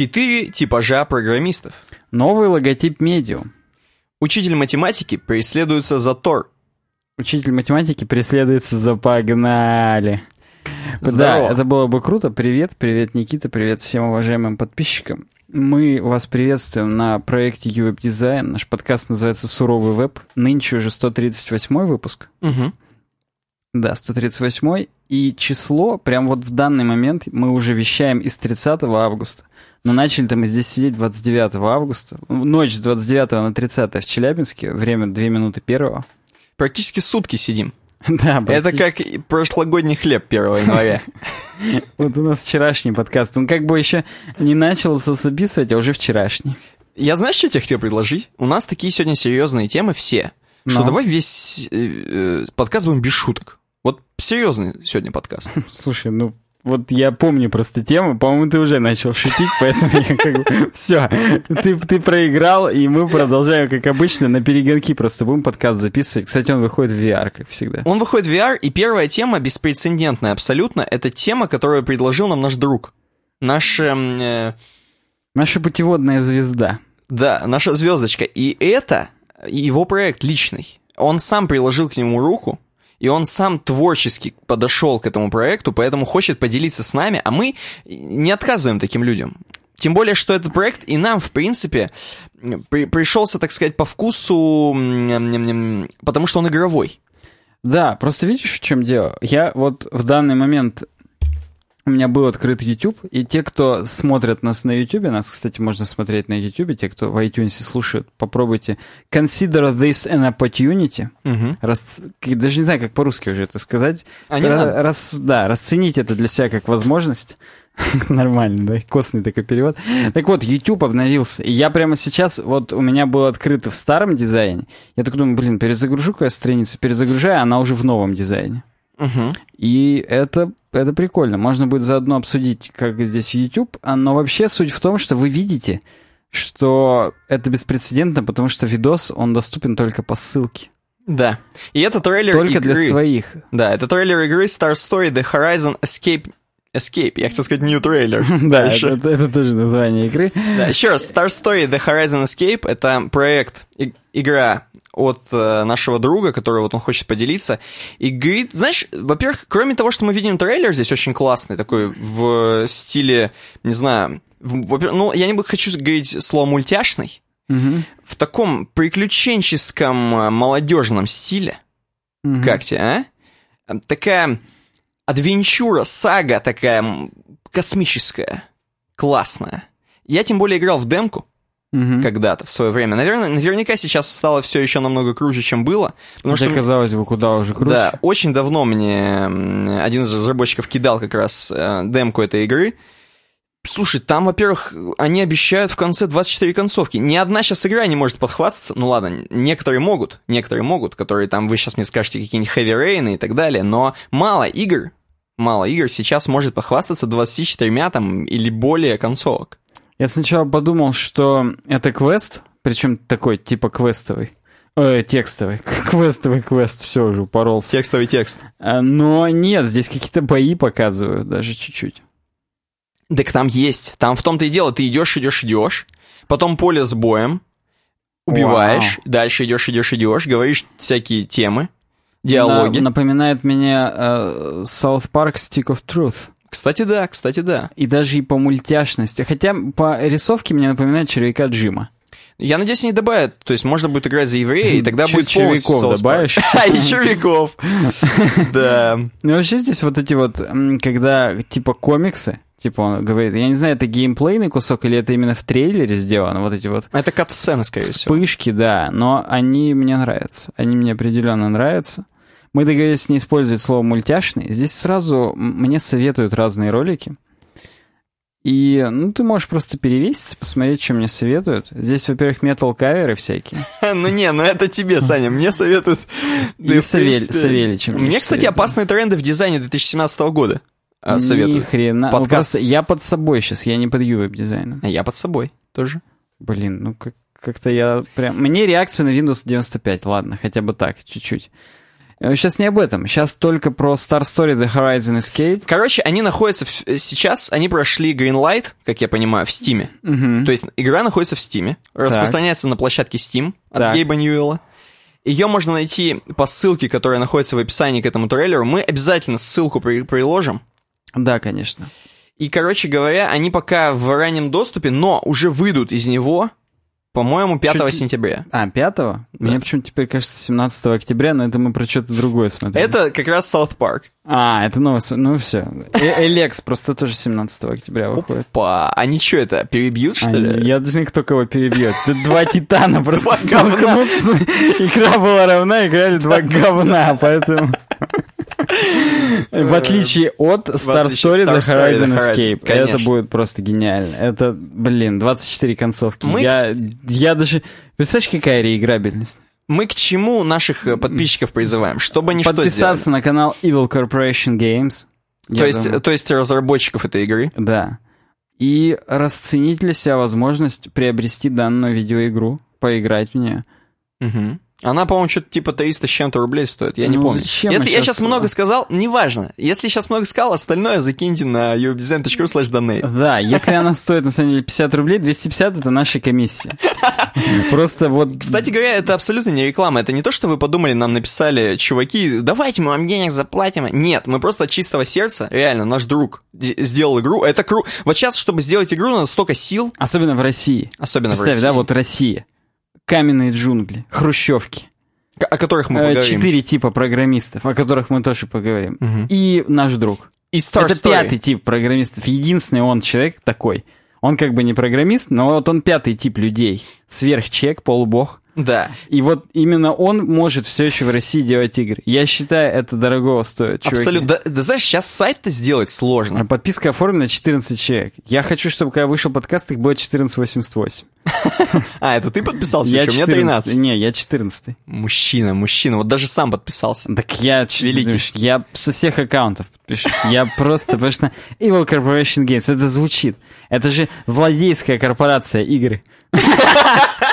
Четыре типажа программистов. Новый логотип Medium. Учитель математики преследуется за Тор. Учитель математики преследуется за погнали. Здорово. Да, это было бы круто. Привет, привет, Никита, привет всем уважаемым подписчикам. Мы вас приветствуем на проекте UWeb Design. Наш подкаст называется «Суровый веб». Нынче уже 138 выпуск. Угу. Да, 138 И число, прям вот в данный момент мы уже вещаем из 30 августа. Но начали-то мы здесь сидеть 29 августа. Ночь с 29 на 30 в Челябинске. Время 2 минуты первого. Практически сутки сидим. Да, Это как прошлогодний хлеб 1 января. Вот у нас вчерашний подкаст. Он как бы еще не начался записывать, а уже вчерашний. Я знаешь, что тебе хотел предложить? У нас такие сегодня серьезные темы все. Что Ну. давай весь э, э, подкаст будем без шуток. Вот серьезный сегодня подкаст. Слушай, ну вот я помню просто тему, по-моему, ты уже начал шутить, поэтому я как бы... Все, ты, ты проиграл, и мы продолжаем, как обычно, на перегонки просто будем подкаст записывать. Кстати, он выходит в VR, как всегда. Он выходит в VR, и первая тема, беспрецедентная абсолютно, это тема, которую предложил нам наш друг. Наш, эм, э, Наша путеводная звезда. да, наша звездочка. И это его проект личный. Он сам приложил к нему руку, и он сам творчески подошел к этому проекту, поэтому хочет поделиться с нами, а мы не отказываем таким людям. Тем более, что этот проект и нам, в принципе, при- пришелся, так сказать, по вкусу, потому что он игровой. Да, просто видишь, в чем дело? Я вот в данный момент у меня был открыт YouTube, и те, кто смотрят нас на YouTube, нас, кстати, можно смотреть на YouTube, те, кто в iTunes слушают, попробуйте consider this an opportunity. Рас- к- даже не знаю, как по-русски уже это сказать. А не Ра- надо. рас- да, расценить это для себя как возможность. Нормально, да? Костный такой перевод. Так вот, YouTube обновился. И я прямо сейчас, вот у меня был открыт в старом дизайне. Я так думаю, блин, перезагружу-ка я страницу. Перезагружаю, она уже в новом дизайне. Мгм. И это, это прикольно. Можно будет заодно обсудить, как здесь YouTube. А, Но вообще суть в том, что вы видите, что это беспрецедентно, потому что видос, он доступен только по ссылке. Да. И это трейлер Только игры. для своих. Да, это трейлер игры Star Story The Horizon Escape. Escape. Я хотел сказать New Trailer. Да, Дальше. это, это тоже название игры. Да, еще раз, Star Story The Horizon Escape — это проект, и- игра от э, нашего друга, который вот он хочет поделиться. И говорит, знаешь, во-первых, кроме того, что мы видим трейлер здесь очень классный, такой в стиле, не знаю, в- ну, я не бы- хочу говорить слово мультяшный, Мгм. в таком приключенческом э, молодежном стиле. Мгм. Как тебе, а? Такая адвенчура, сага такая космическая, классная. Я тем более играл в демку Мгм. когда-то в свое время. Наверное, наверняка сейчас стало все еще намного круче, чем было. Потому Хотя, что, казалось бы, куда уже круче. да, очень давно мне один из разработчиков кидал как раз э, демку этой игры. Слушай, там, во-первых, они обещают в конце 24 концовки. Ни одна сейчас игра не может подхвастаться. Ну ладно, некоторые могут, некоторые могут, которые там, вы сейчас мне скажете, какие-нибудь Heavy Rain и так далее, но мало игр, мало игр сейчас может похвастаться 24 там или более концовок. Я сначала подумал, что это квест, причем такой, типа квестовый. Э, текстовый. Квестовый квест, все уже упоролся. Текстовый текст. А, Но нет, здесь какие-то бои показывают, даже чуть-чуть. Так там есть. Там в том-то и дело, ты идешь, идешь, идешь, потом поле с боем, убиваешь, дальше идешь, идешь, идешь, говоришь всякие темы, диалоги. На- напоминает мне э, South Park Stick of Truth. Кстати, да, кстати, да. И даже и по мультяшности. Хотя по рисовке мне напоминает червяка Джима. Я надеюсь, они добавят, то есть можно будет играть за еврея, и тогда Чер- будет червяков добавишь? А, и червяков. Да. Ну, вообще здесь вот эти вот, когда типа комиксы, типа он говорит, я не знаю, это геймплейный кусок или это именно в трейлере сделано, вот эти вот Это кат-сцена, скорее всего. вспышки, да, но они мне нравятся. Они мне определенно нравятся. Мы договорились не использовать слово мультяшный. Здесь сразу мне советуют разные ролики. И, ну, ты можешь просто перевеситься, посмотреть, что мне советуют. Здесь, во-первых, метал-каверы всякие. Ну не, ну это тебе, Саня, мне советуют... И в Савель- принципе, Савельичем Мне, кстати, опасные тренды в дизайне 2017 года а, Ни советуют. хрена. Ну, Подкаст я под собой сейчас, я не под ювеб-дизайном. А я под собой тоже. Блин, ну как- как-то я прям... Мне реакцию на Windows 95, ладно, хотя бы так, чуть-чуть. Сейчас не об этом. Сейчас только про Star Story The Horizon Escape. Короче, они находятся... В... э, Сейчас они прошли Greenlight, как я понимаю, в Стиме. Мгм. То есть игра находится в Стиме, распространяется на площадке Steam от Так. Гейба Ньюэлла. Ее можно найти по ссылке, которая находится в описании к этому трейлеру. Мы обязательно ссылку при- приложим. Да, конечно. И, короче говоря, они пока в раннем доступе, но уже выйдут из него, по-моему, 5 Чуть- сентября. А, 5 Мне почему-то теперь кажется 17 октября, но это мы про что-то другое смотрим. Это как раз South Park. А, это новость. Ну все. Элекс просто тоже 17 октября выходит. Па, они что это, перебьют, что Они- ли? Я даже не кто кого перебьет. Тут два титана просто столкнутся. Игра была равна, играли два говна, поэтому... В отличие от Star Story The Horizon Escape. Это будет просто гениально. Это, блин, 24 концовки. Я, даже... Представляешь, какая реиграбельность? Мы к чему наших э, подписчиков призываем? Чтобы они что сделали? Подписаться на канал Evil Corporation Games. То есть, думаю. то есть разработчиков этой игры. Да. И расценить для себя возможность приобрести данную видеоигру, поиграть в нее. Мгм. Она, по-моему, что-то типа 300 с чем-то рублей стоит, я не Ну, помню. зачем Если мы я сейчас много сказал, неважно. Если сейчас много сказал, остальное закиньте на uwdesign.ru slash donate. Да, если она стоит на самом деле 50 рублей, 250 это наша комиссия. Просто вот... Кстати говоря, это абсолютно не реклама. Это не то, что вы подумали, нам написали чуваки, давайте мы вам денег заплатим. Нет, мы просто от чистого сердца, реально, наш друг сделал игру. Это кру... Вот сейчас, чтобы сделать игру, надо столько сил, Особенно в России. особенно в Представь, России, да, вот Россия. Каменные джунгли, хрущевки. о которых мы Э, поговорим. Четыре типа программистов, о которых мы тоже поговорим. Мгм. И наш друг. И Star это Story. пятый тип программистов. Единственный он человек такой. Он как бы не программист, но вот он пятый тип людей. Сверхчек, полубог. Да. И вот именно он может все еще в России делать игры. Я считаю, это дорогого стоит, чуваки. Абсолютно. Да, да знаешь, сейчас сайт-то сделать сложно. А Подписка оформлена 14 человек. Я хочу, чтобы когда вышел подкаст, их было 1488. А, это ты подписался еще? У меня 14. 13. Не, я 14. Мужчина, мужчина. Вот даже сам подписался. Так я, Великий. я со всех аккаунтов подпишусь. Я просто, потому что Evil Corporation Games, это звучит. Это же злодейская корпорация игры.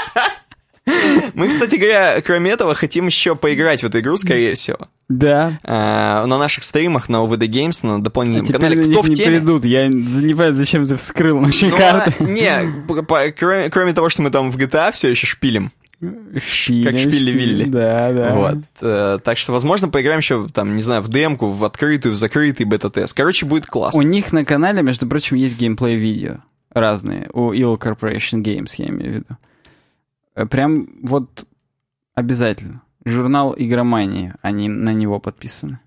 Мы, кстати говоря, кроме этого, хотим еще поиграть в эту игру, скорее всего. Да. А, на наших стримах на OVD Games, на дополнительном Теперь канале. на Кто в не теме? придут. Я не понимаю, зачем ты вскрыл наши Ну, а, карты. не, по- по- кроме, кроме того, что мы там в GTA все еще шпилим. Шпилем, как шпили Вилли. Да, да. Вот. Э, так что, возможно, поиграем еще, там, не знаю, в демку, в открытую, в закрытый бета-тест. Короче, будет классно. У них на канале, между прочим, есть геймплей-видео разные. У Evil Corporation Games, я имею в виду. Э, Прям вот обязательно. Журнал Игромании, они на него подписаны.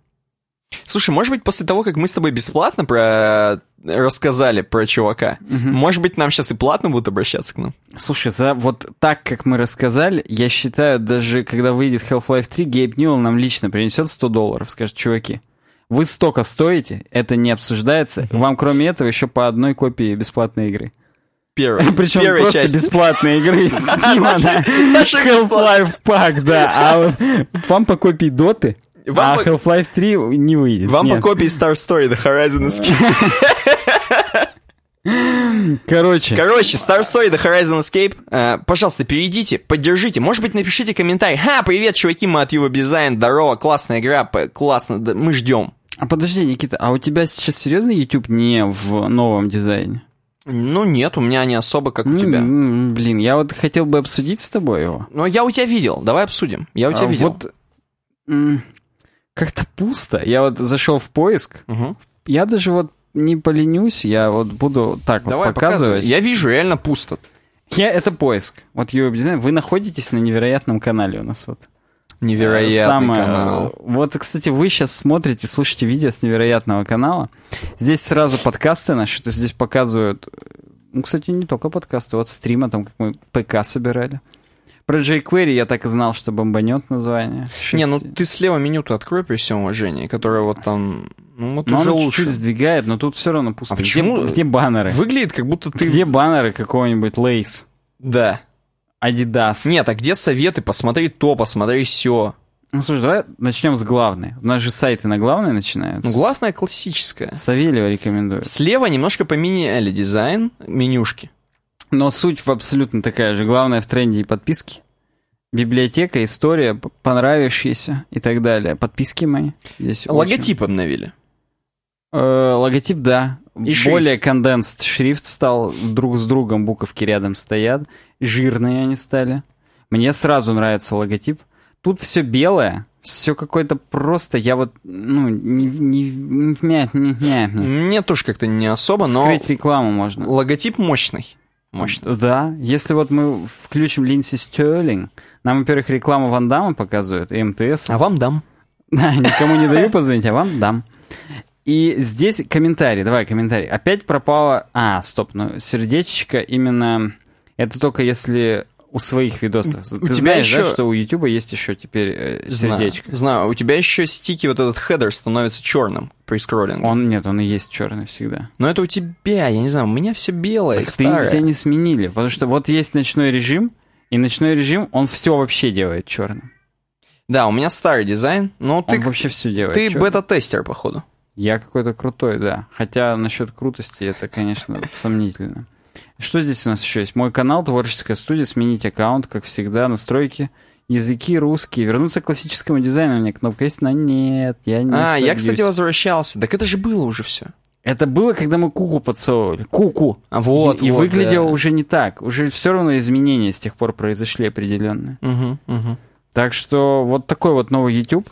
Слушай, может быть, после того, как мы с тобой бесплатно про... рассказали про чувака, Мгм. может быть, нам сейчас и платно будут обращаться к нам? Слушай, за вот так, как мы рассказали, я считаю, даже когда выйдет Half-Life 3, Гейб Ньюэлл нам лично принесет 100 долларов, скажет, чуваки, вы столько стоите, это не обсуждается, вам кроме этого еще по одной копии бесплатной игры. Первая, Причем первая просто часть. бесплатные игры из Steam, да. Half-Life пак, да. А вот вам по копии Доты, Вам а по- Half-Life 3 не выйдет. Вам Нет. по копии Star Story The Horizon Escape. Короче, Короче, Star Story The Horizon Escape. э, пожалуйста, перейдите, поддержите. Может быть, напишите комментарий. Ха, привет, чуваки, мы от Юва Design. Здорово, классная игра, классно, да, мы ждем. а подожди, Никита, а у тебя сейчас серьезно YouTube не в новом дизайне? Ну нет, у меня не особо, как у тебя. Блин, я вот хотел бы обсудить с тобой его. Но я у тебя видел, давай обсудим. Я у тебя А, видел. Вот как-то пусто. Я вот зашел в поиск. Мгм. Я даже вот не поленюсь, я вот буду так Давай вот показывать. показывай. Я вижу, реально пусто. Я, это поиск. Вот YouTube дизайн. Вы находитесь на невероятном канале у нас вот. Невероятный Самое- канал. Вот, кстати, вы сейчас смотрите, слушаете видео с невероятного канала. Здесь сразу подкасты наши, то есть здесь показывают... Ну, кстати, не только подкасты, вот стрима, там, как мы ПК собирали. Про jQuery я так и знал, что бомбанет название. Не, ну Шесть- ты слева меню-то открой при всем уважении, которое вот там... Ну, вот Но уже лучше. чуть-чуть сдвигает, но тут все равно пусто. А почему? Где, где баннеры? Выглядит, как будто ты... Где баннеры какого-нибудь Lace, Да. Adidas? Нет, а где советы? Посмотри то, посмотри все. Ну, слушай, давай начнем с главной. У нас же сайты на главной Ну, начинаются. главное классическое. Савельева рекомендует. Слева немножко поменяли дизайн менюшки. Но суть в абсолютно такая же. Главное в тренде и подписки. Библиотека, история, понравившиеся и так далее. Подписки мои. Здесь очень- Логотип обновили. Э, логотип, да. И шрифт. Более конденст шрифт стал, друг с другом буковки рядом стоят. Жирные они стали. Мне сразу нравится логотип. Тут все белое, все какое-то просто, я вот, ну, не... не, не, не, не, не. Мне тоже как-то не особо, но Скрыть рекламу можно. логотип мощный. Мощный. Да, если вот мы включим Линдси Стерлинг, нам, во-первых, рекламу Ван Дамма показывают, и МТС. А вам дам. Да, никому не даю позвонить, а вам дам. И здесь комментарий, давай комментарий. Опять пропало... А, стоп, ну сердечко именно... Это только если у своих видосов. У Ты тебя знаешь, да, еще- что у Ютуба есть еще теперь э, Знаю, сердечко? Знаю, у тебя еще стики, вот этот header становится черным при скроллинге. Он, нет, он и есть черный всегда. Но это у тебя, я не знаю, у меня все белое, Так ты, старое. тебя не сменили, потому что вот есть ночной режим, и ночной режим, он все вообще делает черным. Да, у меня старый дизайн, но Он ты, вообще все делает ты бета-тестер, походу. Я какой-то крутой, да. Хотя насчет крутости это, конечно, сомнительно. Что здесь у нас еще есть? Мой канал, творческая студия, сменить аккаунт, как всегда, настройки, языки русские, вернуться к классическому дизайну. У меня кнопка есть, но нет, я не а, я, собьюсь. кстати, возвращался. Так это же было уже все. Это было, когда мы куку подсовывали. Куку. А вот, и, и вот, выглядело да. уже не так. Уже все равно изменения с тех пор произошли определенные. Угу, угу. Так что вот такой вот новый YouTube.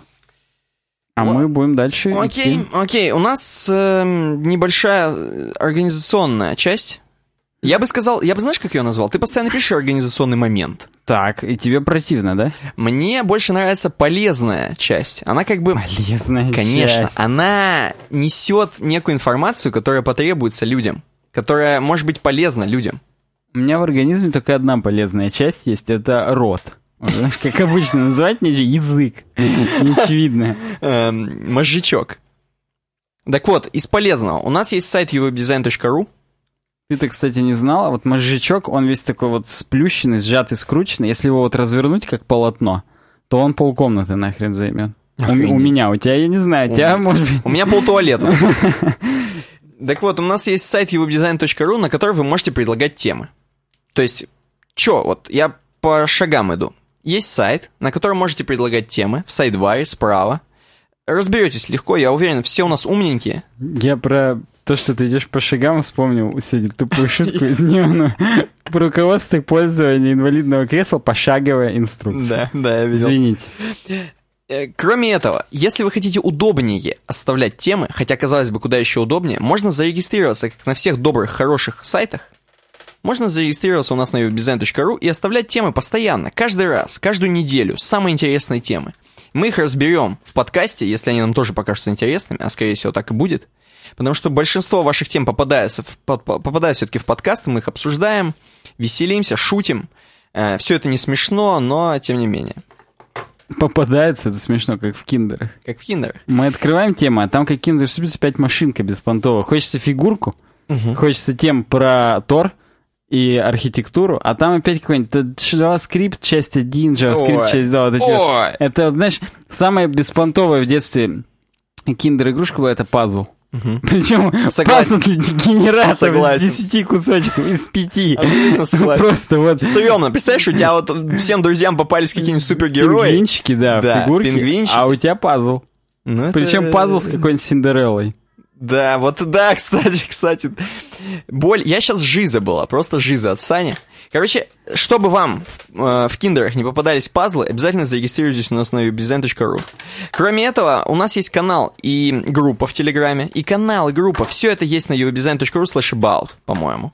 А О- мы будем дальше Окей, идти. окей. У нас эм, небольшая э, организационная часть. Я бы сказал, я бы знаешь, как ее назвал? Ты постоянно пишешь организационный момент. Так, и тебе противно, да? Мне больше нравится полезная часть. Она как бы... Полезная Конечно, часть. она несет некую информацию, которая потребуется людям, которая может быть полезна людям. У меня в организме только одна полезная часть есть, это рот. Как обычно называть нечего, язык. Неочевидно. Эм, мозжечок. Так вот, из полезного. У нас есть сайт uwebdesign.ru. Ты-то, кстати, не знал, а вот мозжечок, он весь такой вот сплющенный, сжатый, скрученный. Если его вот развернуть как полотно, то он полкомнаты нахрен займет. У, у меня, у тебя, я не знаю, у У тебя, меня. может быть... У меня полтуалета. Так вот, у нас есть сайт uwebdesign.ru, на который вы можете предлагать темы. То есть, чё, вот я по шагам иду. Есть сайт, на котором можете предлагать темы, в сайдбаре справа. Разберетесь легко, я уверен, все у нас умненькие. Я про то, что ты идешь по шагам, вспомнил сегодня тупую шутку из дневного. По руководству пользования инвалидного кресла пошаговая инструкция. Да, да, я Извините. Э, Кроме этого, если вы хотите удобнее оставлять темы, хотя, казалось бы, куда еще удобнее, можно зарегистрироваться, как на всех добрых, хороших сайтах. Можно зарегистрироваться у нас на webdesign.ru и оставлять темы постоянно, каждый раз, каждую неделю, самые интересные темы. Мы их разберем в подкасте, если они нам тоже покажутся интересными, а скорее всего так и будет. Потому что большинство ваших тем попадается в, по- по- попадает все-таки в подкаст, мы их обсуждаем, веселимся, шутим. все это не смешно, но тем не менее. Попадается, это смешно, как в киндерах. Как в киндерах. Мы открываем тему, а там как киндер сюрприз опять машинка беспонтовая. Хочется фигурку, хочется тем про Тор и архитектуру, а там опять какой-нибудь JavaScript часть 1, JavaScript Ой. часть 2. Вот эти. Ой. Это, вот, знаешь, самое беспонтовое в детстве киндер-игрушка была это пазл. Причем Согласен. пазл для дегенератов Согласен. из 10 кусочков, из 5. Абсолютно согласен. Просто вот Стремно. Представляешь, у тебя вот всем друзьям попались какие-нибудь супергерои. пингвинчики, да, Да, фигурки, пингвинчики. а у тебя пазл. Ну, это- Причем пазл с какой-нибудь Синдереллой. Да, вот да, кстати, кстати. Боль. Я сейчас жиза была, просто жиза от Сани. Короче, чтобы вам в, э, в киндерах не попадались пазлы, обязательно зарегистрируйтесь у нас на ubizen.ru. Кроме этого, у нас есть канал и группа в Телеграме, и канал, и группа. Все это есть на ubizen.ru slash about, по-моему.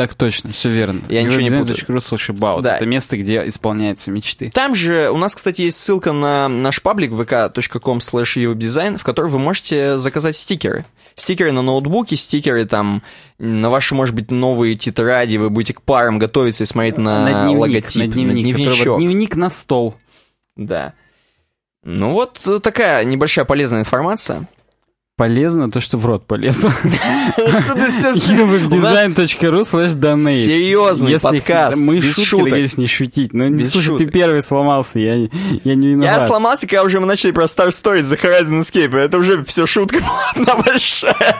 Так точно, все верно. Я ничего не путаю. About. Да. Это место, где исполняются мечты. Там же у нас, кстати, есть ссылка на наш паблик vk.com slash design, в который вы можете заказать стикеры. Стикеры на ноутбуке, стикеры там на ваши, может быть, новые тетради, вы будете к парам готовиться и смотреть на, дневник, логотип, на дневник, который дневничок. дневник на стол. Да. Ну вот э, такая небольшая полезная информация. Полезно то, что в рот полезно. Webdesign.ru slash donate. Серьезный подкаст, Мы шутки договорились не шутить. Ну, слушай, ты первый сломался, я, не- не Я виноват. сломался, когда уже мы начали про Star Stories за Horizon Escape. Это уже все шутка одна большая.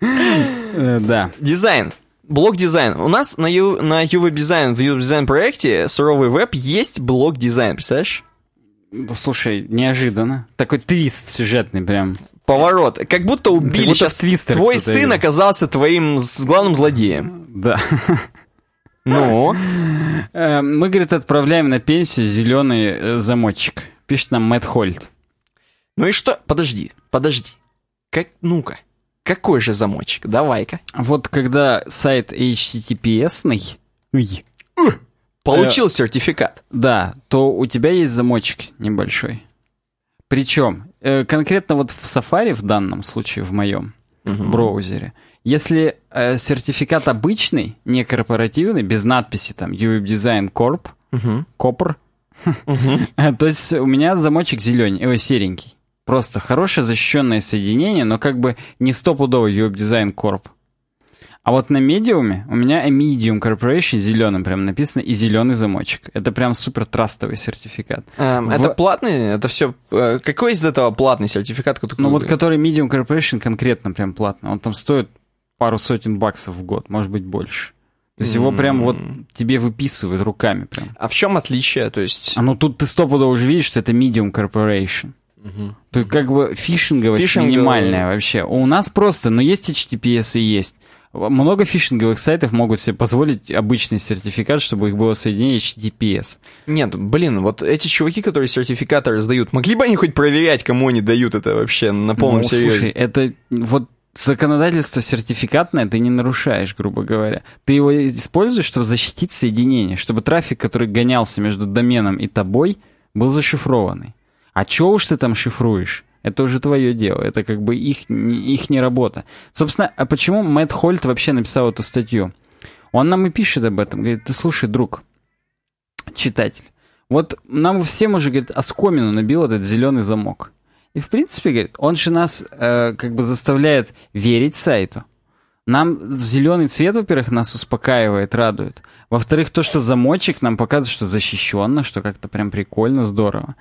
Э, Да. Дизайн. Блок дизайн. У нас на, Ю, на UV дизайн в UV дизайн проекте суровый веб есть блок дизайн, представляешь? Ну, Слушай, неожиданно. Такой твист сюжетный прям. Поворот. Как будто убили будто сейчас. Твистер Твой сын играл. оказался твоим главным злодеем. Да. Ну, Э, Мы, говорит, отправляем на пенсию зеленый э, замочек. Пишет нам Мэтт Хольт. ну и что? Подожди, подожди. Как, ну-ка, какой же замочек? Давай-ка. Вот когда сайт HTTPS-ный, Получил сертификат. да, то у тебя есть замочек небольшой. Причем, э, конкретно вот в Safari в данном случае, в моем браузере, если э, сертификат обычный, не корпоративный, без надписи там UWeb Design Corp, Мгм. Копр, то есть у меня замочек зеленый, ой, серенький. Просто хорошее защищенное соединение, но как бы не стопудовый UWeb Design Corp. А вот на медиуме у меня Medium Corporation зеленым прям написано и зеленый замочек. Это прям супер трастовый сертификат. Эм, В- Это платный? Это все... Какой из этого платный сертификат? который- Ну вот который Medium Corporation конкретно прям платно. Он там стоит пару сотен баксов в год, может быть больше. То есть его прям вот тебе выписывают руками прям. А в чем отличие? То есть... А ну тут ты стопудово уже видишь, что это Medium Corporation. То есть как бы фишинговость Фишинговая. минимальная вообще. У нас просто, но есть HTTPS и есть. Много фишинговых сайтов могут себе позволить обычный сертификат, чтобы их было соединение HTTPS. Нет, блин, вот эти чуваки, которые сертификаты раздают, могли бы они хоть проверять, кому они дают это вообще на полном Ну, серьезе? Слушай, это вот законодательство сертификатное ты не нарушаешь, грубо говоря. Ты его используешь, чтобы защитить соединение, чтобы трафик, который гонялся между доменом и тобой, был зашифрованный. А чё уж ты там шифруешь? Это уже твое дело, это как бы их, их не работа. Собственно, а почему Мэтт Хольт вообще написал эту статью? Он нам и пишет об этом, говорит, ты слушай, друг, читатель, вот нам всем уже, говорит, оскомину набил этот зеленый замок. И, в принципе, говорит, он же нас э, как бы заставляет верить сайту. Нам зеленый цвет, во-первых, нас успокаивает, радует. Во-вторых, то, что замочек нам показывает, что защищенно, что как-то прям прикольно, здорово.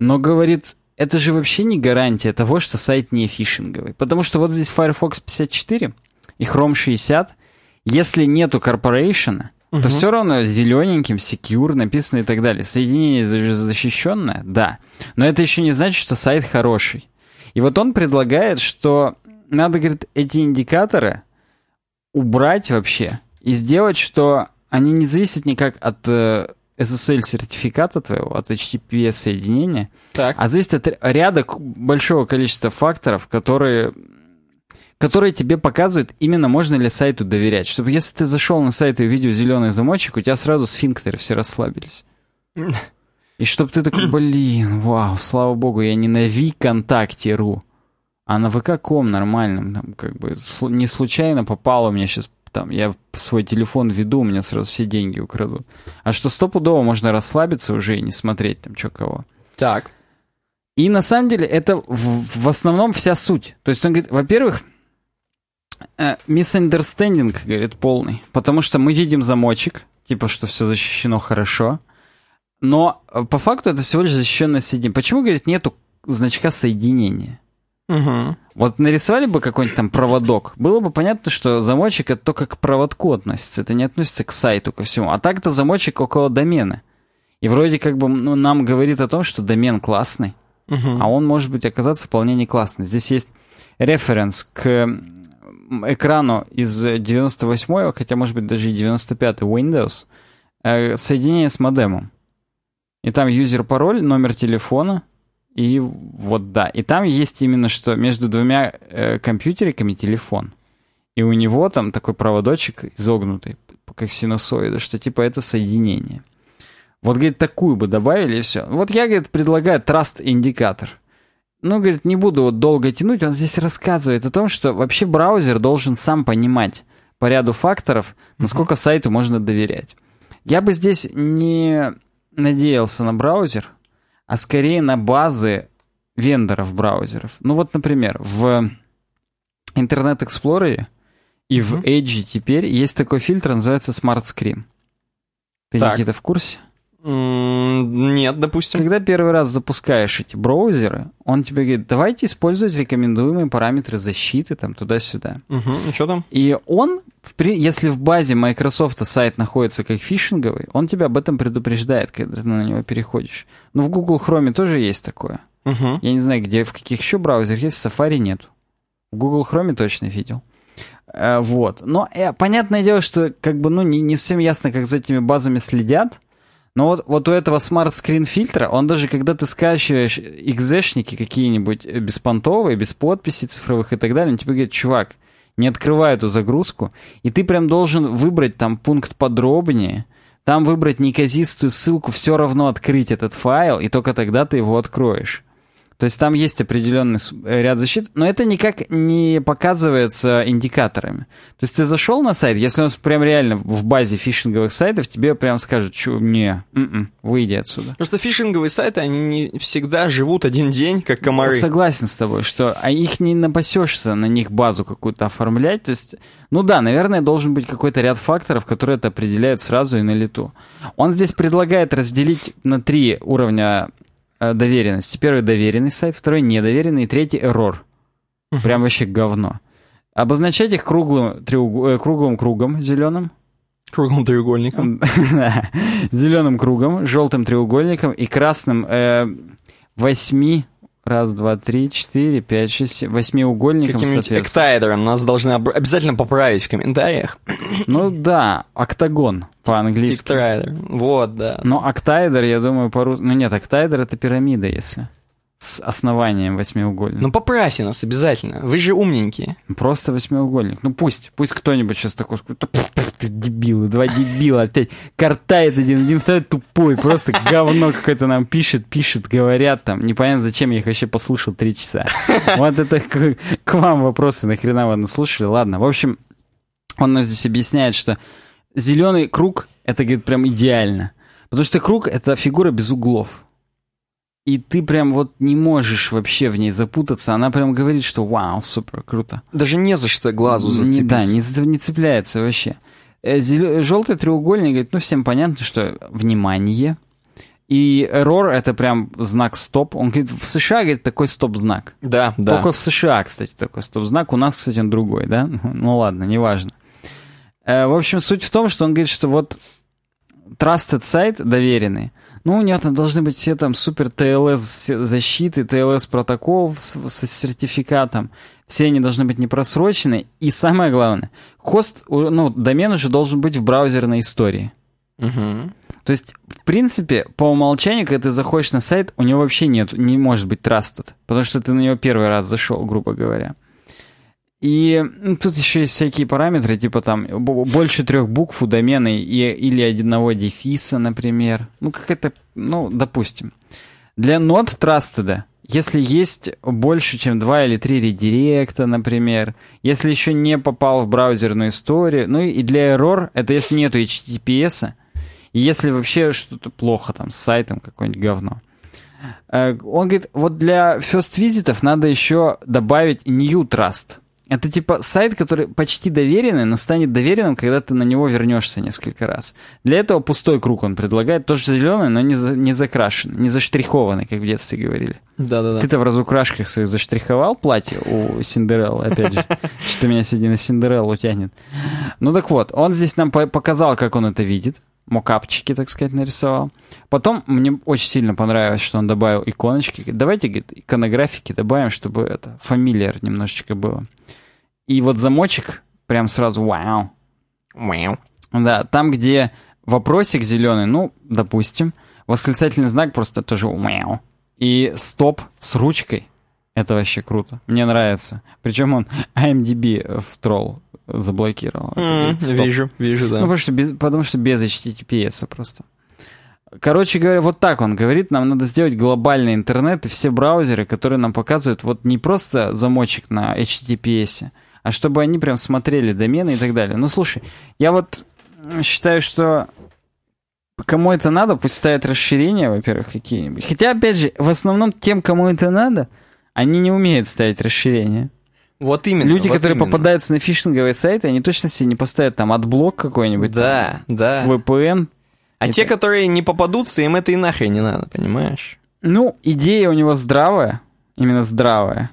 Но, говорит, это же вообще не гарантия того, что сайт не фишинговый. Потому что вот здесь Firefox 54 и Chrome 60, если нету корпорейшена, то все равно зелененьким, secure написано и так далее. Соединение за- защищенное, да. Но это еще не значит, что сайт хороший. И вот он предлагает, что надо, говорит, эти индикаторы убрать вообще и сделать, что они не зависят никак от э, SSL-сертификата твоего, от HTTPS-соединения, а зависит от ряда большого количества факторов, которые, которые тебе показывают, именно можно ли сайту доверять. Чтобы если ты зашел на сайт и увидел зеленый замочек, у тебя сразу сфинктеры все расслабились. И чтобы ты такой, блин, вау, слава богу, я не на ВКонтакте.ру, а на ВК.ком нормальном, там, как бы, не случайно попало у меня сейчас, там, я свой телефон веду, у меня сразу все деньги украдут. А что стопудово можно расслабиться уже и не смотреть там, что кого. Так. И на самом деле это в, в основном вся суть. То есть он говорит, во-первых, э, misunderstanding, говорит, полный. Потому что мы видим замочек, типа, что все защищено хорошо. Но э, по факту это всего лишь защищенное соединение. Почему, говорит, нету значка соединения? Мгм. Вот нарисовали бы какой-нибудь там проводок, было бы понятно, что замочек это только к проводку относится, это не относится к сайту, ко всему. А так это замочек около домена. И вроде как бы ну, нам говорит о том, что домен классный, Мгм. а он может быть оказаться вполне не классный. Здесь есть референс к экрану из 98-го, хотя может быть даже и 95-й Windows, э, соединение с модемом. И там юзер-пароль, номер телефона, и вот да. И там есть именно что между двумя э, компьютериками телефон. И у него там такой проводочек изогнутый, как синусоида, что типа это соединение. Вот, говорит, такую бы добавили, и все. Вот я, говорит, предлагаю траст-индикатор. Ну, говорит, не буду вот долго тянуть, он здесь рассказывает о том, что вообще браузер должен сам понимать по ряду факторов, насколько сайту можно доверять. Я бы здесь не надеялся на браузер, а скорее на базы вендоров браузеров. Ну вот, например, в Internet Explorer и в Edge теперь есть такой фильтр, называется Smart Screen. Ты, Так. Никита, в курсе? Нет, допустим. Когда первый раз запускаешь эти браузеры, он тебе говорит, давайте использовать рекомендуемые параметры защиты, там, туда-сюда. Угу, и что там? И он, если в базе Microsoft сайт находится как фишинговый, он тебя об этом предупреждает, когда ты на него переходишь. Но в Google Chrome тоже есть такое. Угу. Я не знаю, где, в каких еще браузерах есть, Safari нет. В Google Chrome точно видел. Э, вот. Но э, понятное дело, что как бы, ну, не, не совсем ясно, как за этими базами следят. Но вот, вот у этого смарт-скрин фильтра, он даже когда ты скачиваешь экзешники какие-нибудь э, беспонтовые, без подписей цифровых и так далее, он тебе говорит, чувак, не открывай эту загрузку, и ты прям должен выбрать там пункт подробнее, там выбрать неказистую ссылку, все равно открыть этот файл, и только тогда ты его откроешь. То есть там есть определенный э, ряд защит, но это никак не показывается индикаторами. То есть ты зашел на сайт, если он прям реально в базе фишинговых сайтов, тебе прям скажут, что не, м-м, выйди отсюда. Просто фишинговые сайты, они не всегда живут один день, как комары. Согласен с тобой, что а их не напасешься на них базу какую-то оформлять. То есть, ну да, наверное, должен быть какой-то ряд факторов, которые это определяют сразу и на лету. Он здесь предлагает разделить на три уровня доверенности. Первый доверенный сайт, второй недоверенный, и третий error. Прям вообще говно. Обозначать их круглым, треуг... э, круглым кругом зеленым. Круглым треугольником. Зеленым кругом, желтым треугольником и красным э, восьми Раз, два, три, четыре, пять, шесть, восьмиугольником, Каким-нибудь экстайдером нас должны об- обязательно поправить в комментариях. Ну да, октагон по-английски. Тиктайдер, вот, да. Но октайдер, я думаю, по-русски... Ну нет, октайдер — это пирамида, если с основанием восьмиугольным. Ну поправьте нас обязательно, вы же умненькие. Просто восьмиугольник. Ну пусть, пусть кто-нибудь сейчас такой скажет, ты дебилы, два дебила опять. картает один, один второй тупой, просто говно какое-то нам пишет, пишет, говорят там. Непонятно, зачем я их вообще послушал три часа. Вот это к, к вам вопросы, нахрена вы нас слушали. Ладно, в общем, он нам здесь объясняет, что зеленый круг, это, говорит, прям идеально. Потому что круг — это фигура без углов и ты прям вот не можешь вообще в ней запутаться. Она прям говорит, что вау, супер, круто. Даже не за что глазу зацепиться. Не, да, не, не цепляется вообще. Э, Зел... Желтый треугольник говорит, ну всем понятно, что внимание. И error это прям знак стоп. Он говорит, в США, говорит, такой стоп-знак. Да, да. Только в США, кстати, такой стоп-знак. У нас, кстати, он другой, да? Ну ладно, неважно. Э, в общем, суть в том, что он говорит, что вот trusted сайт доверенный, ну, у него там должны быть все там супер TLS защиты, TLS протокол с, с сертификатом. Все они должны быть непросрочены. И самое главное, хост, ну, домен уже должен быть в браузерной истории. Угу. То есть, в принципе, по умолчанию, когда ты заходишь на сайт, у него вообще нет, не может быть trusted, потому что ты на него первый раз зашел, грубо говоря. И ну, тут еще есть всякие параметры, типа там больше трех букв у домена и, или одного дефиса, например. Ну, как это, ну, допустим. Для not trusted, если есть больше, чем два или три редиректа, например, если еще не попал в браузерную историю, ну и для error, это если нету HTTPS, если вообще что-то плохо там с сайтом, какое-нибудь говно. Э, он говорит, вот для first визитов надо еще добавить new trust – это типа сайт, который почти доверенный, но станет доверенным, когда ты на него вернешься несколько раз. Для этого пустой круг он предлагает, тоже зеленый, но не, за, не закрашенный, не заштрихованный, как в детстве говорили. Да-да-да. Ты-то в разукрашках своих заштриховал платье у Синдереллы, опять же. Что меня сегодня на Синдереллу тянет. Ну так вот, он здесь нам показал, как он это видит. Мокапчики, так сказать, нарисовал. Потом мне очень сильно понравилось, что он добавил иконочки. Давайте, говорит, иконографики добавим, чтобы это фамилиар немножечко было. И вот замочек прям сразу вау. Вау. Да, там, где вопросик зеленый, ну, допустим, восклицательный знак просто тоже вау. И стоп с ручкой. Это вообще круто. Мне нравится. Причем он IMDb в тролл заблокировал. Mm, вижу, вижу, да. Ну, потому что без, потому что без HTTPS просто. Короче говоря, вот так он говорит, нам надо сделать глобальный интернет и все браузеры, которые нам показывают вот не просто замочек на HTTPS, а чтобы они прям смотрели домены и так далее. Ну, слушай, я вот считаю, что кому это надо, пусть ставят расширения, во-первых, какие-нибудь. Хотя, опять же, в основном тем, кому это надо, они не умеют ставить расширения. Вот именно. Люди, вот которые именно. попадаются на фишинговые сайты, они точно себе не поставят там AdBlock какой-нибудь. Да, там, да. VPN. А Это- те, которые не попадутся, им это и нахрен не надо, понимаешь? Ну, идея у него здравая, именно здравая.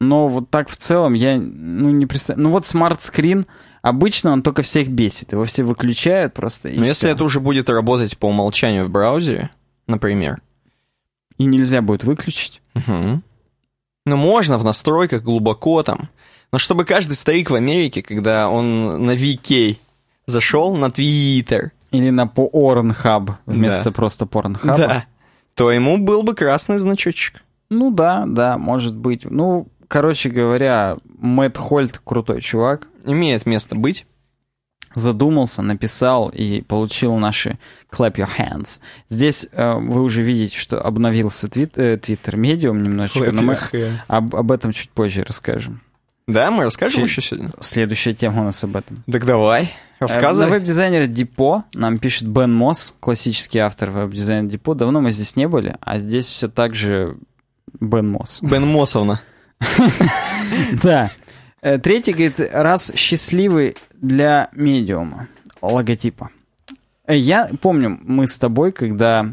Но вот так в целом я ну, не представляю. Ну вот смарт-скрин, обычно он только всех бесит. Его все выключают просто. Но если это уже будет работать по умолчанию в браузере, например, И нельзя будет выключить. Мгм. Ну, можно в настройках глубоко там. Но чтобы каждый старик в Америке, когда он на VK зашел на Твиттер, Или на Pornhub вместо Да. просто Pornhub. да, то ему был бы красный значочек. Ну да, да, может быть. Ну, короче говоря, Мэтт Хольт крутой чувак. Имеет место быть. Задумался, написал и получил наши clap your hands. Здесь э, вы уже видите, что обновился твит, э, Twitter Medium немножечко, но мы об, об этом чуть позже расскажем. Да, мы расскажем Чуть- еще сегодня? Следующая тема у нас об этом. Так давай, Э, На рассказывай. веб-дизайнере Депо нам пишет Бен Мосс, классический автор веб-дизайна Депо. Давно мы здесь не были, а здесь все так же Бен Мосс. Бен Мосовна. Да. Э, Третий говорит, раз счастливый для медиума, логотипа. Я помню, мы с тобой, когда,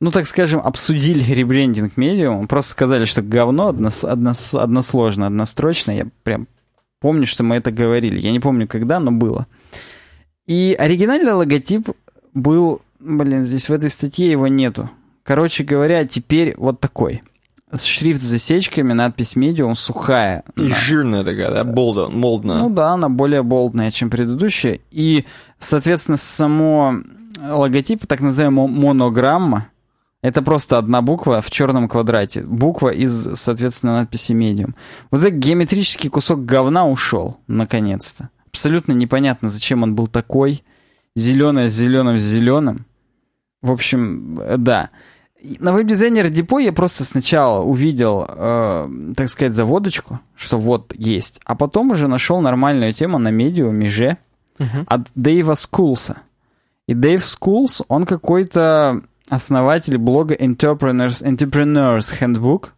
ну, так скажем, обсудили ребрендинг медиума, просто сказали, что говно однос- однос- односложно, однострочно. Я прям помню, что мы это говорили. Я не помню, когда, но было. И оригинальный логотип был, блин, здесь в этой статье его нету. Короче говоря, теперь вот такой. Шрифт с засечками, надпись медиум сухая. И На- жирная такая, да, болда, молдная. ну да, она более болдная, чем предыдущая. И, соответственно, само логотип, так называемая монограмма, это просто одна буква в черном квадрате. Буква из, соответственно, надписи medium. Вот этот геометрический кусок говна ушел, наконец-то. Абсолютно непонятно, зачем он был такой. Зеленое с зеленым с зеленым. В общем, э, да. На Webdesigner Depot я просто сначала увидел, э, так сказать, наводочку, что вот есть, а потом уже нашел нормальную тему на Medium е же Мгм. от Дэйва Скулса. И Дэйв Скулс, он какой-то основатель блога Entrepreneurs, Entrepreneur's Handbook.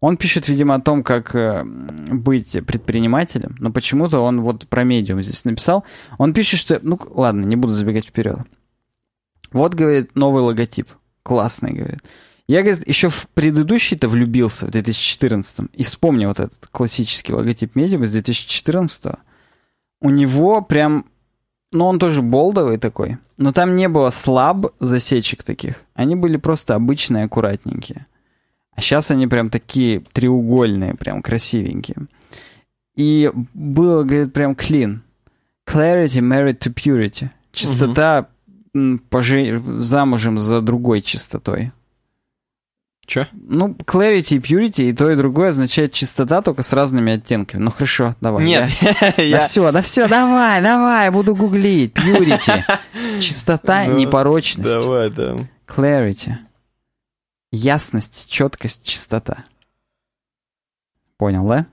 Он пишет, видимо, о том, как э, быть предпринимателем, но почему-то он вот про медиум здесь написал. Он пишет, что... Ну, ладно, не буду забегать вперед. Вот, говорит, новый логотип. Классный, говорит. Я, говорит, еще в предыдущий-то влюбился в 2014 и вспомнил вот этот классический логотип медиума с 2014 У него прям... Ну, он тоже болдовый такой, но там не было слаб засечек таких. Они были просто обычные, аккуратненькие. А сейчас они прям такие треугольные, прям красивенькие. И было, говорит, прям clean. Clarity married to purity. Чистота м, поже- замужем за другой чистотой. Чё? Ну, clarity и purity и то, и другое означает чистота, только с разными оттенками. Ну хорошо, давай. Нет, я- Да все, да все, давай, давай, буду гуглить. Purity. Чистота, Ну, непорочность. Давай, да. Clarity. Ясность, четкость, чистота. Понял, да?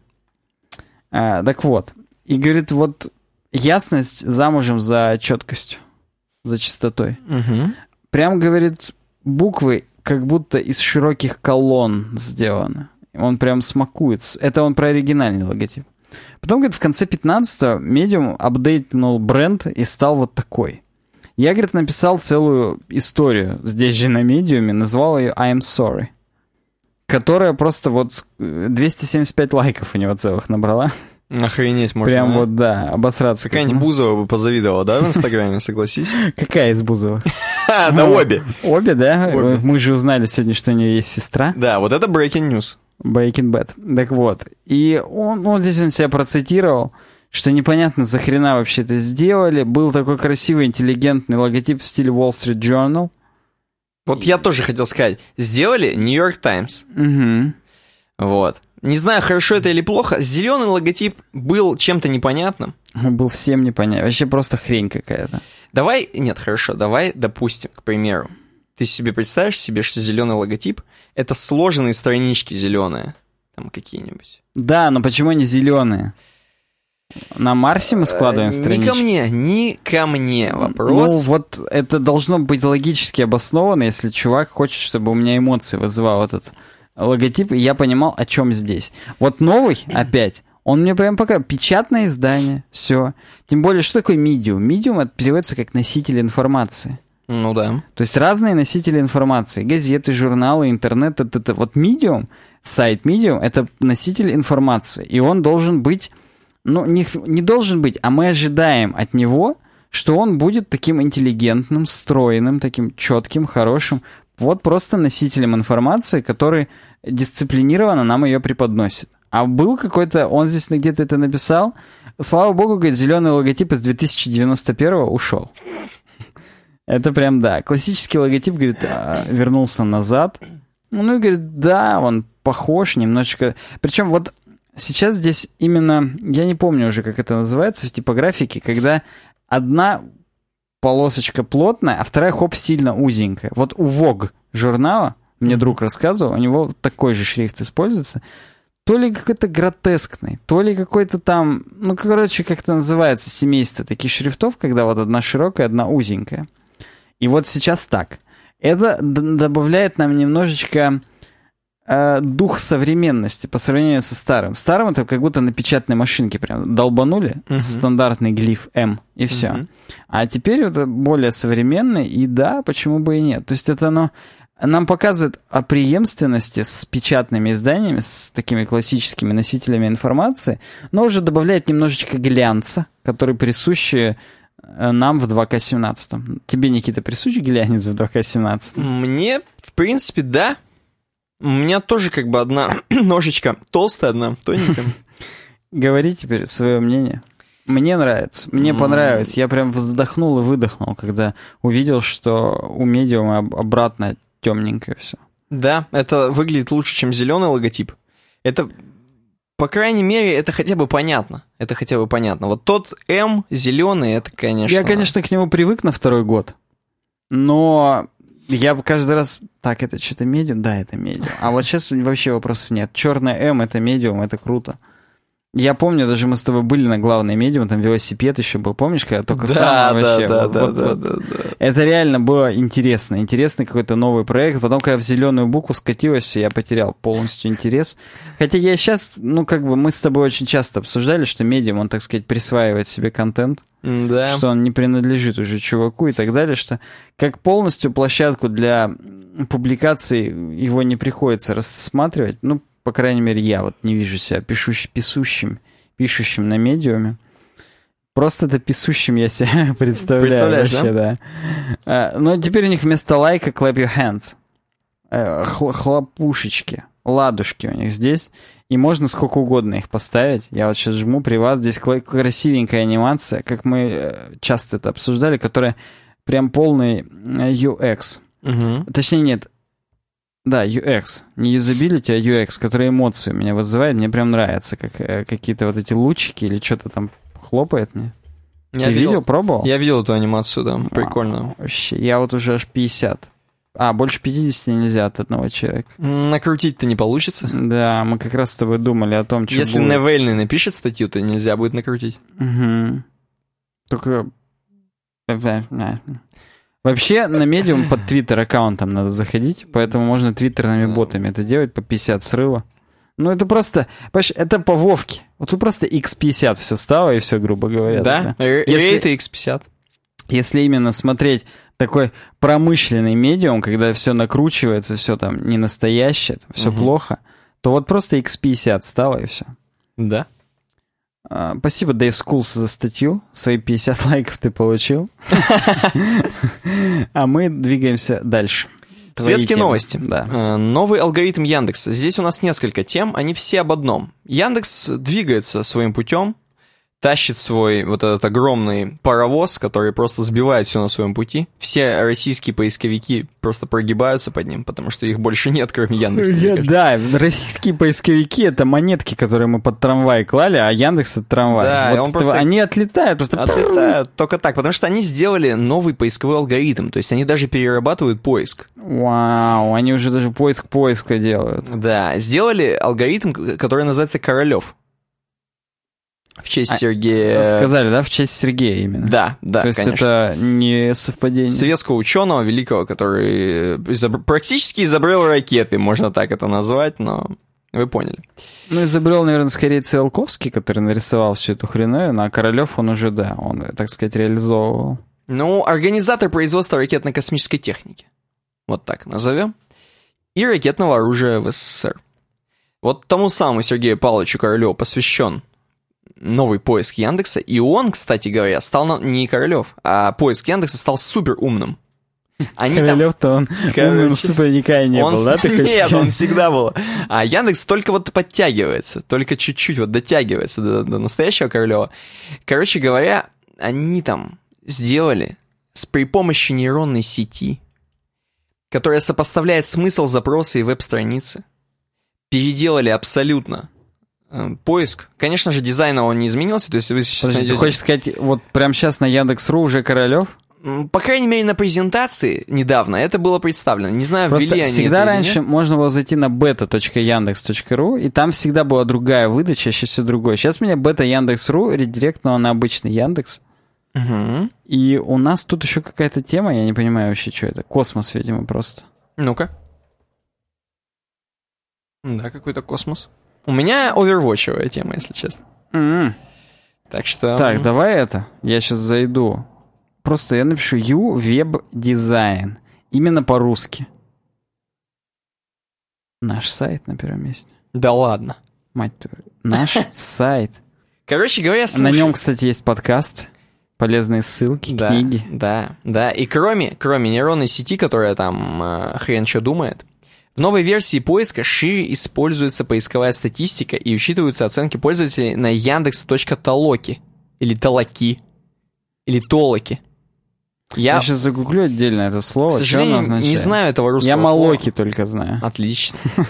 А, так вот. И говорит, вот ясность замужем за четкостью, за чистотой. Мгм. Прям, говорит, буквы как будто из широких колонн сделаны. Он прям смакует. Это он про оригинальный логотип. Потом, говорит, в конце 15-го Medium апдейтнул бренд и стал вот такой. Я, говорит, написал целую историю здесь же на медиуме, назвал ее I'm Sorry. Которая просто вот с- э, 275 лайков у него целых набрала. Охренеть можно. Прям а? вот, да, обосраться. Какая-нибудь Бузова бы позавидовала, да, в Инстаграме, согласись? Какая из Бузовых? Ха, Да обе. Обе, да? Мы же узнали сегодня, что у нее есть сестра. Да, вот это breaking news. Breaking Bad. Так вот. И он, он здесь он себя процитировал, что непонятно, за хрена вообще это сделали. Был такой красивый, интеллигентный логотип в стиле Wall Street Journal. Вот я тоже хотел сказать. Сделали New York Times. Угу. Вот. Не знаю, хорошо это или плохо. Зеленый логотип был чем-то непонятным. Он был всем непонятен. Вообще просто хрень какая-то. Давай, нет, хорошо, давай допустим, к примеру, ты себе представишь себе, что зеленый логотип это сложенные странички зеленые, там какие-нибудь. Да, но почему они зеленые? На Марсе мы складываем Э, Не странички. ко мне, не ко мне вопрос. Ну, вот это должно быть логически обосновано, если чувак хочет, чтобы у меня эмоции вызывал этот логотип, и я понимал, о чем здесь. Вот новый, опять, он мне прям пока печатное издание, все. Тем более, что такое медиум? Медиум это переводится как носитель информации. Ну да. То есть разные носители информации. Газеты, журналы, интернет. Это, это, вот Medium, сайт Medium, это носитель информации. И он должен быть, ну, не, не должен быть, а мы ожидаем от него, что он будет таким интеллигентным, стройным, таким четким, хорошим. Вот просто носителем информации, который дисциплинированно нам ее преподносит. А был какой-то, он здесь где-то это написал, слава богу, говорит, зеленый логотип из 2091 ушел. Это прям, да. Классический логотип, говорит, а, вернулся назад. Ну и говорит, да, он похож немножечко. Причем вот сейчас здесь именно, я не помню уже, как это называется в типографике, когда одна полосочка плотная, а вторая, хоп, сильно узенькая. Вот у Vogue журнала, мне друг рассказывал, у него такой же шрифт используется, то ли какой-то гротескный, то ли какой-то там, ну, короче, как это называется, семейство таких шрифтов, когда вот одна широкая, одна узенькая. И вот сейчас так. Это добавляет нам немножечко э, дух современности по сравнению со старым. Старым это как будто на печатной машинке прям долбанули uh-huh. стандартный глиф М и все. Uh-huh. А теперь это более современный, и да, почему бы и нет. То есть это оно нам показывает о преемственности с печатными изданиями, с такими классическими носителями информации, но уже добавляет немножечко глянца, который присущи Э, нам в 2К17. Тебе, Никита, присущ глянец в 2К17? Мне, в принципе, да. У меня тоже как бы одна ножечка толстая, одна тоненькая. Говори теперь свое мнение. Мне нравится. Мне mm. понравилось. Я прям вздохнул и выдохнул, когда увидел, что у медиума обратно темненькое все. Да, это выглядит лучше, чем зеленый логотип. Это по крайней мере, это хотя бы понятно. Это хотя бы понятно. Вот тот М зеленый, это, конечно... Я, конечно, к нему привык на второй год, но я каждый раз... Так, это что-то медиум? Да, это медиум. А вот сейчас вообще вопросов нет. Черная М — это медиум, это круто. Я помню, даже мы с тобой были на главной медиум, там велосипед еще был, помнишь, когда только да, сам да, вообще... Да, вот, да, вот, да, вот. да, да. Это реально было интересно. Интересный какой-то новый проект. Потом, когда в зеленую букву скатилось, я потерял полностью интерес. Хотя я сейчас, ну, как бы мы с тобой очень часто обсуждали, что медиум, он, так сказать, присваивает себе контент. Да. Что он не принадлежит уже чуваку и так далее, что как полностью площадку для публикаций его не приходится рассматривать. Ну, по крайней мере, я вот не вижу себя пишущим, писущим пишущим на медиуме. Просто это писущим я себя представляю вообще, да? да. А, но теперь у них вместо лайка clap your hands. Э, хлопушечки, ладушки у них здесь. И можно сколько угодно их поставить. Я вот сейчас жму при вас. Здесь красивенькая анимация, как мы э, часто это обсуждали, которая прям полный э, UX. Угу. Точнее, нет, да, UX. Не юзабилити, а UX, который эмоции меня вызывает. Мне прям нравится, как э, какие-то вот эти лучики или что-то там хлопает мне. Я Ты видел, видел, пробовал? Я видел эту анимацию, да, прикольно. А, вообще, я вот уже аж 50. А, больше 50 нельзя от одного человека. Накрутить-то не получится. Да, мы как раз с тобой думали о том, что Если будет. Невельный напишет статью, то нельзя будет накрутить. Угу. Только... Вообще на Medium под твиттер аккаунтом надо заходить, поэтому можно твиттерными ботами это делать по 50 сразу. Ну, это просто, понимаешь, это по Вовке. Вот тут просто x50 все стало, и все, грубо говоря. Да, да. Если, это x50. Если именно смотреть такой промышленный Medium, когда все накручивается, все там не настоящее, все угу. плохо, то вот просто x50 стало, и все. Да. А, спасибо, Дэйв Скулс, за статью. Свои 50 лайков ты получил. А мы двигаемся дальше. Светские новости. Да. Э, новый алгоритм Яндекса. Здесь у нас несколько тем, они все об одном. Яндекс двигается своим путем, тащит свой вот этот огромный паровоз, который просто сбивает все на своем пути. Все российские поисковики просто прогибаются под ним, потому что их больше нет, кроме Яндекса. Да, российские поисковики — это монетки, которые мы под трамвай клали, а Яндекс — это трамвай. Да, вот он просто... Они отлетают просто... Отлетают только так, потому что они сделали новый поисковой алгоритм, то есть они даже перерабатывают поиск. Вау, они уже даже поиск поиска делают. Да, сделали алгоритм, который называется Королев. В честь а, Сергея... Сказали, да? В честь Сергея именно. Да, да, То есть конечно. это не совпадение? Советского ученого великого, который изоб... практически изобрел ракеты, можно так это назвать, но вы поняли. Ну, изобрел, наверное, скорее Циолковский, который нарисовал всю эту хреновину, а Королев, он уже, да, он, так сказать, реализовывал. Ну, организатор производства ракетно-космической техники. Вот так назовем. И ракетного оружия в СССР. Вот тому самому Сергею Павловичу Королеву посвящен новый поиск Яндекса. И он, кстати говоря, стал не Королев, а поиск Яндекса стал супер умным. Королев-то он Короче, умным супер никогда не он, был, да? Ты нет, он всегда был. А Яндекс только вот подтягивается, только чуть-чуть вот дотягивается до, до настоящего Королева. Короче говоря, они там сделали с при помощи нейронной сети, которая сопоставляет смысл запроса и веб-страницы, переделали абсолютно поиск. Конечно же, дизайна он не изменился, то есть вы сейчас Подожди, найдете... ты хочешь сказать, вот прямо сейчас на Яндекс.ру уже Королев? По крайней мере, на презентации недавно это было представлено. Не знаю, Просто ввели они всегда это раньше можно было зайти на beta.yandex.ru, и там всегда была другая выдача, чаще всего другой. Сейчас меня бета Яндекс.ру редиректнула на обычный Яндекс. Угу. И у нас тут еще какая-то тема, я не понимаю вообще, что это. Космос, видимо, просто. Ну-ка. Да, какой-то космос. У меня овервотчевая тема, если честно. Mm-hmm. Так что... Так, давай это. Я сейчас зайду. Просто я напишу UWebDesign. Именно по-русски. Наш сайт на первом месте. Да ладно. Мать твою. Наш сайт. Короче говоря, слушай. На нем, кстати, есть подкаст. Полезные ссылки, да, книги. Да, да. И кроме, кроме нейронной сети, которая там э, хрен что думает, в новой версии поиска шире используется поисковая статистика и учитываются оценки пользователей на яндекс.толоки или толоки или толоки. Я, я сейчас загуглю отдельно это слово. К сожалению, не знаю этого русского Я молоки слова. только знаю. Отлично.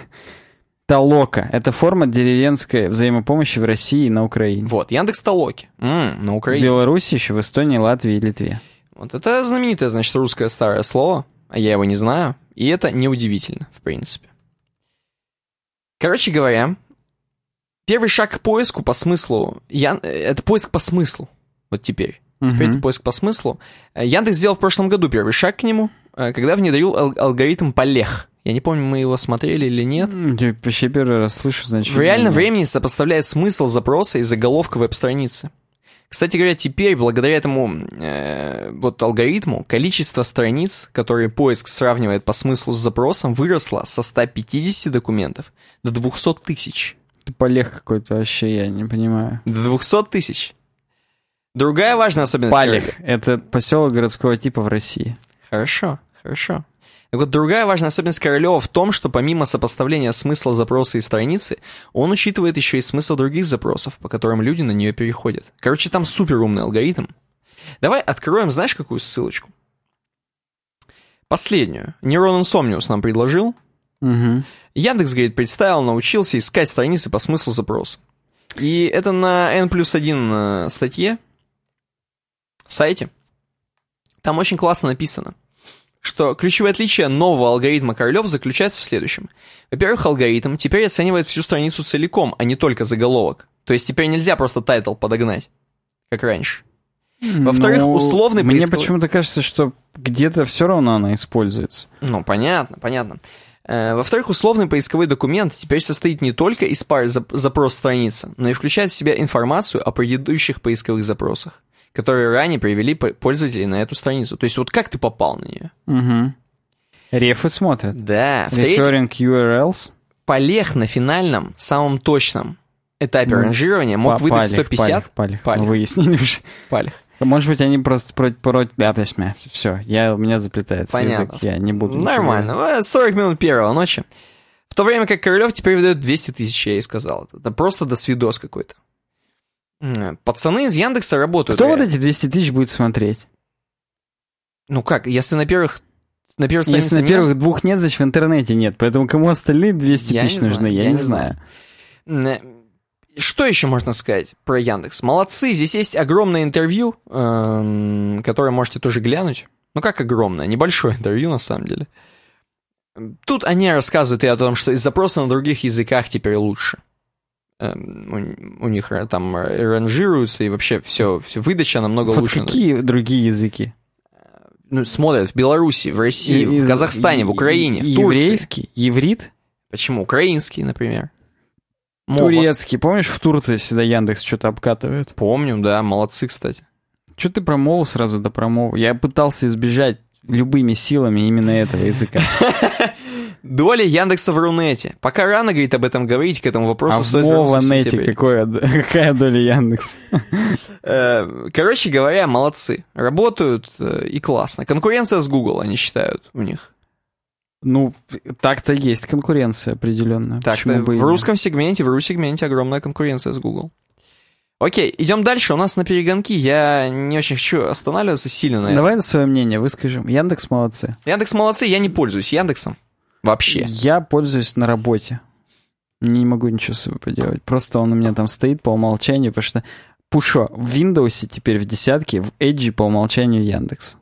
Толока. Это форма деревенской взаимопомощи в России и на Украине. Вот, Яндекс Толоки. На Украине. В Беларуси еще, в Эстонии, Латвии и Литве. Вот это знаменитое, значит, русское старое слово, а я его не знаю, и это неудивительно, в принципе. Короче говоря, первый шаг к поиску по смыслу, я, это поиск по смыслу, вот теперь. Теперь это поиск по смыслу. Яндекс сделал в прошлом году первый шаг к нему, когда внедрил ал- алгоритм Полех. Я не помню, мы его смотрели или нет. Я вообще первый раз слышу, значит. В реальном времени сопоставляет смысл запроса и заголовка веб-страницы. Кстати говоря, теперь, благодаря этому э, вот алгоритму, количество страниц, которые поиск сравнивает по смыслу с запросом, выросло со 150 документов до 200 тысяч. Это полег какой-то вообще, я не понимаю. До 200 тысяч. Другая важная особенность... Палех. Это поселок городского типа в России. Хорошо, хорошо. Так вот, другая важная особенность Королева в том, что помимо сопоставления смысла запроса и страницы, он учитывает еще и смысл других запросов, по которым люди на нее переходят. Короче, там супер умный алгоритм. Давай откроем, знаешь, какую ссылочку? Последнюю. Нейрон Insomnius нам предложил. Угу. Яндекс, говорит, представил, научился искать страницы по смыслу запроса. И это на N плюс 1 статье, сайте. Там очень классно написано что ключевое отличие нового алгоритма Королев заключается в следующем. Во-первых, алгоритм теперь оценивает всю страницу целиком, а не только заголовок. То есть теперь нельзя просто title подогнать, как раньше. Во-вторых, Ну, условный Мне почему-то кажется, что где-то все равно она используется. Ну, понятно, понятно. Э, Во-вторых, условный поисковой документ теперь состоит не только из пары зап- запрос страницы, но и включает в себя информацию о предыдущих поисковых запросах, которые ранее привели по- пользователей на эту страницу. То есть вот как ты попал на нее? Угу. Рефы смотрят. Да. Referring URLs. Полех на финальном, самом точном этапе Ну, ранжирования мог выдать палех, 150 Палех, палех. Палех. Мы выяснили уже. палех. Может быть, они просто против... против... Да, все, я, у меня заплетается Понятно. язык, я не буду ничего Нормально. Э, 40 минут первого ночи. В то время как Королев теперь выдает 200 тысяч, я ей сказал. Это просто до свидос какой-то. Пацаны из Яндекса работают. Кто вот эти 200 тысяч будет смотреть? Ну как, если на первых... На первых Если на нет, первых двух нет, значит в интернете нет. Поэтому кому остальные 200 Я тысяч нужны, знаю, я, я не не знаю. Э, Что еще можно сказать про Яндекс? Молодцы, здесь есть огромное интервью, эм, которое можете тоже глянуть. Ну как огромное? Небольшое интервью на самом деле. Тут они рассказывают и о том, что из запроса на других языках теперь лучше. Эм, У, у них э, там ранжируются и вообще все, все выдача намного Вот лучше. какие другие языки? Ну, смотрят в Беларуси, в России, И- в Казахстане, в и- Украине, в и- Турции. Еврейский? Еврит? Почему? Украинский, например. Мова. Турецкий. Помнишь, в Турции всегда Яндекс что-то обкатывает? Помню, да, молодцы, кстати. Что ты про мову сразу до про мову? Я пытался избежать любыми силами именно этого языка. Доля Яндекса в Рунете. Пока рано, говорит, об этом говорить, к этому вопросу А стоит в сентябре. какое, какая доля Яндекс? Э, Короче говоря, молодцы. Работают э, и классно. Конкуренция с Google, они считают, у них. Ну, так-то есть конкуренция определенная. Так, в русском сегменте, в ру-сегменте огромная конкуренция с Google. Окей, идем дальше. У нас на перегонки. Я не очень хочу останавливаться сильно на этом. Давай свое мнение выскажем. Яндекс молодцы. Яндекс молодцы, я не пользуюсь Яндексом. Вообще. Я пользуюсь на работе. Не могу ничего с собой поделать. Просто он у меня там стоит по умолчанию, потому что Пушо, в Windows теперь в десятке, в Edge по умолчанию Яндекс.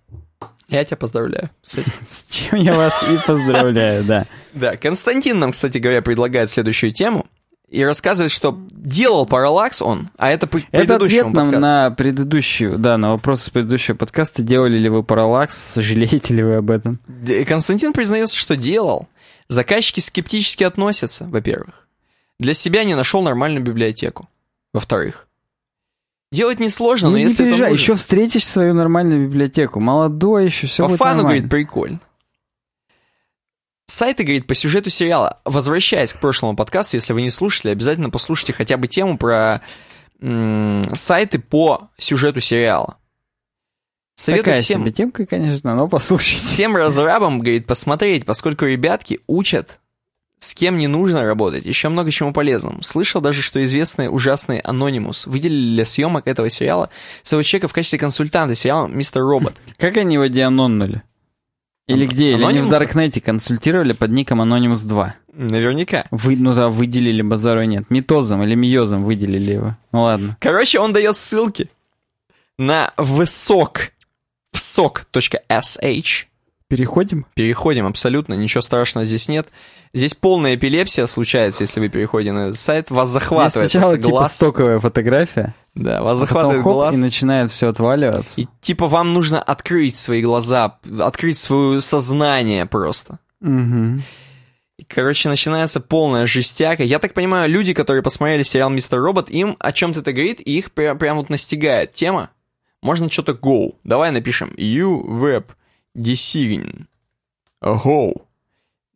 Я тебя поздравляю с этим. С чем я вас и поздравляю, да. Да, Константин нам, кстати говоря, предлагает следующую тему и рассказывает, что делал параллакс он, а это по Это ответ нам подкасту. на предыдущую, да, на вопрос с предыдущего подкаста. Делали ли вы параллакс? Сожалеете ли вы об этом? Константин признается, что делал. Заказчики скептически относятся, во-первых. Для себя не нашел нормальную библиотеку, во-вторых. Делать несложно, Ну, но не если это переживай, нужно. еще встретишь свою нормальную библиотеку. Молодой еще, все По будет фану, нормально. говорит, прикольно. Сайты, говорит, по сюжету сериала. Возвращаясь к прошлому подкасту, если вы не слушали, обязательно послушайте хотя бы тему про сайты по сюжету сериала. Советую Такая всем, себе темка, конечно, но послушайте. всем разрабам, говорит, посмотреть, поскольку ребятки учат, с кем не нужно работать, еще много чему полезному. Слышал даже, что известный ужасный Анонимус выделили для съемок этого сериала своего человека в качестве консультанта сериала «Мистер Робот». Как они его дианоннули? Или где? Или они в? Даркнете консультировали под ником Anonymous 2? Наверняка. Вы, ну да, выделили базару нет. Митозом или миозом выделили его. Ну ладно. Короче, он дает ссылки на высок, всок.sh. Переходим? Переходим абсолютно, ничего страшного здесь нет. Здесь полная эпилепсия случается, если вы переходите на этот сайт. Вас Здесь захватывает сначала просто типа глаз. стоковая фотография, Да, вас а потом захватывает хоп, глаз. и начинает все отваливаться. И типа вам нужно открыть свои глаза, открыть свое сознание просто. И, короче, начинается полная жестяка. Я так понимаю, люди, которые посмотрели сериал «Мистер Робот», им о чем-то это говорит, и их прям, прям вот настигает тема. Можно что-то go. Давай напишем you web design go.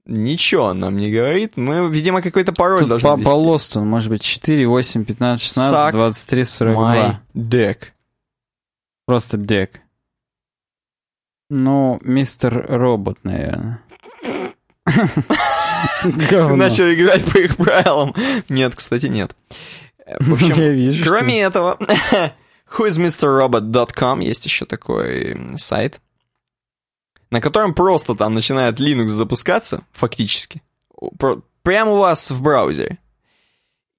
Ничего нам не говорит. Мы, видимо, какой-то пароль Тут должны по, ввести. по лосту, может быть, 4, 8, 15, 16, Suck 23, 42. My deck. Просто дек. Ну, мистер робот, наверное. Начал играть по их правилам. Нет, кстати, нет. В общем, Кроме этого, whoismrrobot.com есть еще такой сайт, на котором просто там начинает Linux запускаться, фактически, прямо у вас в браузере.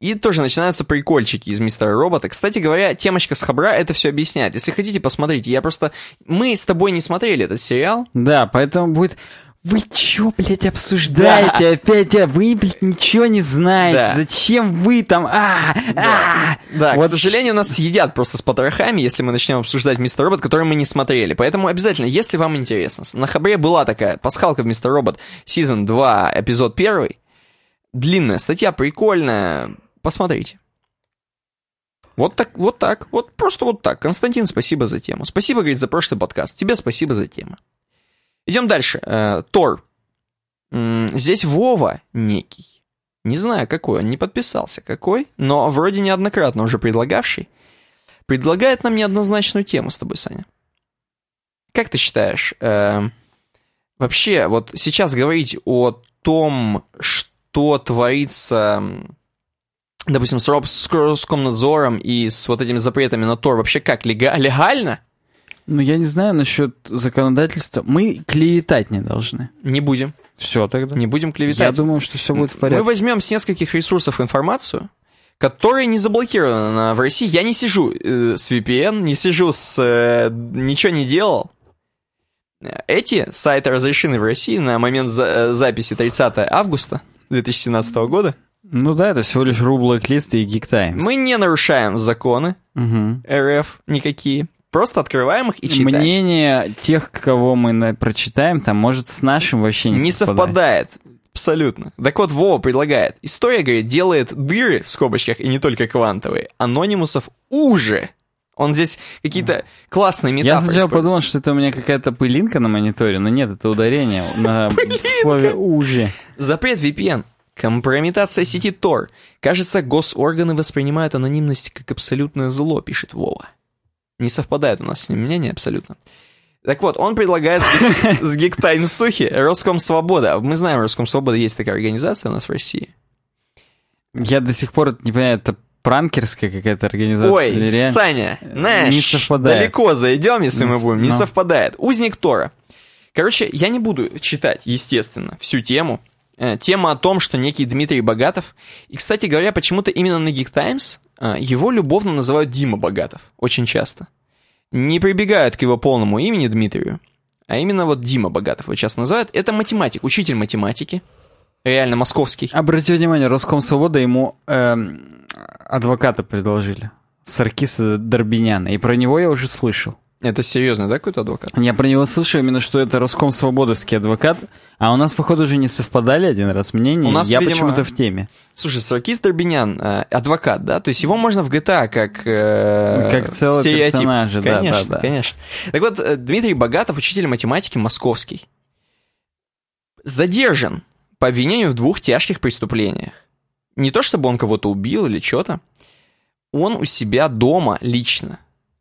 И тоже начинаются прикольчики из Мистера Робота. Кстати говоря, темочка с Хабра это все объясняет. Если хотите, посмотрите. Я просто... Мы с тобой не смотрели этот сериал. Да, поэтому будет... Вы чё, блядь, обсуждаете опять? А Вы, блядь, ничего не знаете. Да. Зачем вы там? А, а! Да, Вот к сожалению, нас съедят просто с потрохами, если мы начнем обсуждать Мистер Робот, который мы не смотрели. Поэтому обязательно, если вам интересно, на Хабре была такая пасхалка в Мистер Робот, сезон 2, эпизод 1. Длинная статья, прикольная. Посмотрите. Вот так, вот так, вот просто вот так. Константин, спасибо за тему. Спасибо, говорит, за прошлый подкаст. Тебе спасибо за тему. Идем дальше. Э, Тор. Здесь Вова некий. Не знаю, какой, он не подписался, какой, но вроде неоднократно уже предлагавший, предлагает нам неоднозначную тему с тобой, Саня. Как ты считаешь, э, вообще, вот сейчас говорить о том, что творится, допустим, с, Роб- с и с вот этими запретами на Тор, вообще как, лега- легально? Ну, я не знаю насчет законодательства. Мы клеветать не должны. Не будем, Все тогда. не будем Я клеветать. думаю, что все будет в Мы порядке. возьмем с нескольких ресурсов информацию, которая не заблокирована в России. Я не сижу э, с VPN, не сижу с... э, ничего не делал. Эти сайты разрешены в России на момент за- э, записи 30 августа 2017 года. Ну да, это всего лишь рублик лист и Geek Times. Мы не нарушаем законы Мгм. РФ никакие. Просто открываем их и читаем. Мнение тех, кого мы прочитаем, там может с нашим вообще не, не совпадает. Абсолютно. Так вот, Вова предлагает. История, говорит, делает дыры, в скобочках, и не только квантовые, анонимусов уже. Он здесь какие-то классные Я метафоры. сначала использует. подумал, что это у меня какая-то пылинка на мониторе, но нет, это ударение на слове «уже». Запрет VPN. Компрометация сети Tor. Кажется, госорганы воспринимают анонимность как абсолютное зло, пишет Вова. Не совпадает у нас с ним мнение абсолютно. Так вот, он предлагает с Geek Сухи Роском Свобода. Мы знаем, Роском Свобода есть такая организация у нас в России. Я до сих пор не понимаю, это пранкерская какая-то организация Ой, или? Саня, знаешь, не совпадает. далеко зайдем, если мы Не с- будем. Не ну. совпадает. Узник Тора. Короче, я не буду читать, естественно, всю тему. Э, Тема о том, что некий Дмитрий Богатов... И, кстати говоря, почему-то именно на Geek Times его любовно называют Дима Богатов. Очень часто. Не прибегают к его полному имени Дмитрию, а именно вот Дима Богатов его часто называют. Это математик, учитель математики. Реально московский. Обратите внимание, Роскомсвобода ему эм, адвоката предложили. Саркиса Дорбиняна. И про него я уже слышал. Это серьезно, да, какой-то адвокат? Я про него слышал именно, что это Роскомсвободовский адвокат. А у нас, походу, уже не совпадали один раз мнения. У нас, я видимо, почему-то в теме. Слушай, Саркис Дорбинян, э, адвокат, да? То есть его можно в GTA как... э, Как целого стереотип. персонажа, да, конечно, да, да. Конечно, Так вот, э, Дмитрий Богатов, учитель математики московский, задержан по обвинению в двух тяжких преступлениях. Не то, чтобы он кого-то убил или что-то. Он у себя дома лично,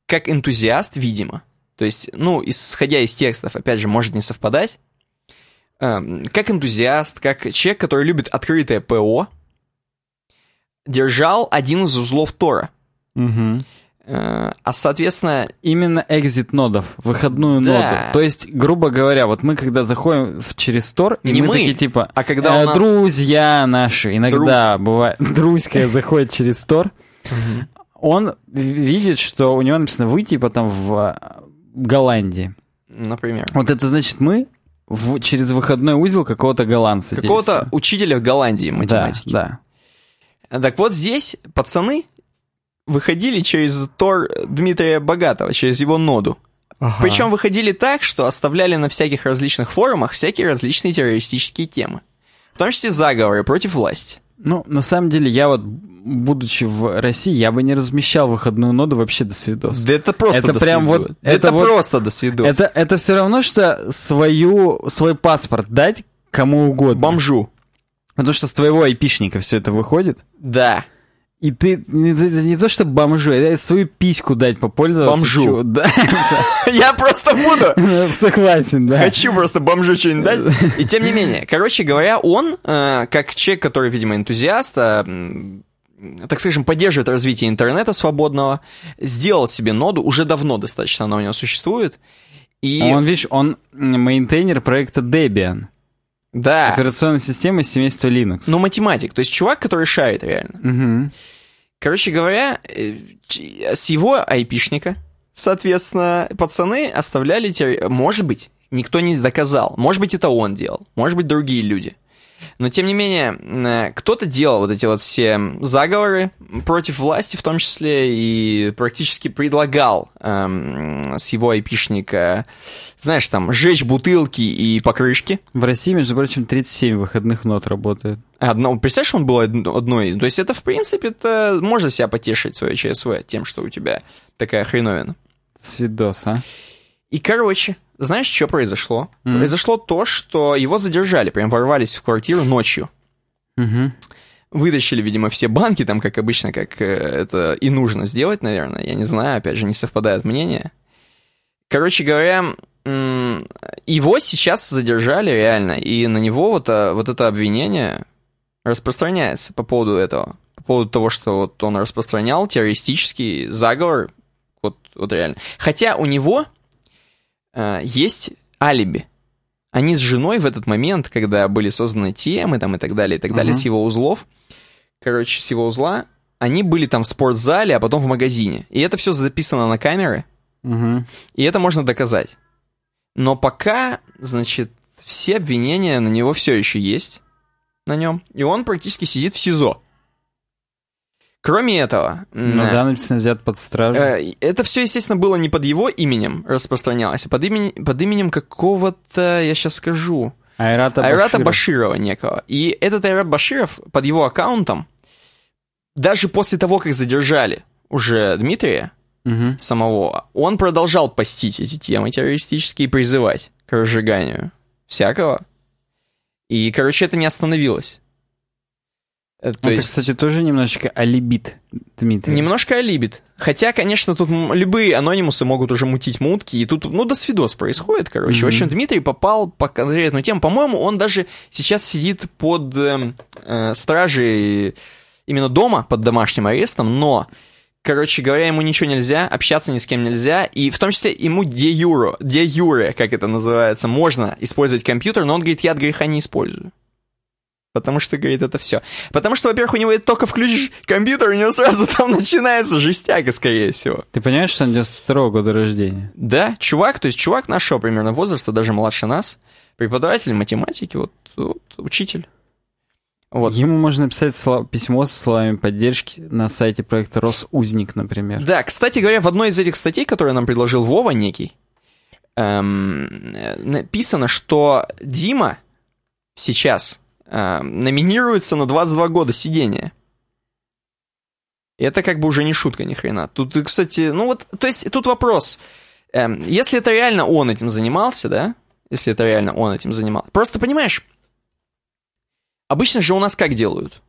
как энтузиаст, видимо. То есть, ну, исходя из текстов, опять же, может не совпадать. Эм, Как энтузиаст, как человек, который любит открытое ПО, держал один из узлов Тора. Э, А, соответственно, Именно экзит нодов, выходную Да. ноду. То есть, грубо говоря, вот мы когда заходим в, через Тор, и Не мы, мы, такие типа, а когда э, у нас- друзья наши, иногда бывает, друзья заходит через Тор, он видит, что у него написано выйти потом в э, Голландии. например, Вот это значит мы в- через выходной узел какого-то голландца. какого-то учителя в Голландии математики. Да, Так вот здесь пацаны выходили через Тор Дмитрия Богатого, через его ноду. да. Причем выходили так, что оставляли на всяких различных форумах всякие различные террористические темы. В том числе заговоры против власти. Ну, на самом деле, я вот, будучи в России, я бы не размещал выходную ноду вообще до свидос. Да это просто Это до прям свидос. вот- Это, это вот- просто до свидос. Это, это все равно, что свою, свой паспорт дать кому угодно. Бомжу. Потому что с твоего айпишника все это выходит. Да. И ты не, не- то, что бомжу, это свою письку дать попользоваться. Бомжу. Да, Я просто буду. согласен, да. Хочу просто бомжу что-нибудь дать. И тем не менее, короче говоря, он, э, как человек, который, видимо, энтузиаст, э, так скажем, поддерживает развитие интернета свободного, сделал себе ноду, уже давно достаточно она у него существует. И А Он, видишь, он maintainer проекта Debian. Да, Операционной системы семейства Linux. но математик, то есть чувак, который шарит реально. Мгм. Короче говоря, э, с его айпишника, соответственно, пацаны оставляли, может быть, никто не доказал, может быть, это он делал, может быть, другие люди. Но, тем не менее, э, кто-то делал вот эти вот все заговоры против власти, в том числе, и практически предлагал эм, с его айпишника, знаешь, там, сжечь бутылки и покрышки. В России, между прочим, 37 выходных нот работает. Одно, представляешь, он был од- одной из... То есть это, в принципе, это можно себя потешить, свое ЧСВ, тем, что у тебя такая хреновина. Свидос, а? И, короче, знаешь, что произошло? Мгм. Произошло то, что его задержали, прям ворвались в квартиру ночью. Мгм. Вытащили, видимо, все банки, там, как обычно, как э, это и нужно сделать, наверное. Я не знаю, опять же, не совпадает мнение. Короче говоря, его сейчас задержали реально, и на него вот, а, вот это обвинение распространяется по поводу этого. По поводу того, что вот он распространял террористический заговор, вот, вот реально. Хотя у него э, есть алиби. Они с женой в этот момент, когда были созданы темы там и так далее, и так далее, Мгм. с его узлов, короче, с его узла, они были там в спортзале, а потом в магазине. И это все записано на камеры, Мгм. и это можно доказать. Но пока, значит, все обвинения на него все еще есть, на нем, и он практически сидит в СИЗО. Кроме этого, Ну м, да, написано взят под стражу. Э, Это все, естественно, было не под его именем распространялось, а под, имени- под именем какого-то, я сейчас скажу, Айрата, Айрата Баширов. Баширова некого. И этот Айрат Баширов под его аккаунтом, даже после того, как задержали уже Дмитрия, Мгм. самого, он продолжал постить эти темы террористические и призывать к разжиганию всякого. И, короче, это не остановилось. Э, То Это, есть, кстати, тоже немножечко алибит, Дмитрий. немножко алибит. Хотя, конечно, тут любые анонимусы могут уже мутить мутки, и тут, ну, до свидос происходит, короче. В Мгм. общем, Дмитрий попал по конкретную тему. По-моему, он даже сейчас сидит под эм, э, стражей именно дома, под домашним арестом, но, короче говоря, ему ничего нельзя, общаться ни с кем нельзя, и в том числе ему де юро, де юре, как это называется, можно использовать компьютер, но он говорит, я от греха не использую. Потому что, говорит, это все. Потому что, во-первых, у него только включишь компьютер, у него сразу там начинается жестяка, скорее всего. Ты понимаешь, что он 92 года рождения? Да, чувак, то есть чувак нашего примерно возраста, даже младше нас, преподаватель математики, вот, вот учитель. Вот. Ему можно написать сло- письмо со словами поддержки на сайте проекта Росузник, например. Да, кстати говоря, в одной из этих статей, которую нам предложил Вова некий, эм, э, написано, что Дима сейчас эм, номинируется на 22 года сидения. Это как бы уже не шутка ни хрена. Тут, э, кстати, ну вот, то есть тут вопрос. Эм, если это реально он этим занимался, да? Если это реально он этим занимался. Просто понимаешь, обычно же у нас как делают?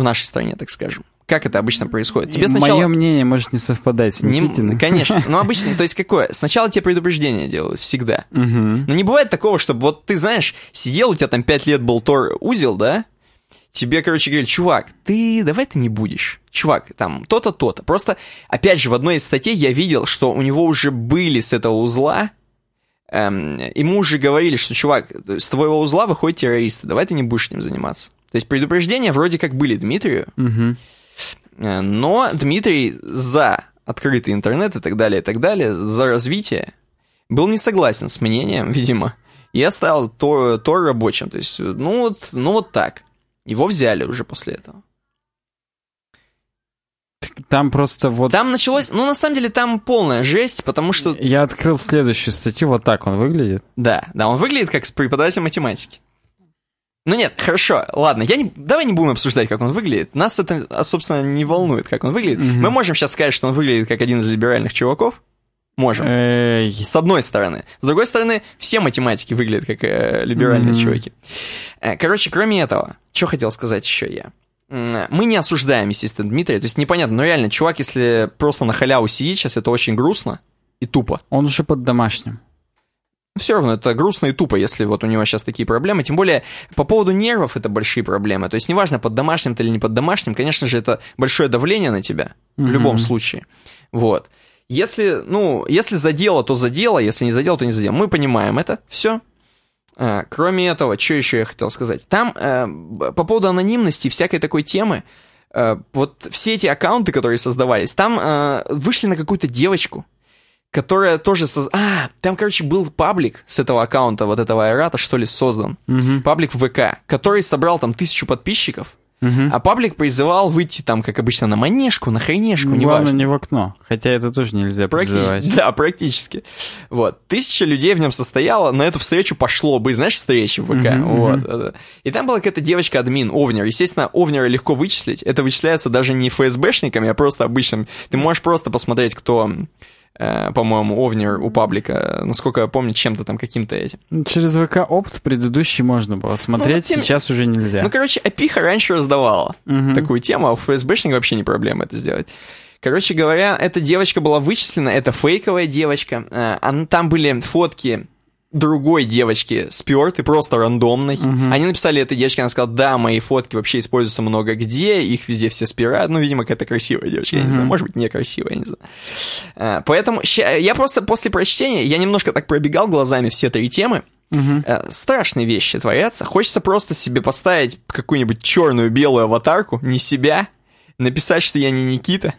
В нашей стране, так скажем. Как это обычно происходит? Тебе сначала... Мое мнение может не совпадать с Не- Никитиным. конечно. Но обычно, то есть какое? Сначала тебе предупреждение делают, всегда. Мгм. Но не бывает такого, чтобы вот ты, знаешь, сидел, у тебя там 5 лет был Тор узел, да? Тебе, короче, говорят, чувак, ты давай ты не будешь. Чувак, там, то-то, то-то. Просто, опять же, в одной из статей я видел, что у него уже были с этого узла, эм, ему уже говорили, что, чувак, с твоего узла выходят террористы, давай ты не будешь этим заниматься. То есть предупреждения вроде как были Дмитрию. Э, Но Дмитрий за открытый интернет и так далее, и так далее, за развитие, был не согласен с мнением, видимо, и оставил Тор, Тор рабочим. То есть, ну вот, ну вот так. Его взяли уже после этого. Там просто вот... Там началось, ну на самом деле там полная жесть, потому что, Я открыл следующую статью, вот так он выглядит. да, да, он выглядит как преподаватель математики. Ну нет, хорошо, ладно, я не, давай не будем обсуждать, как он выглядит. Нас это, а, собственно, не волнует, как он выглядит. Мгм. Мы можем сейчас сказать, что он выглядит как один из либеральных чуваков. Можем. Эй, С одной стороны. С другой стороны, все математики выглядят как э, либеральные Мгм. чуваки. Э, короче, кроме этого, что хотел сказать еще я. Мы не осуждаем, естественно, Дмитрия. То есть непонятно, но реально, чувак, если просто на халяву сидит, сейчас это очень грустно и тупо. Он уже под домашним. Все равно это грустно и тупо, если вот у него сейчас такие проблемы. Тем более, по поводу нервов это большие проблемы. То есть неважно, под домашним ты или не под домашним, конечно же, это большое давление на тебя в Мгм. любом случае. Вот. Если, ну, если задело, то задело, если не задело, то не задело. Мы понимаем это, все. кроме этого, что еще я хотел сказать? Там э, по поводу анонимности и всякой такой темы, э, вот все эти аккаунты, которые создавались, там э, вышли на какую-то девочку, которая тоже соз... А, там, короче, был паблик с этого аккаунта, вот этого Айрата, что ли, создан. Мгм. Паблик в ВК, который собрал там тысячу подписчиков, Мгм. а паблик призывал выйти там, как обычно, на манежку, на хренешку, Ну, неважно. Главное, не в окно. Хотя это тоже нельзя призывать. Практи- Да, практически. Вот. Тысяча людей в нем состояло, на эту встречу пошло бы, знаешь, встречи в ВК. Мгм, вот. да-да. И там была какая-то девочка-админ, Овнер. Естественно, Овнера легко вычислить. Это вычисляется даже не ФСБшниками, а просто обычным. Ты можешь просто посмотреть, кто, по-моему, Овнер у паблика, насколько я помню, чем-то там каким-то этим. Ну, Через ВК опыт предыдущий можно было смотреть, тем- сейчас уже нельзя. Ну, короче, Апиха раньше раздавала Мгм. такую тему, а у ФСБшника вообще не проблема это сделать. Короче говоря, эта девочка была вычислена, это фейковая девочка. Э, она- Там были фотки другой девочки сперты, просто рандомной. Мгм. Они написали этой девочке, она сказала, да, мои фотки вообще используются много где, их везде все спирают. Ну, видимо, какая-то красивая девочка, я не знаю, может быть, некрасивая, я не знаю. Э, Поэтому я просто после прочтения, я немножко так пробегал глазами все три темы. Э, страшные вещи творятся. Хочется просто себе поставить какую-нибудь черную белую аватарку, не себя, написать, что я не Никита.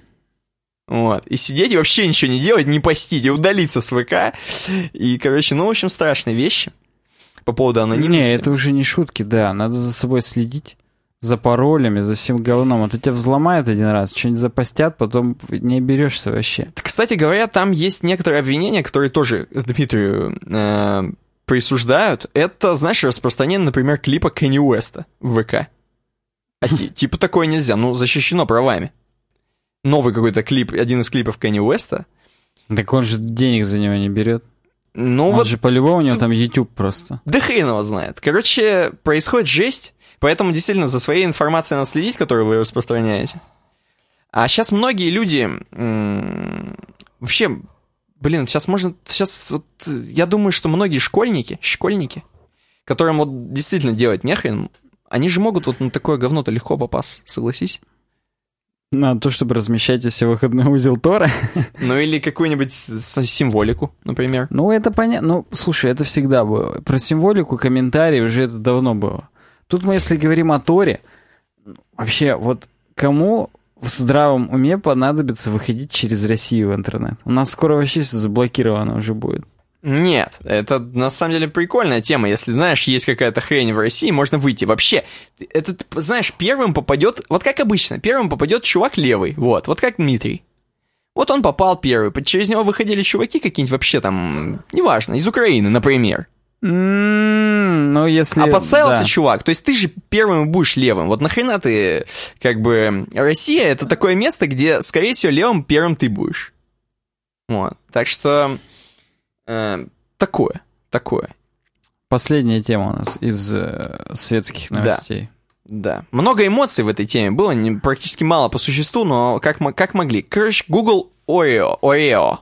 Вот. И сидеть и вообще ничего не делать, не постить, и удалиться с ВК. И, короче, ну, в общем, страшные вещи по поводу анонимности. Не, это уже не шутки, да. Надо за собой следить. За паролями, за всем говном. А то тебя взломают один раз, что-нибудь запостят, потом не берешься вообще. Кстати говоря, там есть некоторые обвинения, которые тоже Дмитрию э, присуждают. Это, знаешь, распространение, например, клипа Кенни Уэста в ВК. А ти- типа такое нельзя, ну, защищено правами. Новый какой-то клип, один из клипов Кенни Уэста. Так он же денег за него не берет. Ну он вот, же по-любому у него там YouTube просто. да хрен его знает. Короче, происходит жесть, поэтому действительно за своей информацией надо следить, которую вы распространяете. А сейчас многие люди вообще, блин, сейчас можно, сейчас вот, я думаю, что многие школьники, школьники, которым вот действительно делать нехрен, они же могут вот на такое говно-то легко попасть, согласись? На то, чтобы размещать себе выходной узел Тора. Ну или какую-нибудь символику, например. Ну, это понятно. Ну, слушай, это всегда было. Про символику, комментарии уже это давно было. Тут мы, если говорим о Торе, вообще, вот кому в здравом уме понадобится выходить через Россию в интернет? У нас скоро вообще все заблокировано уже будет. Нет, это на самом деле прикольная тема. Если, знаешь, есть какая-то хрень в России, можно выйти. Вообще, это, знаешь, первым попадет, вот как обычно, первым попадет чувак левый, вот, вот как Дмитрий. Вот он попал первый, через него выходили чуваки какие-нибудь вообще там, неважно, из Украины, например. М, Ну, если... А подставился да. чувак, то есть ты же первым будешь левым. Вот нахрена ты, как бы, Россия это такое место, где, скорее всего, левым первым ты будешь. Вот, так что, э, такое, такое. Последняя тема у нас из э, светских Да. новостей. Да. Много эмоций в этой теме было, не- практически мало по существу, но как, как могли. Короче, Google Oreo, Oreo,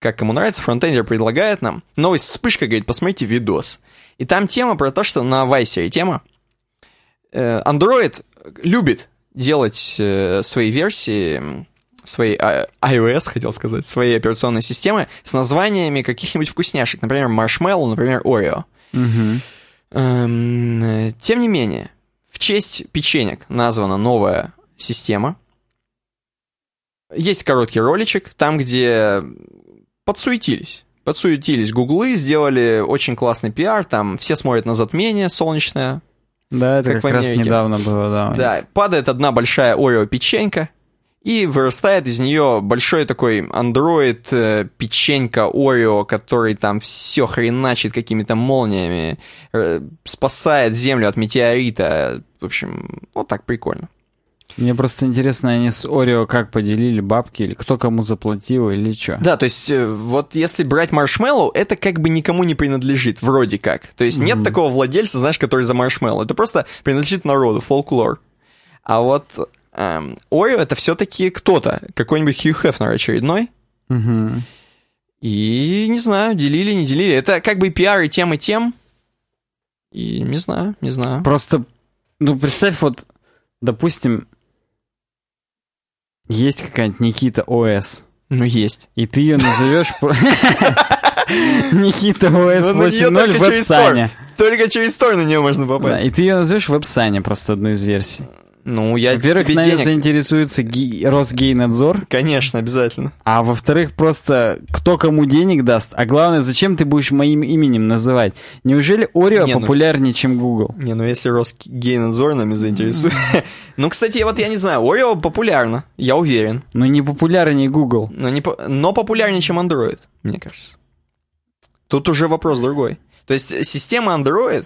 как кому нравится, фронтендер предлагает нам. Новость вспышка, говорит, посмотрите видос. И там тема про то, что на Vice тема. Э, Android любит делать э, свои версии, своей а, iOS, хотел сказать, своей операционной системы с названиями каких-нибудь вкусняшек. Например, Marshmallow, например, Oreo. Мгм. Эм, Тем не менее, в честь печенек названа новая система. Есть короткий роличек, там, где подсуетились. Подсуетились гуглы, сделали очень классный пиар, там все смотрят на затмение солнечное. Да, это Как как, раз недавно было, да. Да, падает одна большая Орео печенька, и вырастает из нее большой такой андроид э, печенька Орео, который там все хреначит какими-то молниями, э, спасает Землю от метеорита. В общем, вот так прикольно. Мне просто интересно, они с Орео как поделили бабки, или кто кому заплатил, или что? Да, то есть э, вот если брать маршмеллоу, это как бы никому не принадлежит, вроде как. То есть нет такого владельца, знаешь, который за маршмеллоу. Это просто принадлежит народу, фолклор. А вот эм, Орео это все-таки кто-то, какой-нибудь Хью Хефнер очередной. Мгм. И не знаю, делили, не делили. Это как бы пиар и тем, и тем. И не знаю, не знаю. Просто, ну, представь, вот, допустим, есть какая-нибудь Никита ОС, Ну, есть. и ты ее назовешь... Никита ОС Ну, на неё 8.0 только в через веб-сане. Только через Тор на нее можно Да, попасть. и ты ее назовешь в веб-сане, просто одну из версий. Ну, я Во-первых, тебе нами денег... заинтересуется ги- Росгейнадзор, Конечно, обязательно. а во-вторых, просто кто кому денег даст, а главное, зачем ты будешь моим именем называть? Неужели Орео Не, ну- популярнее, чем Google? Не, ну если Росгейнадзор нами заинтересует... Ну, кстати, вот я не знаю, Орео популярно, я уверен. Ну, не популярнее Google. Но, не но популярнее, чем Android, мне кажется. Тут уже вопрос другой. То есть система Android,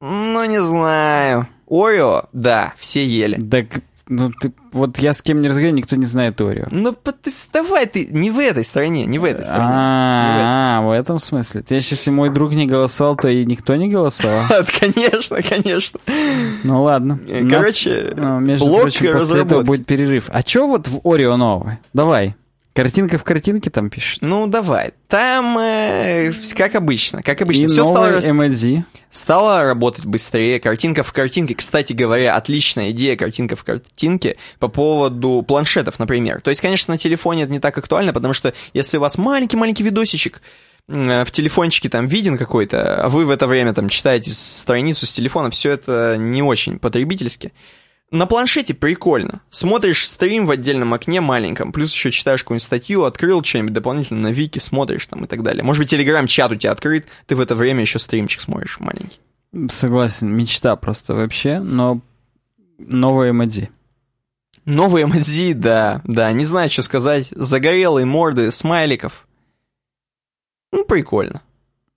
ну, не знаю. Орео, да, все ели. Так, ну, ты, вот я с кем не разговариваю, никто не знает Орео. Ну, давай ты, не в этой стране, не в этой стране. А, в этом смысле. Ты если мой друг не голосовал, то и никто не голосовал. Конечно, конечно. Ну ладно. Короче, ну, между прочим, после этого будет перерыв. А чё вот в Орео новое? Давай. Картинка в картинке там пишет. Ну, давай. Там, э, как обычно, как обычно, И все стало, MLZ. стало работать быстрее. Картинка в картинке, кстати говоря, отличная идея картинка в картинке по поводу планшетов, например. То есть, конечно, на телефоне это не так актуально, потому что если у вас маленький-маленький видосичек, э, в телефончике там виден какой-то, а вы в это время там читаете страницу с телефона, все это не очень потребительски. На планшете прикольно. Смотришь стрим в отдельном окне маленьком, плюс еще читаешь какую-нибудь статью, открыл что-нибудь дополнительно на вики, смотришь там и так далее. Может быть, телеграм-чат у тебя открыт, ты в это время еще стримчик смотришь маленький. Согласен, мечта просто вообще, но новый MLZ. Новые эмодзи, да, да, не знаю, что сказать. Загорелые морды смайликов. Ну, прикольно.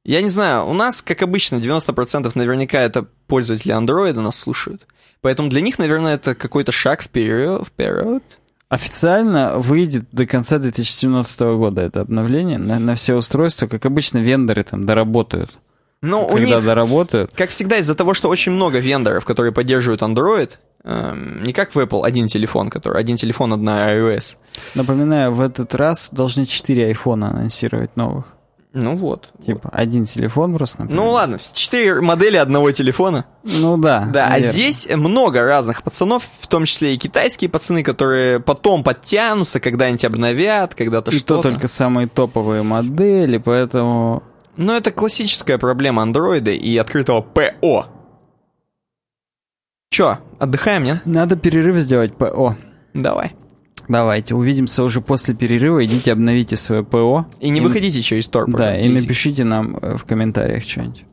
Я не знаю, у нас, как обычно, 90% наверняка это пользователи андроида нас слушают. Поэтому для них, наверное, это какой-то шаг вперед. вперед. Официально выйдет до конца 2017 года это обновление на, на все устройства. Как обычно, вендоры там доработают. Ну, у Когда них, доработают. как всегда, из-за того, что очень много вендоров, которые поддерживают Android, эм, не как в Apple один телефон, который один телефон, одна iOS. Напоминаю, в этот раз должны 4 айфона анонсировать новых. Ну вот. Типа, один телефон просто, например. Ну ладно, четыре модели одного телефона. Ну да. Да, а наверное. здесь много разных пацанов, в том числе и китайские пацаны, которые потом подтянутся, когда-нибудь обновят, когда-то И то что-то. только самые топовые модели, поэтому... Но это классическая проблема андроида и открытого ПО. Чё, отдыхаем, нет? Надо перерыв сделать, ПО. Давай. Давайте, увидимся уже после перерыва. Идите обновите свое ПО. И не выходите через Tor. Да, и напишите нам э, в комментариях что-нибудь.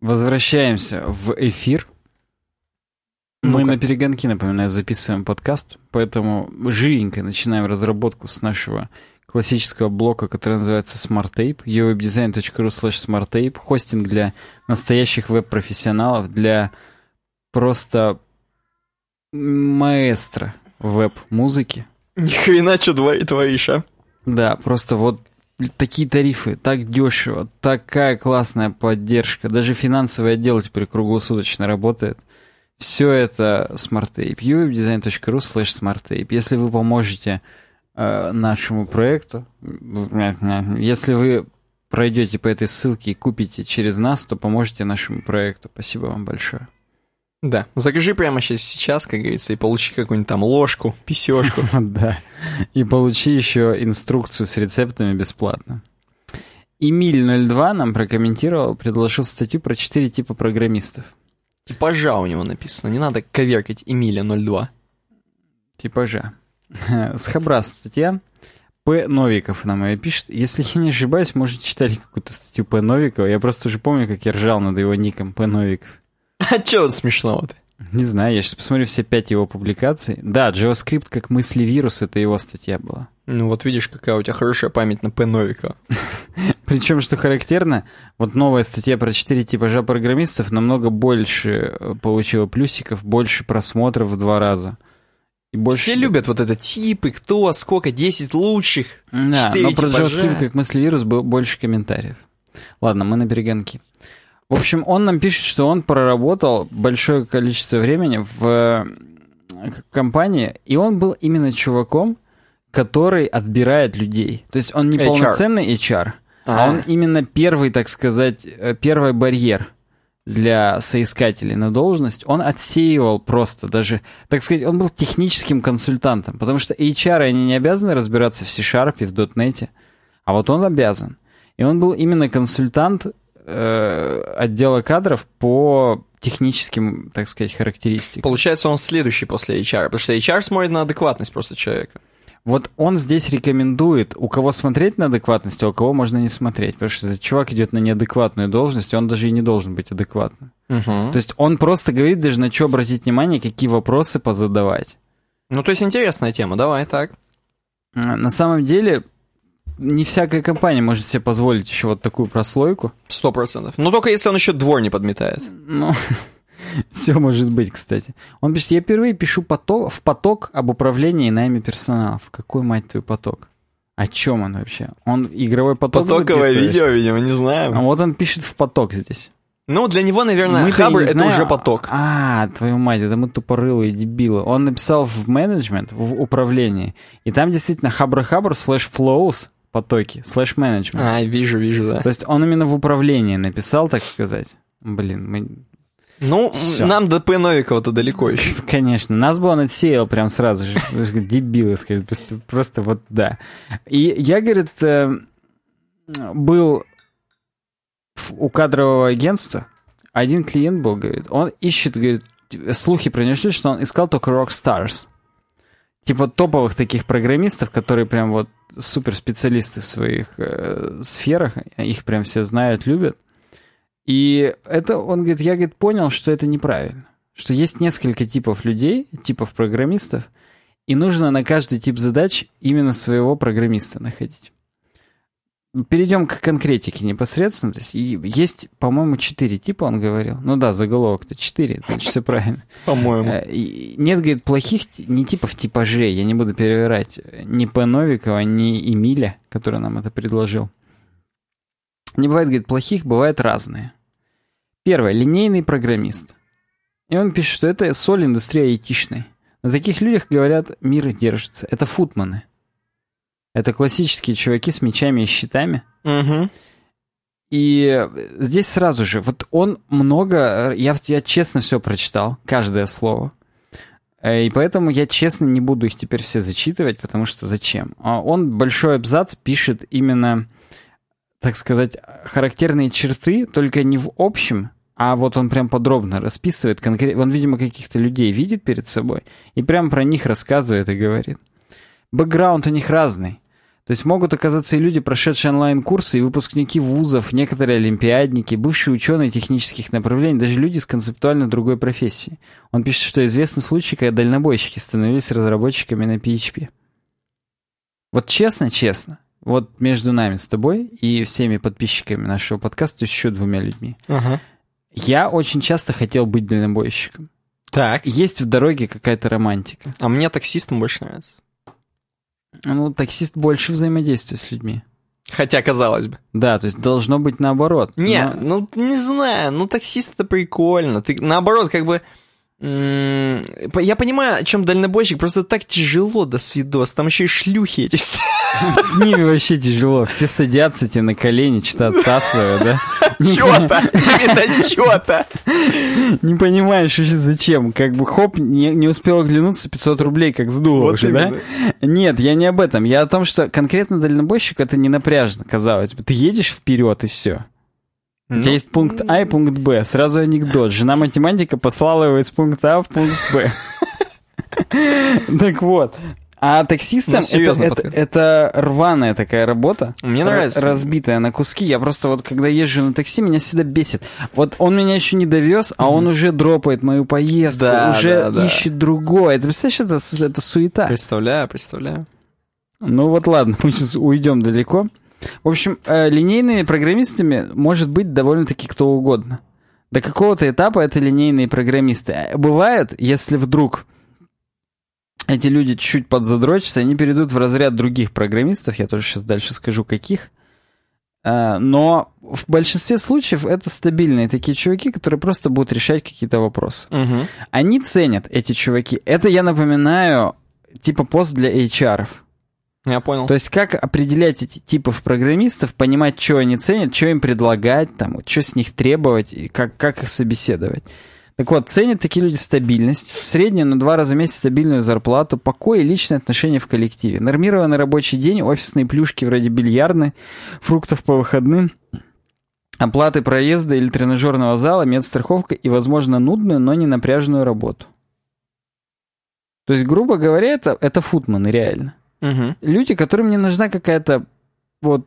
Возвращаемся в эфир. Мы Ну-ка. на перегонки, напоминаю, записываем подкаст, поэтому живенько начинаем разработку с нашего классического блока, который называется Smart Tape, uwebdesign.ru slash smarttape, хостинг для настоящих веб-профессионалов, для просто маэстро веб-музыки. Ни хрена, что творишь, а? Да, просто вот такие тарифы, так дешево, такая классная поддержка. Даже финансовый отдел теперь круглосуточно работает. Все это SmartTape. uwebdesign.ru slash smarttape. Если вы поможете э, нашему проекту, если вы пройдете по этой ссылке и купите через нас, то поможете нашему проекту. Спасибо вам большое. Да, закажи прямо сейчас, сейчас, как говорится, и получи какую-нибудь там ложку, писешку. Да. И получи еще инструкцию с рецептами бесплатно. Эмиль02 нам прокомментировал, предложил статью про четыре типа программистов. Типажа у него написано, не надо коверкать Эмиля 02. Типажа. С Хабра статья. П. Новиков нам ее пишет. Если я не ошибаюсь, может, читали какую-то статью П. Новикова. Я просто уже помню, как я ржал над его ником П. Новиков. А чё вот смешного-то? Не знаю, я сейчас посмотрю все пять его публикаций. Да, JavaScript как мысли вирус, это его статья была. Ну вот видишь, какая у тебя хорошая память на П. Новикова. Причем, что характерно, вот новая статья про 4 типажа программистов намного больше э, получила плюсиков, больше просмотров в два раза. И больше... Все любят вот это типы, кто, сколько, 10 лучших. Да, четыре но про типажа. JavaScript как мыслевирус было больше комментариев. Ладно, мы на перегонки. В общем, он нам пишет, что он проработал большое количество времени в э, компании, и он был именно чуваком, который отбирает людей. То есть он не HR. полноценный HR, а А. он именно первый, так сказать, э, первый барьер для соискателей на должность. Он отсеивал просто даже, так сказать, он был техническим консультантом, потому что HR, они не обязаны разбираться в C-Sharp, в .NET, а вот он обязан. И он был именно консультант э, отдела кадров по техническим, так сказать, характеристикам. Получается, он следующий после HR, потому что HR смотрит на адекватность просто человека. Вот он здесь рекомендует, у кого смотреть на адекватность, а у кого можно не смотреть. Потому что этот чувак идет на неадекватную должность, и он даже и не должен быть адекватным. То есть он просто говорит даже на что обратить внимание, какие вопросы позадавать. Ну, то есть интересная тема, давай, так. На самом деле, не всякая компания может себе позволить еще вот такую прослойку. Сто процентов. Ну, только если он еще двор не подметает. Ну, все может быть, кстати. Он пишет, я впервые пишу поток, в поток об управлении и найме персоналов. Какой, мать твою, поток? О чем он вообще? Он игровой поток Потоковое видео, видимо, не А знаю. вот он пишет в поток здесь. Ну, для него, наверное, и Хабр это знаем. уже поток. А, твою мать, это мы тупорылые дебилы. Он написал в менеджмент, в управлении, и там действительно хабр-хабр слэш flows потоки, слэш менеджмент. А, вижу, вижу, да. То есть он именно в управлении написал, так сказать. Блин, мы... Ну, Всё. нам до П. Новикова-то далеко еще. Конечно, нас бы он отсеял прям сразу же. Дебилы, скажет. Просто, просто вот да. И я, говорит, э, был у кадрового агентства, один клиент был, говорит, он ищет, говорит, слухи шли, что он искал только рок-старс. Типа топовых таких программистов, которые прям вот суперспециалисты в своих э, сферах, их прям все знают, любят. И это, он говорит, я, говорит, понял, что это неправильно. Что есть несколько типов людей, типов программистов, и нужно на каждый тип задач именно своего программиста находить. Перейдем к конкретике непосредственно. То есть есть, по-моему, четыре типа, он говорил. Ну да, заголовок-то четыре, значит, все правильно. По-моему. Э, нет, говорит, плохих не типов типажей, я не буду перевирать. Ни П. Новикова, ни Эмиля, который нам это предложил. Не бывает, говорит, плохих, бывают разные. Первое. Линейный программист. И он пишет, что это соль индустрии айтишной. На таких людях, говорят, мир держится. Это футманы. Это классические чуваки с мечами и щитами. Угу. И здесь сразу же, вот он много, я, я честно все прочитал, каждое слово. Э, и поэтому я честно не буду их теперь все зачитывать, потому что зачем? А он большой абзац пишет именно, так сказать, характерные черты, только не в общем, а вот он прям подробно расписывает, конкретно, он, видимо, каких-то людей видит перед собой, и прям про них рассказывает и говорит. Бэкграунд у них разный. То есть могут оказаться и люди, прошедшие онлайн-курсы, и выпускники вузов, некоторые олимпиадники, бывшие ученые технических направлений, даже люди с концептуально другой профессией. Он пишет, что известны случаи, когда дальнобойщики становились разработчиками на PHP. Вот честно-честно, вот между нами с тобой и всеми подписчиками нашего подкаста, еще двумя людьми, Ага. я очень часто хотел быть дальнобойщиком. Так. Есть в дороге какая-то романтика. А мне таксистам больше нравится. Ну, таксист больше взаимодействия с людьми. Хотя, казалось бы. Да, то есть должно быть наоборот. Не, Но- ну, не знаю, ну, таксист это прикольно. Ты, наоборот, как бы... Я понимаю, о чем дальнобойщик, просто так тяжело до свидос. Там еще и шлюхи эти все. С ними вообще тяжело. Все садятся тебе на колени, что-то отсасывают, да? Чё-то, именно чё-то. Не понимаешь вообще зачем. Как бы хоп, не, не успел оглянуться, 500 рублей как сдуло Вот уже, да? Нет, я не об этом. Я о том, что конкретно дальнобойщик это не напряжно, казалось бы. Ты едешь вперед и все. У Ну, тебя есть пункт А и пункт Б. Сразу анекдот. Жена математика послала его из пункта А в пункт Б. Так вот. А таксистам Ну, это, это, это рваная такая работа. Мне нравится. Разбитая на куски. Я просто вот, когда езжу на такси, меня всегда бесит. Вот он меня еще не довез, а он уже дропает мою поездку, Да, уже да, да. ищет другое. Это, представляешь, это, это суета. Представляю, представляю. Ну вот ладно, мы сейчас уйдем далеко. В общем, э, линейными программистами может быть довольно-таки кто угодно. До какого-то этапа это линейные программисты. Э, Бывают, если вдруг эти люди чуть-чуть подзадрочатся, они перейдут в разряд других программистов, я тоже сейчас дальше скажу, каких. Э, Но в большинстве случаев это стабильные такие чуваки, которые просто будут решать какие-то вопросы. Мгм. Они ценят, эти чуваки. Это, я напоминаю, типа пост для HR. Я понял. То есть как определять эти типов программистов, понимать, что они ценят, что им предлагать, там, что с них требовать, и как, как их собеседовать. Так вот, ценят такие люди стабильность, среднюю на два раза в месяц стабильную зарплату, покой и личные отношения в коллективе, нормированный рабочий день, офисные плюшки вроде бильярдной, фруктов по выходным, оплаты проезда или тренажерного зала, медстраховка и, возможно, нудную, но не напряженную работу. То есть, грубо говоря, это, это футманы реально Мгм. люди, которым не нужна какая-то вот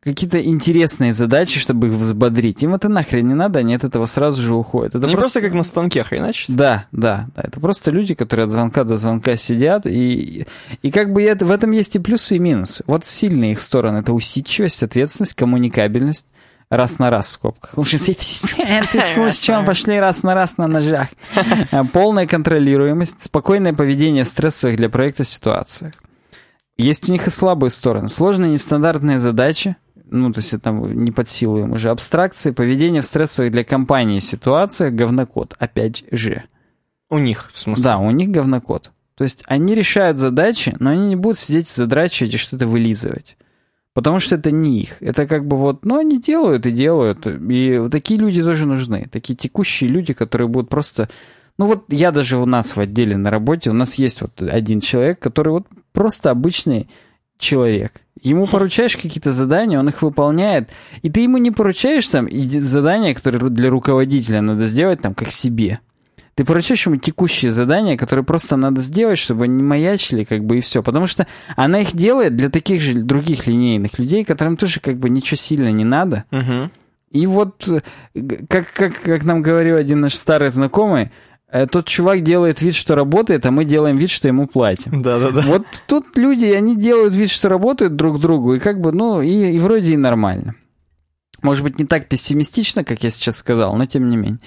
какие-то интересные задачи, чтобы их взбодрить. Им это нахрен не надо, они от этого сразу же уходят. Это Не просто как на станке хреначить. Да, да, да. Это просто люди, которые от звонка до звонка сидят, и, и как бы это, в этом есть и плюсы, и минусы. Вот сильные их стороны — это усидчивость, ответственность, коммуникабельность, раз на раз в скобках. Ты слышишь, чем пошли раз на раз на ножах. Полная контролируемость, спокойное поведение в стрессовых для проекта ситуациях. Есть у них и слабые стороны. Сложные нестандартные задачи, ну, то есть это не под силу им уже. Абстракции, поведение в стрессовых для компании ситуациях, говнокод, опять же. У них, в смысле. Да, у них говнокод. То есть они решают задачи, но они не будут сидеть задрачивать и что-то вылизывать. Потому что это не их. Это как бы вот, ну, они делают и делают. И вот такие люди тоже нужны. Такие текущие люди, которые будут просто... Ну вот я даже у нас в отделе на работе, у нас есть вот один человек, который вот просто обычный человек. Ему поручаешь какие-то задания, он их выполняет, и ты ему не поручаешь там задания, которые для руководителя надо сделать там как себе. Ты поручаешь ему текущие задания, которые просто надо сделать, чтобы они не маячили, как бы, и все. Потому что она их делает для таких же других линейных людей, которым тоже как бы ничего сильно не надо. Мгм. И вот, э, как, как, как нам говорил один наш старый знакомый, э, тот чувак делает вид, что работает, а мы делаем вид, что ему платим. Да-да-да. Вот тут люди, они делают вид, что работают друг другу, и как бы, ну, и, и вроде и нормально. Может быть, не так пессимистично, как я сейчас сказал, но тем не менее.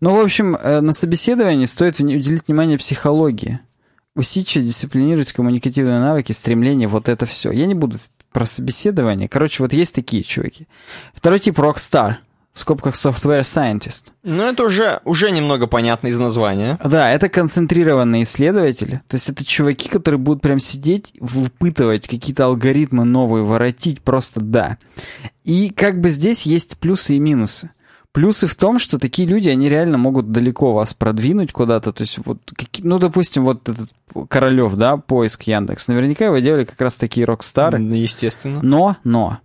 Ну, в общем, э, на собеседовании стоит уделить внимание психологии. Усидчивость, дисциплинировать коммуникативные навыки, стремление, вот это все. Я не буду про собеседование. Короче, вот есть такие чуваки. Второй тип — Rockstar — в скобках software scientist. Ну, это уже, уже немного понятно из названия. Да, это концентрированные исследователи. То есть это чуваки, которые будут прям сидеть, выпытывать какие-то алгоритмы новые, воротить просто да. И как бы здесь есть плюсы и минусы. Плюсы в том, что такие люди, они реально могут далеко вас продвинуть куда-то. То есть, вот, ну, допустим, вот этот Королев, да, поиск Яндекс. Наверняка его делали как раз такие рок-стары. Естественно. Но, но,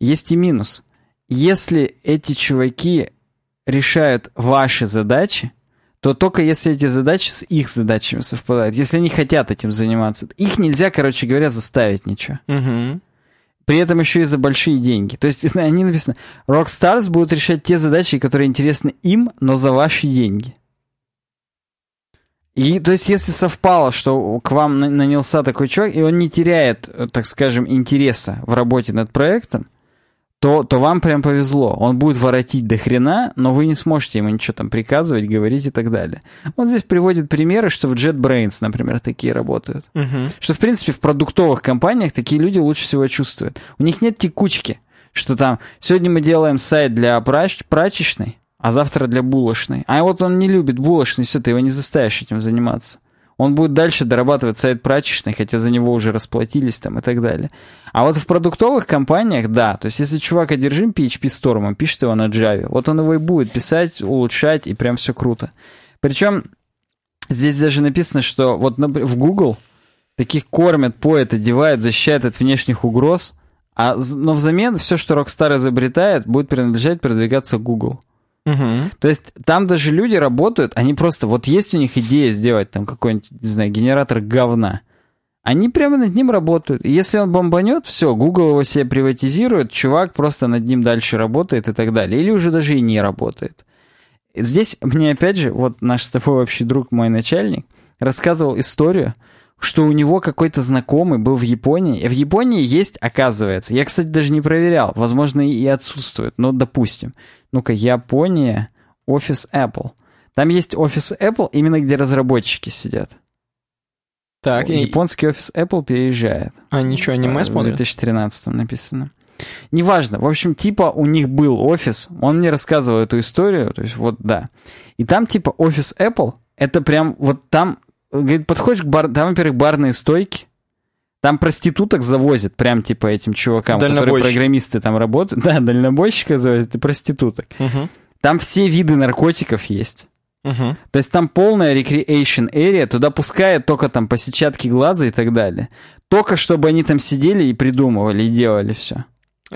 есть и минус если эти чуваки решают ваши задачи, то только если эти задачи с их задачами совпадают. Если они хотят этим заниматься. Их нельзя, короче говоря, заставить ничего. Угу. При этом еще и за большие деньги. То есть они написано, Rockstars будут решать те задачи, которые интересны им, но за ваши деньги. И то есть если совпало, что к вам нанялся такой чувак, и он не теряет, так скажем, интереса в работе над проектом, то, то вам прям повезло. Он будет воротить до хрена, но вы не сможете ему ничего там приказывать, говорить и так далее. Вот здесь приводит примеры, что в JetBrains, например, такие работают. Угу. Что, в принципе, в продуктовых компаниях такие люди лучше всего чувствуют. У них нет текучки, что там сегодня мы делаем сайт для прач прачечной, а завтра для булочной. А вот он не любит булочный, все, ты его не заставишь этим заниматься. Он будет дальше дорабатывать сайт прачечной, хотя за него уже расплатились там и так далее. А вот в продуктовых компаниях, да, то есть если чувак одержим PHP Storm, он пишет его на Java, вот он его и будет писать, улучшать, и прям все круто. Причем здесь даже написано, что вот в Google таких кормят, поят, одевают, защищают от внешних угроз, а, но взамен все, что Rockstar изобретает, будет принадлежать продвигаться Google. Угу. То есть там даже люди работают, они просто, вот есть у них идея сделать там какой-нибудь, не знаю, генератор говна. Они прямо над ним работают. И если он бомбанет, все, Google его себе приватизирует, чувак просто над ним дальше работает и так далее. Или уже даже и не работает. Здесь мне опять же, вот наш с тобой общий друг, мой начальник, рассказывал историю, что у него какой-то знакомый был в Японии. И в Японии есть, оказывается, я, кстати, даже не проверял, возможно, и отсутствует, но допустим. Ну-ка, Япония, офис Apple. Там есть офис Apple, именно где разработчики сидят. Так, Японский и... офис Apple переезжает. А ничего, аниме смотрят? В 2013 написано. Неважно. В общем, типа у них был офис. Он мне рассказывал эту историю. То есть вот, да. И там типа офис Apple. Это прям вот там Говорит, подходишь к бар... Там, во-первых, барные стойки. Там проституток завозят прям типа этим чувакам, которые программисты там работают. Да, дальнобойщика завозят и проституток. Угу. Там все виды наркотиков есть. Угу. То есть там полная recreation area, туда пускают только там по сетчатке глаза и так далее. Только чтобы они там сидели и придумывали, и делали все.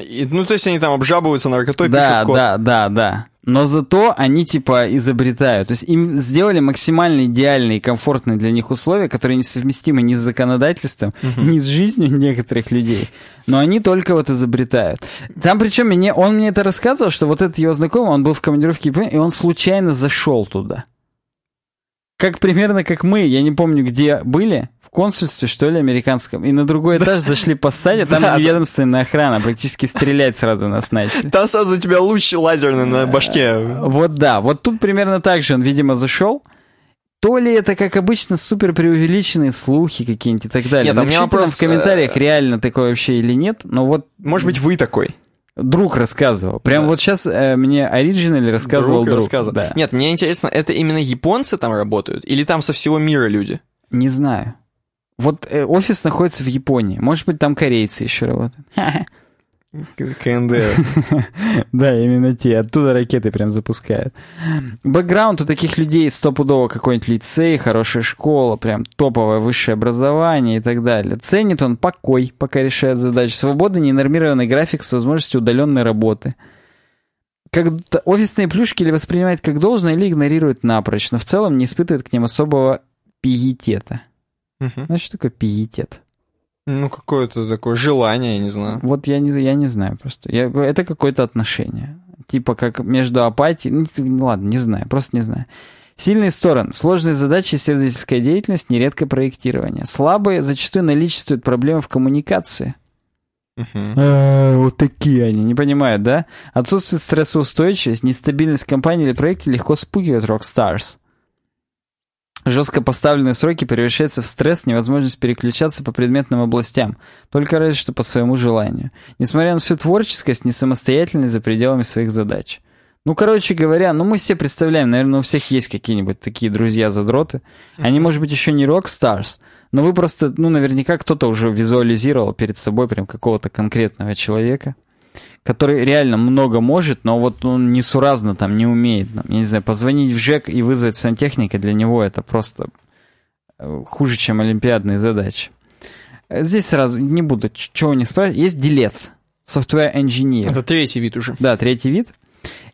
И, ну, то есть они там обжабываются наркотой, да, пишут код. Да, да, да. Но зато они типа изобретают. То есть им сделали максимально идеальные и комфортные для них условия, которые несовместимы ни с законодательством, угу. ни с жизнью некоторых людей. Но они только вот изобретают. Там причем мне, он мне это рассказывал, что вот этот его знакомый, он был в командировке и он случайно зашел туда как примерно как мы, я не помню, где были, в консульстве, что ли, американском, и на другой этаж зашли поссадить, там ведомственная охрана, практически стрелять сразу нас начали. Там сразу у тебя луч лазерный на башке. Вот да, вот тут примерно так же он, видимо, зашел, то ли это, как обычно, супер преувеличенные слухи какие-нибудь и так далее. Нет, у меня вопрос... в комментариях, э, реально такое вообще или нет, но вот... Может быть, вы такой? Друг рассказывал. Прям да. вот сейчас э, мне оригинали рассказывал друг. друг. Рассказывал. Да. Нет, мне интересно, это именно японцы там работают или там со всего мира люди? Не знаю. Вот э, офис находится в Японии. Может быть, там корейцы еще работают. КНДР. Да, именно те. Оттуда ракеты прям запускают. Бэкграунд у таких людей стопудово какой-нибудь лицей, хорошая школа, прям топовое высшее образование и так далее. Ценит он покой, пока решает задачи. Свободный, ненормированный график с возможностью удаленной работы. Как офисные плюшки или воспринимает как должное, или игнорирует напрочь, но в целом не испытывает к ним особого пиетета. Знаешь, что такое пиетет? Ну, какое-то такое желание, я не знаю. Вот я не, я не знаю просто. Я, это какое-то отношение. Типа как между апатией... Ну, ладно, не знаю, просто не знаю. Сильные стороны. Сложные задачи, исследовательская деятельность, нередко проектирование. Слабые зачастую наличествуют проблемы в коммуникации. А, вот такие они, не понимают, да? Отсутствие стрессоустойчивость, нестабильность компании или проекта легко спугивают Rockstars. Жестко поставленные сроки превращаются в стресс, невозможность переключаться по предметным областям, только разве что по своему желанию. Несмотря на всю творческость, не самостоятельность за пределами своих задач. Ну, короче говоря, ну мы все представляем, наверное, у всех есть какие-нибудь такие друзья-задроты. Они, может быть, еще не рок-старс, но вы просто, ну, наверняка кто-то уже визуализировал перед собой прям какого-то конкретного человека который реально много может, но вот он несуразно там не умеет. Там, я не знаю, позвонить в ЖЭК и вызвать сантехника, для него это просто э, хуже, чем олимпиадные задачи. Здесь сразу не буду чего них спрашивать. Есть делец, software engineer. Это третий вид уже. Да, третий вид.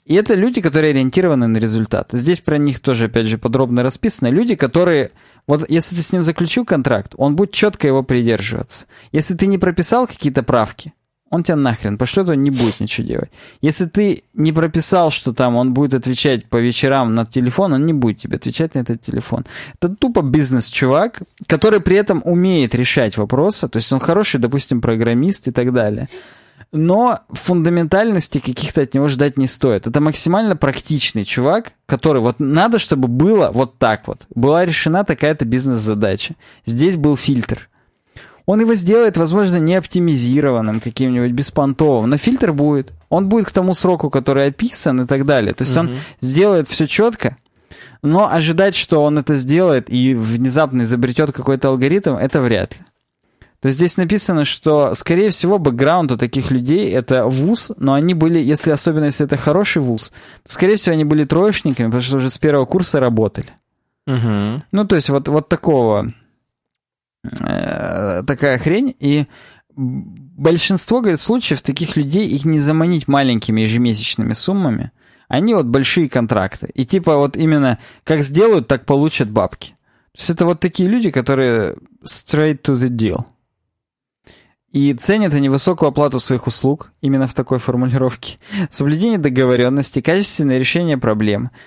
И это люди, которые ориентированы на результат. Здесь про них тоже, опять же, подробно расписано. Люди, которые... Вот если ты с ним заключил контракт, он будет четко его придерживаться. Если ты не прописал какие-то правки, он тебя нахрен пошлет, он не будет ничего делать. Если ты не прописал, что там он будет отвечать по вечерам на телефон, он не будет тебе отвечать на этот телефон. Это тупо бизнес-чувак, который при этом умеет решать вопросы, то есть он хороший, допустим, программист и так далее. Но фундаментальности каких-то от него ждать не стоит. Это максимально практичный чувак, который вот надо, чтобы было вот так вот. Была решена такая-то бизнес-задача. Здесь был фильтр. Он его сделает, возможно, не оптимизированным, каким-нибудь беспонтовым, но фильтр будет. Он будет к тому сроку, который описан и так далее. То есть угу. он сделает все четко, но ожидать, что он это сделает и внезапно изобретет какой-то алгоритм, это вряд ли. То есть здесь написано, что, скорее всего, бэкграунд у таких людей это вуз, но они были, если особенно если это хороший вуз, то, скорее всего, они были троечниками, потому что уже с первого курса работали. Угу. Ну, то есть вот, вот такого Э, такая хрень, и большинство, говорит, случаев таких людей их не заманить маленькими ежемесячными суммами, они вот большие контракты. И типа вот именно как сделают, так получат бабки. То есть это вот такие люди, которые straight to the deal. И ценят они высокую оплату своих услуг, именно в такой формулировке, соблюдение договоренности, качественное решение проблем –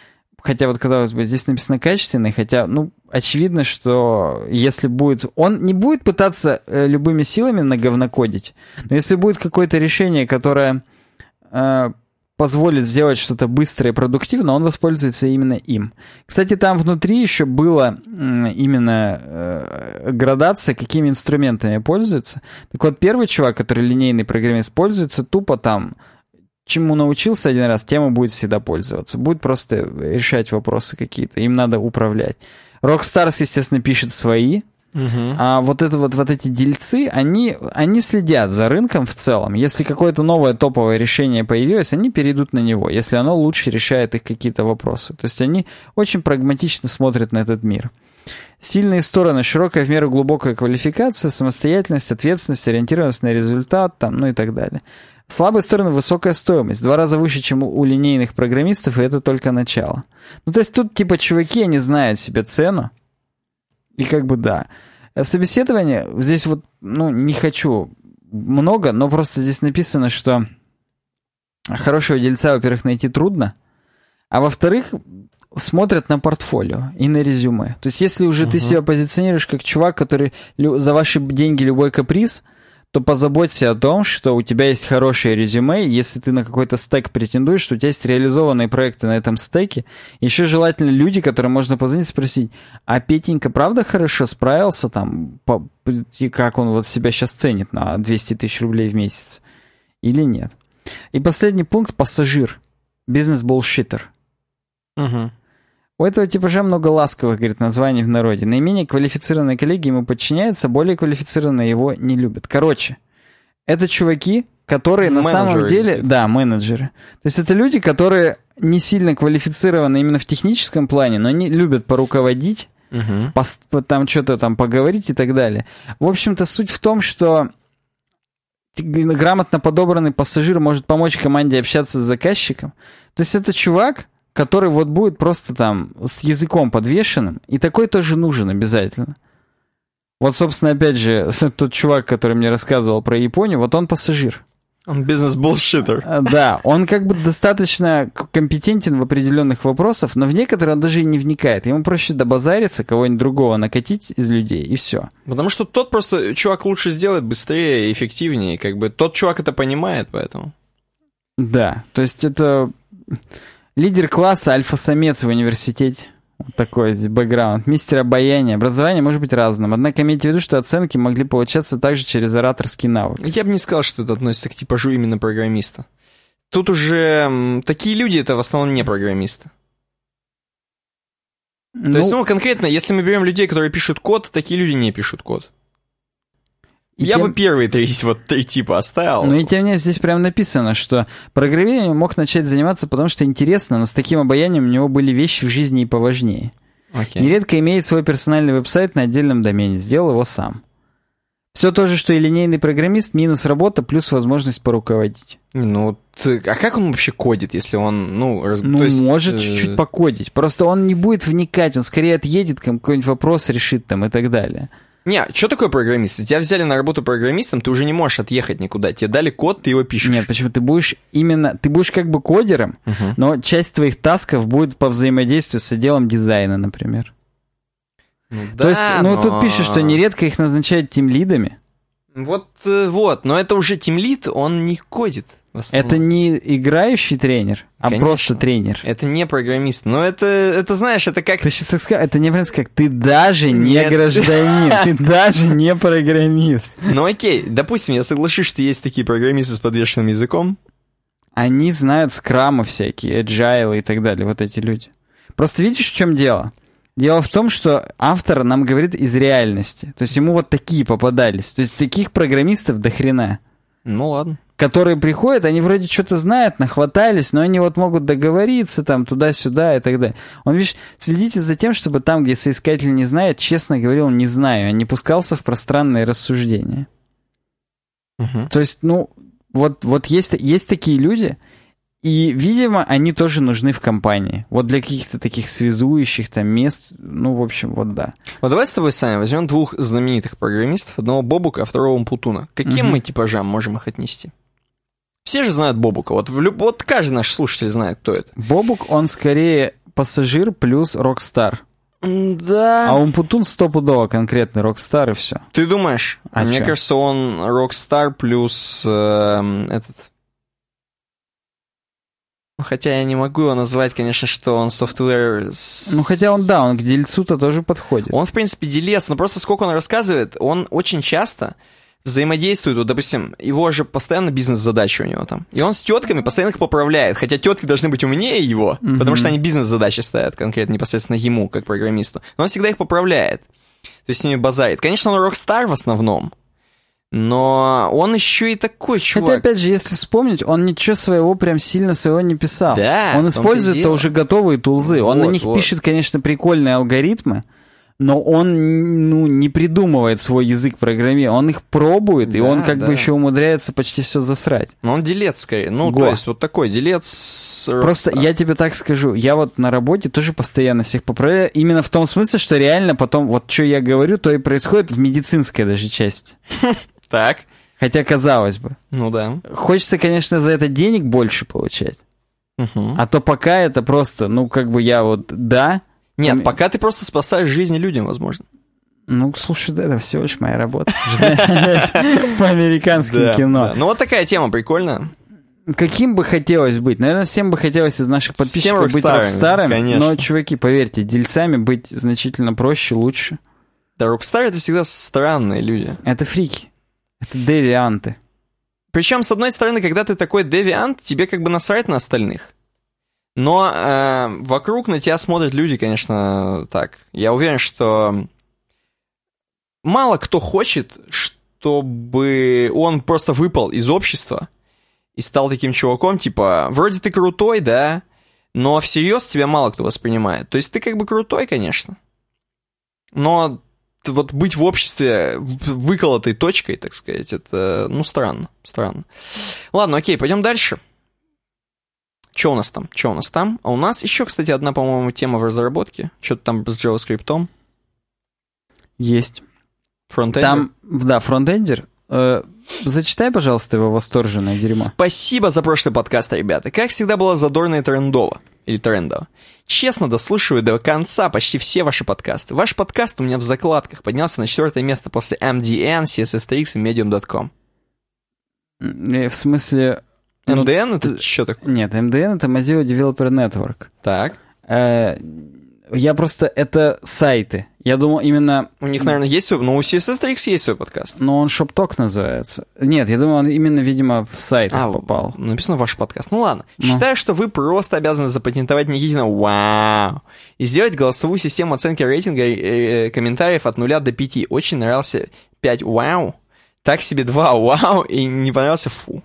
хотя вот, казалось бы, здесь написано качественный, хотя, ну, очевидно, что если будет... Он не будет пытаться э, любыми силами наговнокодить, но если будет какое-то решение, которое э, позволит сделать что-то быстрое и продуктивно, он воспользуется именно им. Кстати, там внутри еще было именно э, градация, какими инструментами пользуются. Так вот, первый чувак, который линейный программист, пользуется тупо там чему научился один раз, тем и будет всегда пользоваться. Будет просто решать вопросы какие-то. Им надо управлять. Rockstars, естественно, пишет свои. Угу. А вот это вот, вот эти дельцы, они, они следят за рынком в целом. Если какое-то новое топовое решение появилось, они перейдут на него, если оно лучше решает их какие-то вопросы. То есть они очень прагматично смотрят на этот мир. Сильные стороны, широкая в меру глубокая квалификация, самостоятельность, ответственность, ориентированность на результат, там, ну и так далее. Слабая сторона – высокая стоимость, два раза выше, чем у линейных программистов, и это только начало. Ну, то есть тут типа чуваки, они знают себе цену, и как бы да. Собеседование, здесь вот, ну, не хочу много, но просто здесь написано, что хорошего дельца, во-первых, найти трудно, а во-вторых, смотрят на портфолио и на резюме. То есть если уже uh-huh. ты себя позиционируешь как чувак, который за ваши деньги любой каприз – то позаботься о том, что у тебя есть хорошее резюме, если ты на какой-то стек претендуешь, что у тебя есть реализованные проекты на этом стеке. Еще желательно люди, которым можно позвонить спросить, а Петенька правда хорошо справился там, по, и как он вот себя сейчас ценит на 200 тысяч рублей в месяц или нет. И последний пункт – пассажир. Бизнес-булшитер. Угу. У этого типажа много ласковых, говорит, названий в народе. Наименее квалифицированные коллеги ему подчиняются, более квалифицированные его не любят. Короче, это чуваки, которые менеджеры. на самом деле... Да, менеджеры. То есть это люди, которые не сильно квалифицированы именно в техническом плане, но они любят поруководить, угу. пос, там что-то там поговорить и так далее. В общем-то, суть в том, что грамотно подобранный пассажир может помочь команде общаться с заказчиком. То есть это чувак, который вот будет просто там с языком подвешенным, и такой тоже нужен обязательно. Вот, собственно, опять же, тот чувак, который мне рассказывал про Японию, вот он пассажир. Он бизнес-булшитер. А, Да, он как бы достаточно компетентен в определенных вопросах, но в некоторые он даже и не вникает. Ему проще добазариться, кого-нибудь другого накатить из людей, и все. Потому что тот просто чувак лучше сделает быстрее эффективнее. Как бы тот чувак это понимает, поэтому. Да, то есть это лидер класса, альфа-самец в университете. Вот такой здесь бэкграунд. Мистер обаяния. Образование может быть разным. Однако имейте в виду, что оценки могли получаться также через ораторский навык. Я бы не сказал, что это относится к типажу именно программиста. Тут уже такие люди это в основном не программисты. То есть, ну, конкретно, если мы берем людей, которые пишут код, такие люди не пишут код. И Я тем- бы первые три, вот три типа оставил. Ну и тем не менее здесь прям написано, что программированием мог начать заниматься, потому что интересно, но с таким обаянием у него были вещи в жизни и поважнее. Окей. Нередко имеет свой персональный веб-сайт на отдельном домене, сделал его сам. Все то же, что и линейный программист, минус работа, плюс возможность поруководить. Ну, ты- а как он вообще кодит, если он, ну, раз- Ну, есть, может э, чуть-чуть покодить. Просто он не будет вникать, он скорее отъедет, какой-нибудь вопрос решит там и так далее. Не, что такое программист? Тебя взяли на работу программистом, ты уже не можешь отъехать никуда. Тебе дали код, ты его пишешь. Нет, почему ты будешь именно, ты будешь как бы кодером, Мгм. но часть твоих тасков будет по взаимодействию с отделом дизайна, например. Ну, То есть, ну но- тут пишет, что нередко их назначают тимлидами. Вот, э, вот, но это уже тимлит, он не кодит. Это не играющий тренер, а Конечно. просто тренер. Это не программист. Но это, это знаешь, это как... Ты сейчас сказал, это не прям как ты даже не Нет. гражданин, ты даже не программист. Ну окей, допустим, я соглашусь, что есть такие программисты с подвешенным языком. Они знают скрамы всякие, agile и так далее, вот эти люди. Просто видишь, в чем дело? Дело в том, что автор нам говорит из реальности. То есть ему вот такие попадались. То есть таких программистов до хрена. Ну ладно. Которые приходят, они вроде что-то знают, нахватались, но они вот могут договориться там туда-сюда и так далее. Он, видишь, следите за тем, чтобы там, где соискатель не знает, честно говорил «не знаю», а не пускался в пространные рассуждения. Мгм. То есть, ну, вот, вот есть, есть такие люди, и, видимо, они тоже нужны в компании. Вот для каких-то таких связующих там мест, ну, в общем, вот да. Вот давай с тобой, Саня, возьмем двух знаменитых программистов, одного Бобука, а второго Умпутуна. Каким Мгм. мы типажам можем их отнести? Все же знают Бобука. Вот, в люб- вот каждый наш слушатель знает, кто это. Бобук, он скорее пассажир плюс rockstar. Да. А Умпутун стопудово конкретный rockstar и все. Ты думаешь? А Мне чё? кажется, он Rockstar плюс эм, этот... Ну, Хотя я не могу его назвать, конечно, что он software... Ну, хотя он, да, он к дельцу-то тоже подходит. Он, в принципе, делец, но просто сколько он рассказывает, он очень часто взаимодействует, вот, допустим, его же постоянно бизнес-задачи у него там. И он с тетками постоянно их поправляет, хотя тетки должны быть умнее его, Мгм. потому что они бизнес-задачи ставят конкретно непосредственно ему, как программисту. Но он всегда их поправляет. То есть с ними базарит. Конечно, он rock star в основном, но он еще и такой чувак. Хотя, опять же, если вспомнить, он ничего своего прям сильно своего не писал. Да, он использует уже готовые тулзы. он на Вот, них вот. пишет, конечно, прикольные алгоритмы, но он ну, не придумывает свой язык программирования. Он их пробует, и Да, он как да. бы еще умудряется почти все засрать. Но он делец скорее. Ну, Го. то есть вот такой делец. Просто рок-стар. я тебе так скажу, я вот на работе тоже постоянно всех поправляю, именно в том смысле, что реально потом, вот что я говорю, то и происходит в медицинской даже части. Так. Хотя, казалось бы. Ну да. Хочется, конечно, за это денег больше получать. А то пока это просто, ну, как бы я вот, да. Нет, М- пока ты просто спасаешь жизни людям, возможно. Ну, слушай, да, это всего лишь моя работа. По американским кино. Ну вот такая тема прикольная. Каким бы хотелось быть? Наверное, всем бы хотелось из наших подписчиков быть рокстарами, рокстарами. конечно. Но, чуваки, поверьте, дельцами быть значительно проще, лучше. Да, рокстар это всегда странные люди. Это фрики. Это девианты. Причем, с одной стороны, когда ты такой девиант, тебе как бы насрать на остальных. Но э, вокруг на тебя смотрят люди, конечно, так. Я уверен, что мало кто хочет, чтобы он просто выпал из общества и стал таким чуваком, типа, вроде ты крутой, да, но всерьез тебя мало кто воспринимает. То есть ты как бы крутой, конечно. Но вот быть в обществе выколотой точкой, так сказать, это, ну, странно, странно. Ладно, окей, пойдем дальше. Что у нас там? Что у нас там? А у нас еще, кстати, одна, по-моему, тема в разработке. Что-то там с JavaScript. Есть. Фронтендер. Там, да, фронтендер. Э, зачитай, пожалуйста, его восторженное дерьмо. Спасибо за прошлый подкаст, ребята. Как всегда было задорно и трендово. Или трендово. Честно, дослушиваю до конца почти все ваши подкасты. Ваш подкаст у меня в закладках поднялся на четвертое место после MDN, CSS3 и Medium.com. Э, В смысле... ну, MDN это что такое? Нет, MDN — это Mozilla Developer Network. Так. Э, Я просто... Это сайты. Я думал именно... У них, наверное, есть свой... Ну, у CSS3 есть свой подкаст. Но он ShopTalk называется. Нет, я думаю, он именно, видимо, в сайт А, попал. Написано ваш подкаст. Ну ладно. Ну. Считаю, что вы просто обязаны запатентовать Никитина «Вау» и сделать голосовую систему оценки рейтинга э, э, комментариев от 0 до 5. Очень нравился 5 «Вау», так себе 2 «Вау» и не понравился «Фу».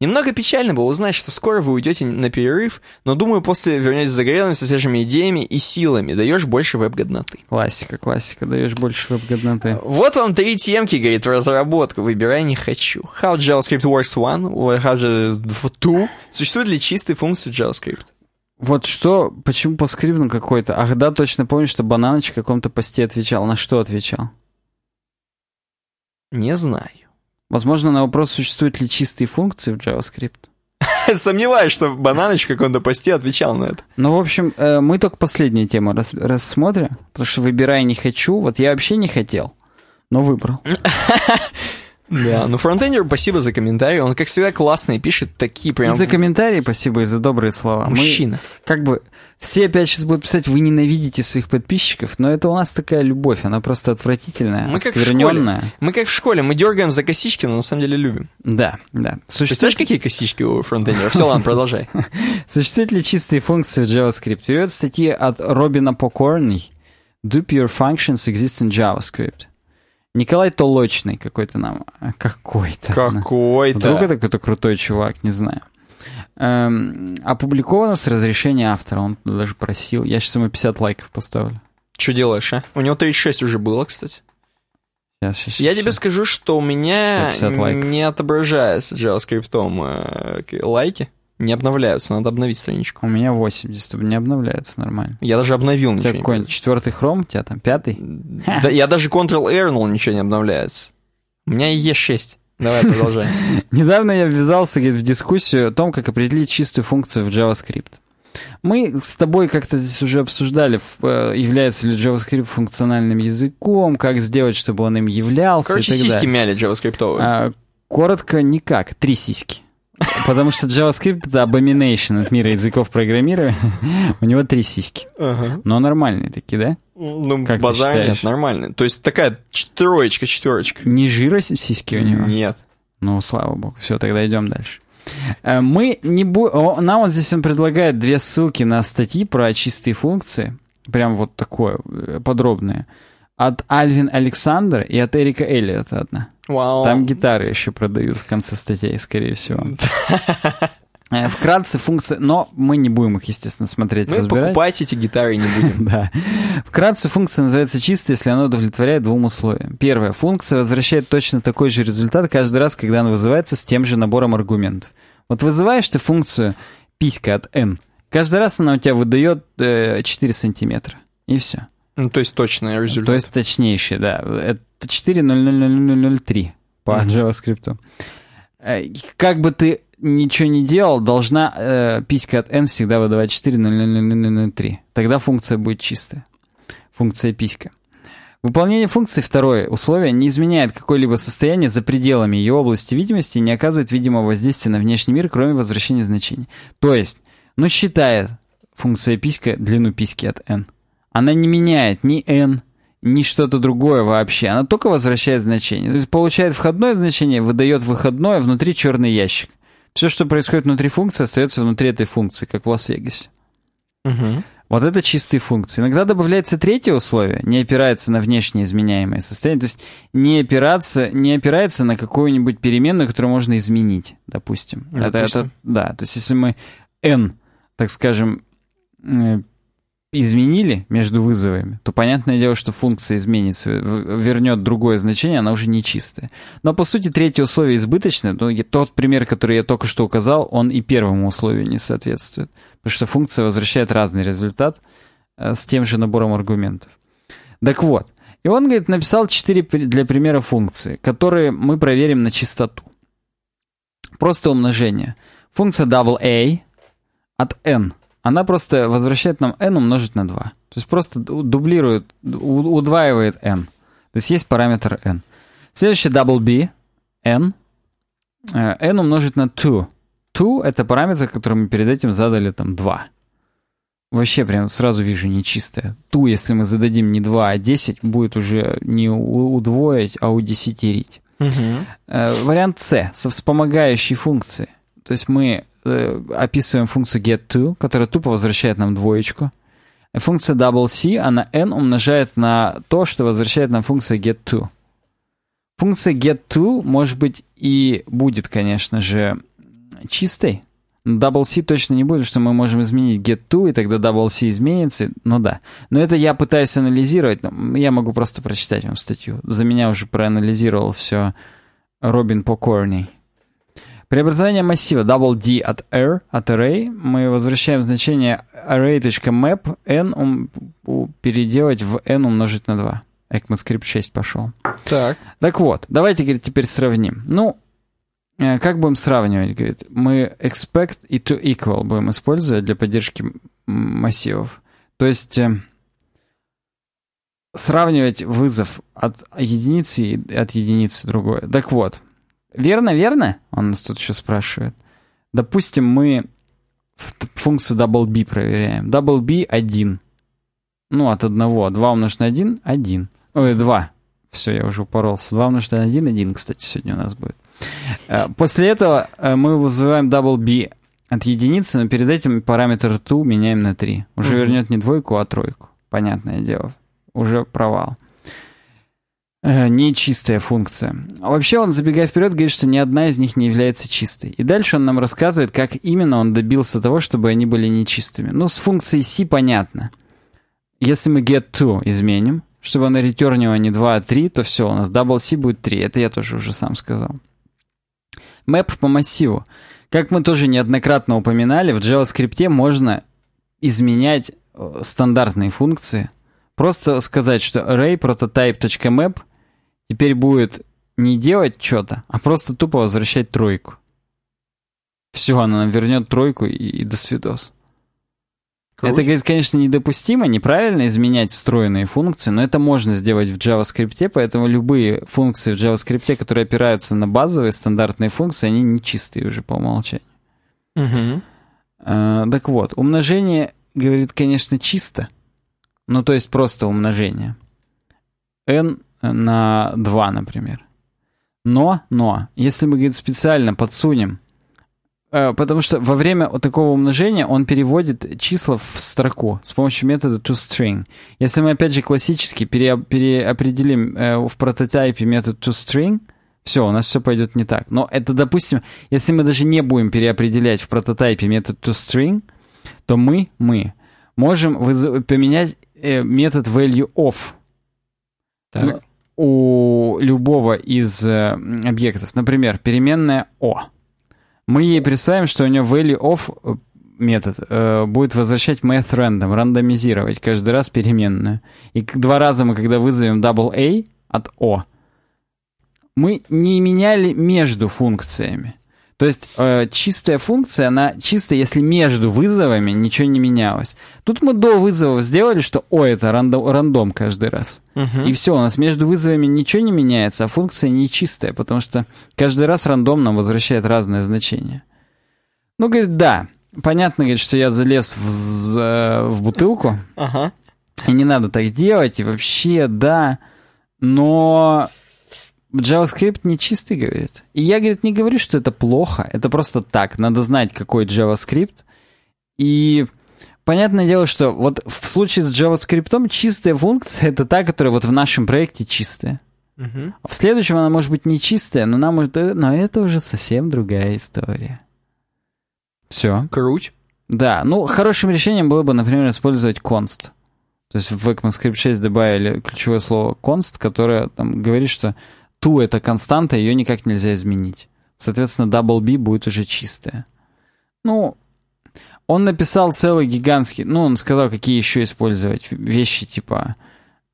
Немного печально было узнать, что скоро вы уйдете на перерыв, но думаю, после вернетесь загорелыми со свежими идеями и силами, даешь больше веб-годноты. Классика, классика. Даешь больше веб-годноты. Вот вам три темки, говорит, в разработку. Выбирай не хочу. How JavaScript works one, or how же two. Существуют ли чистые функции JavaScript? Вот что, почему по скрипту какой-то? Ах, да, точно помню, что Бананыч в каком-то посте отвечал. На что отвечал? Не знаю. Возможно, на вопрос, существуют ли чистые функции в JavaScript. Сомневаюсь, что Бананыч в каком-то посте отвечал на это. Ну, в общем, э, мы только последнюю тему рас- рассмотрим, потому что выбирай не хочу. Вот я вообще не хотел, но выбрал. Да, ну фронтендеру спасибо за комментарий. Он, как всегда, классный, пишет такие И прям... за комментарии спасибо, и за добрые слова. Мы- Мужчина. как бы все опять сейчас будут писать, вы ненавидите своих подписчиков, но это у нас такая любовь, она просто отвратительная, Мы как в школе. Мы как в школе, мы дергаем за косички, но на самом деле любим. Да, да. Представляешь, Существует, какие косички у фронтендеров? Все, ладно, продолжай. существуют ли чистые функции в JavaScript? Перевод статьи от Робина Покорни. Do pure functions exist in JavaScript? Николай Толочный какой-то нам. а, Какой-то. Вдруг Какой-то. это какой-то крутой чувак, не знаю. Эм, опубликовано с разрешения автора. Он даже просил. Я сейчас ему 50 лайков поставлю. Что делаешь, а? У него 36 уже было, кстати. Сейчас, сейчас, Я тебе скажу, что у меня 150 лайков. не отображается JavaScript э, лайки. Не обновляются, надо обновить страничку. У меня 80, не обновляется нормально. Я даже обновил У тебя ничего. какой-нибудь четвертый хром, у тебя там пятый? Да, я даже Ctrl-R, ничего не обновляется. У меня и Е6. Давай, продолжай. Недавно я ввязался говорит, в дискуссию о том, как определить чистую функцию в JavaScript. Мы с тобой как-то здесь уже обсуждали, э, является ли JavaScript функциональным языком, как сделать, чтобы он им являлся Короче, и так сиськи далее. мяли JavaScript. А, коротко, никак. Три сиськи. Потому что JavaScript — это abomination от мира языков программирования. У него три сиськи. Ага. Но нормальные такие, да? Ну, Как ты базар считаешь? нет, нормально. То есть такая троечка, четверочка. Не жира си- сиськи у него? Нет. Ну, слава богу. Все, тогда идем дальше. Э, Мы не будем... Нам вот здесь он предлагает две ссылки на статьи про чистые функции. Прям вот такое, э, подробное. От Альвин Александр и от Эрика Эллиота одна. Вау. Там гитары еще продают в конце статей, скорее всего. Э, Вкратце функции... Но мы не будем их, естественно, смотреть, Мы разбирать. покупать эти гитары не будем. Да. Вкратце функция называется чистой, если она удовлетворяет двум условиям. Первое. Функция возвращает точно такой же результат каждый раз, когда она вызывается с тем же набором аргументов. Вот вызываешь ты функцию писька от n. Каждый раз она у тебя выдает э, 4 сантиметра. И все. Ну, то есть точный результат. То есть точнейший, да. Это 4.00003 по Мгм. JavaScript. Э, Как бы ты ничего не делал, должна э, писька от n всегда выдавать 4.00003. Тогда функция будет чистая. Функция писька. Выполнение функции второе условие не изменяет какое-либо состояние за пределами ее области видимости и не оказывает видимого воздействия на внешний мир, кроме возвращения значений. То есть, ну, считает функция писька длину письки от n. Она не меняет ни n, ни что-то другое вообще. Она только возвращает значение. То есть получает входное значение, выдает выходное, внутри черный ящик. Все, что происходит внутри функции, остается внутри этой функции, как в Лас-Вегасе. Мгм. Вот это чистые функции. Иногда добавляется третье условие, не опирается на внешнее изменяемое состояние, то есть не опираться, не опирается на какую-нибудь переменную, которую можно изменить, допустим. Это- Допустим. это- да, то есть если мы n, так скажем, э, изменили между вызовами, то понятное дело, что функция изменится, вернет другое значение, она уже не чистая. Но по сути третье условие избыточное, но я- тот пример, который я только что указал, он и первому условию не соответствует. Потому что функция возвращает разный результат э, с тем же набором аргументов. Так вот, И он, говорит, написал 4 для примера функции, которые мы проверим на чистоту. Просто умножение. Функция double a от n. Она просто возвращает нам n умножить на 2. То есть просто дублирует, удваивает n. То есть есть параметр n. Следующий double b, n. Э, n умножить на 2. 2 — это параметр, который мы перед этим задали там 2. Вообще прям сразу вижу нечистое. Ту, если мы зададим не 2, а 10, будет уже не удвоить, а удесятерить. Угу. Вариант С со вспомогающей функцией. То есть мы э, описываем функцию getTo, которая тупо возвращает нам двоечку. Функция double C, она n умножает на то, что возвращает нам функция getTo. Функция getTo может быть и будет, конечно же, чистой, Double C точно не будет, потому что мы можем изменить get to, и тогда double C изменится. Ну да. Но это я пытаюсь анализировать. Я могу просто прочитать вам статью. За меня уже проанализировал все Робин Покорни. Преобразование массива double D от R, от array, мы возвращаем значение array.map n переделать в n умножить на 2. ECMAScript 6 пошел. Так. Так вот, давайте говорит, теперь сравним. Ну, Э, как будем сравнивать? Говорит, мы expect и to equal будем использовать для поддержки массивов. То есть э, сравнивать вызов от единицы и от единицы другой. Так вот, верно, верно? Он нас тут еще спрашивает. Допустим, мы функцию double b проверяем. Double b 1. Ну, от 1. 2 умножить на 1 — 1. Ой, 2. Все, я уже упоролся. 2 умножить на 1 — 1, кстати, сегодня у нас будет. Э, после этого э, мы вызываем double B от единицы, но перед этим параметр to меняем на 3. Уже угу. вернет не двойку, а тройку. Понятное дело. Уже провал. Нечистая функция. Вообще он, забегая вперед, говорит, что ни одна из них не является чистой. И дальше он нам рассказывает, как именно он добился того, чтобы они были нечистыми. Ну, с функцией C понятно. Если мы get to изменим, чтобы она ретурнила не 2, а 3, то все, у нас double C будет 3. Это я тоже уже сам сказал. Мэп по массиву. Как мы тоже неоднократно упоминали, в JavaScript можно изменять э, стандартные функции. Просто сказать, что array prototype.map теперь будет не делать что-то, а просто тупо возвращать тройку. Все, она нам вернет тройку и, и до свидос. Это, говорит, конечно, недопустимо, неправильно изменять встроенные функции, но это можно сделать в JavaScript, поэтому любые функции в JavaScript, которые опираются на базовые стандартные функции, они не чистые уже по умолчанию. Угу. А, так вот, умножение, говорит, конечно, чисто. Ну, то есть просто умножение. n на 2, например. Но, но, если мы, говорит, специально подсунем Э, потому что во время вот такого умножения он переводит числа в строку с помощью метода toString. Если мы, опять же, классически пере, переопределим э, в прототипе метод toString, все, у нас все пойдет не так. Но это, допустим, если мы даже не будем переопределять в прототипе метод toString, то мы, мы можем поменять э, метод value_of так. У любого из э, объектов. Например, переменная o мы ей представим, что у нее value of метод э, будет возвращать math random, рандомизировать каждый раз переменную. И два раза мы, когда вызовем double A от O, мы не меняли между функциями. То есть э, чистая функция, она чисто, если между вызовами ничего не менялось. Тут мы до вызовов сделали, что о, это рандом, рандом каждый раз. Угу. И все, у нас между вызовами ничего не меняется, а функция не чистая, потому что каждый раз рандом нам возвращает разное значение. Ну, говорит, да. Понятно, говорит, что я залез в, э, в бутылку. Ага. И не надо так делать, и вообще, да. Но JavaScript не чистый, говорит. И я, говорит, не говорю, что это плохо. Это просто так. Надо знать, какой JavaScript. И понятное дело, что вот в случае с JavaScript чистая функция — это та, которая вот в нашем проекте чистая. Угу. В следующем она может быть не чистая, но нам но это уже совсем другая история. Все. Круть. Да, ну хорошим решением было бы, например, использовать const. То есть в ECMAScript 6 добавили ключевое слово const, которое там говорит, что ту это константа, ее никак нельзя изменить. Соответственно, double B будет уже чистая. Ну, он написал целый гигантский... Ну, он сказал, какие еще использовать вещи, типа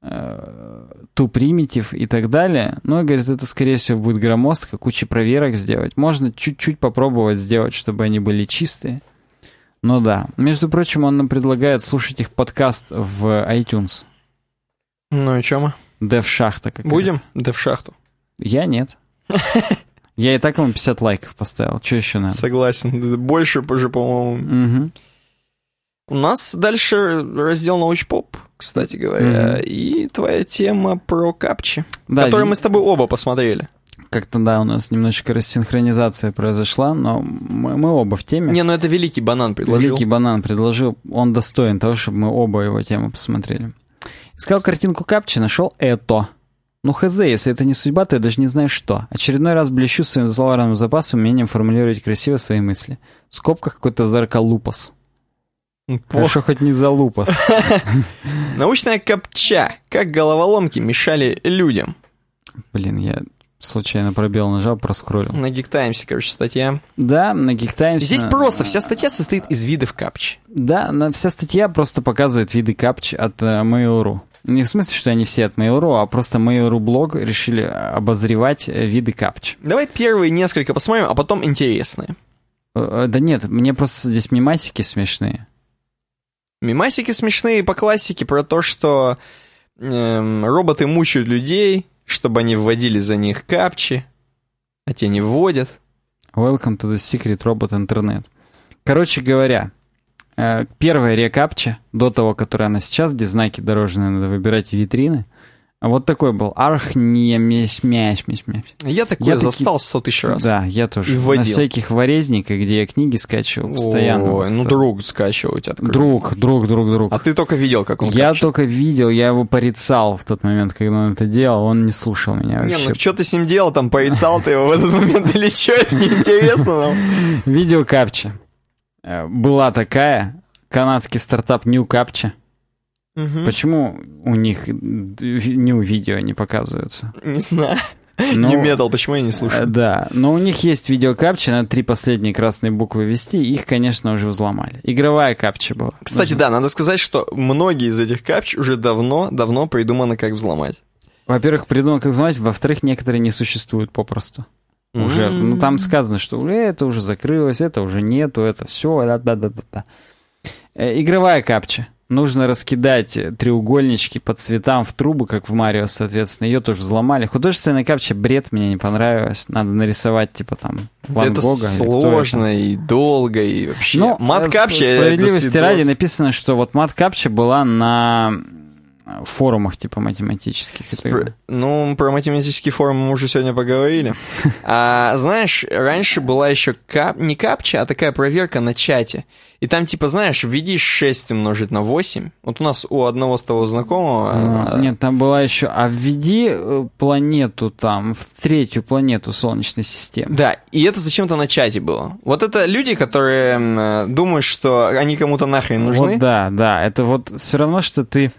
э, ту примитив и так далее. Но, говорит, это, скорее всего, будет громоздко, куча проверок сделать. Можно чуть-чуть попробовать сделать, чтобы они были чистые. Ну да. Между прочим, он нам предлагает слушать их подкаст в iTunes. Ну и что мы? Дев-шахта. Будем? Дев-шахту. Я нет. Я и так ему 50 лайков поставил. Что еще надо? Согласен. Больше уже, по-моему. Угу. У нас дальше раздел научпоп, кстати говоря, Мгм. и твоя тема про капчи, Да, которую мы с тобой оба посмотрели. Как-то, да, у нас немножечко рассинхронизация произошла, но мы, мы оба в теме. Не, ну это великий банан предложил. Великий банан предложил, он достоин того, чтобы мы оба его тему посмотрели. Искал картинку капчи, нашел это. Ну хз, если это не судьба, то я даже не знаю что. Очередной раз блещу своим словарным запасом, умением формулировать красиво свои мысли. В скобках какой-то зарколупас. По- Хорошо, хоть не залупас. Научная капча. Как головоломки мешали людям. Блин, я случайно пробел нажал, проскроллил. На Geek короче, статья. Да, на Geek Здесь просто вся статья состоит из видов капчи. Да, вся статья просто показывает виды капч от э, Mail.ru. Не в смысле, что они все от Mail.ru, а просто Mail.ru блог решили обозревать э, виды капч. Давай первые несколько посмотрим, а потом интересные. Э, э, Да нет, мне просто здесь мемасики смешные. Мимасики смешные по классике про то, что эм, роботы мучают людей, чтобы они вводили за них капчи, а те не вводят. Welcome to the secret robot internet. Короче говоря, первая рекапча, до того, которая она сейчас, где знаки дорожные надо выбирать витрины, вот такой был. Арх не мясь мясь мясь мясь. Я такое Я таки- застал сто тысяч раз. Да, я тоже. И вводил. На всяких варезниках, где я книги скачивал постоянно. Ой, вот ну это. друг скачивать открыл. Друг, друг, друг, друг. А ты только видел, как он я капчит. только видел, я его порицал в тот момент, когда он это делал, он не слушал меня Не, вообще. ну что ты с ним делал, там порицал ты его в этот момент или что, это неинтересно нам. Видео капча. Э, Была такая, канадский стартап New Captcha. Мгм. Почему у них э, New видео не показываются? Не знаю. Ну, New Metal, почему я не э, слушаю? Да, но у них есть видео капча, надо три последние красные буквы ввести, их, конечно, уже взломали. Игровая капча была. Кстати, да, надо сказать, что многие из этих капч уже давно-давно придумано, как взломать. Во-первых, придумал, как взломать, во-вторых, некоторые не существуют попросту. Уже, М. ну там сказано, что «Э, это уже закрылось, это уже нету, это все, да, да, да, да, да. Э, Игровая капча. Нужно раскидать э, треугольнички по цветам в трубы, как в Марио, соответственно. Ее тоже взломали. Художественная капча бред, мне не понравилось. Надо нарисовать, типа там, Ван это Гога. это. сложно и долго, и вообще. Ну, мат э, капча, Справедливости ради написано, что вот мат капча была на форумах, типа, математических. Спр-. Ну, про математический форум мы уже сегодня поговорили. А, знаешь, раньше была еще кап... не капча, а такая проверка на чате. И там, типа, знаешь, введи 6 умножить на 8. Вот у нас у одного с того знакомого... Ну, а, Нет, там была еще... А введи э, планету там, в третью планету Солнечной системы. Да, и это зачем-то на чате было. Вот это люди, которые э, думают, что они кому-то нахрен нужны. Вот да, да. Это вот все равно, что ты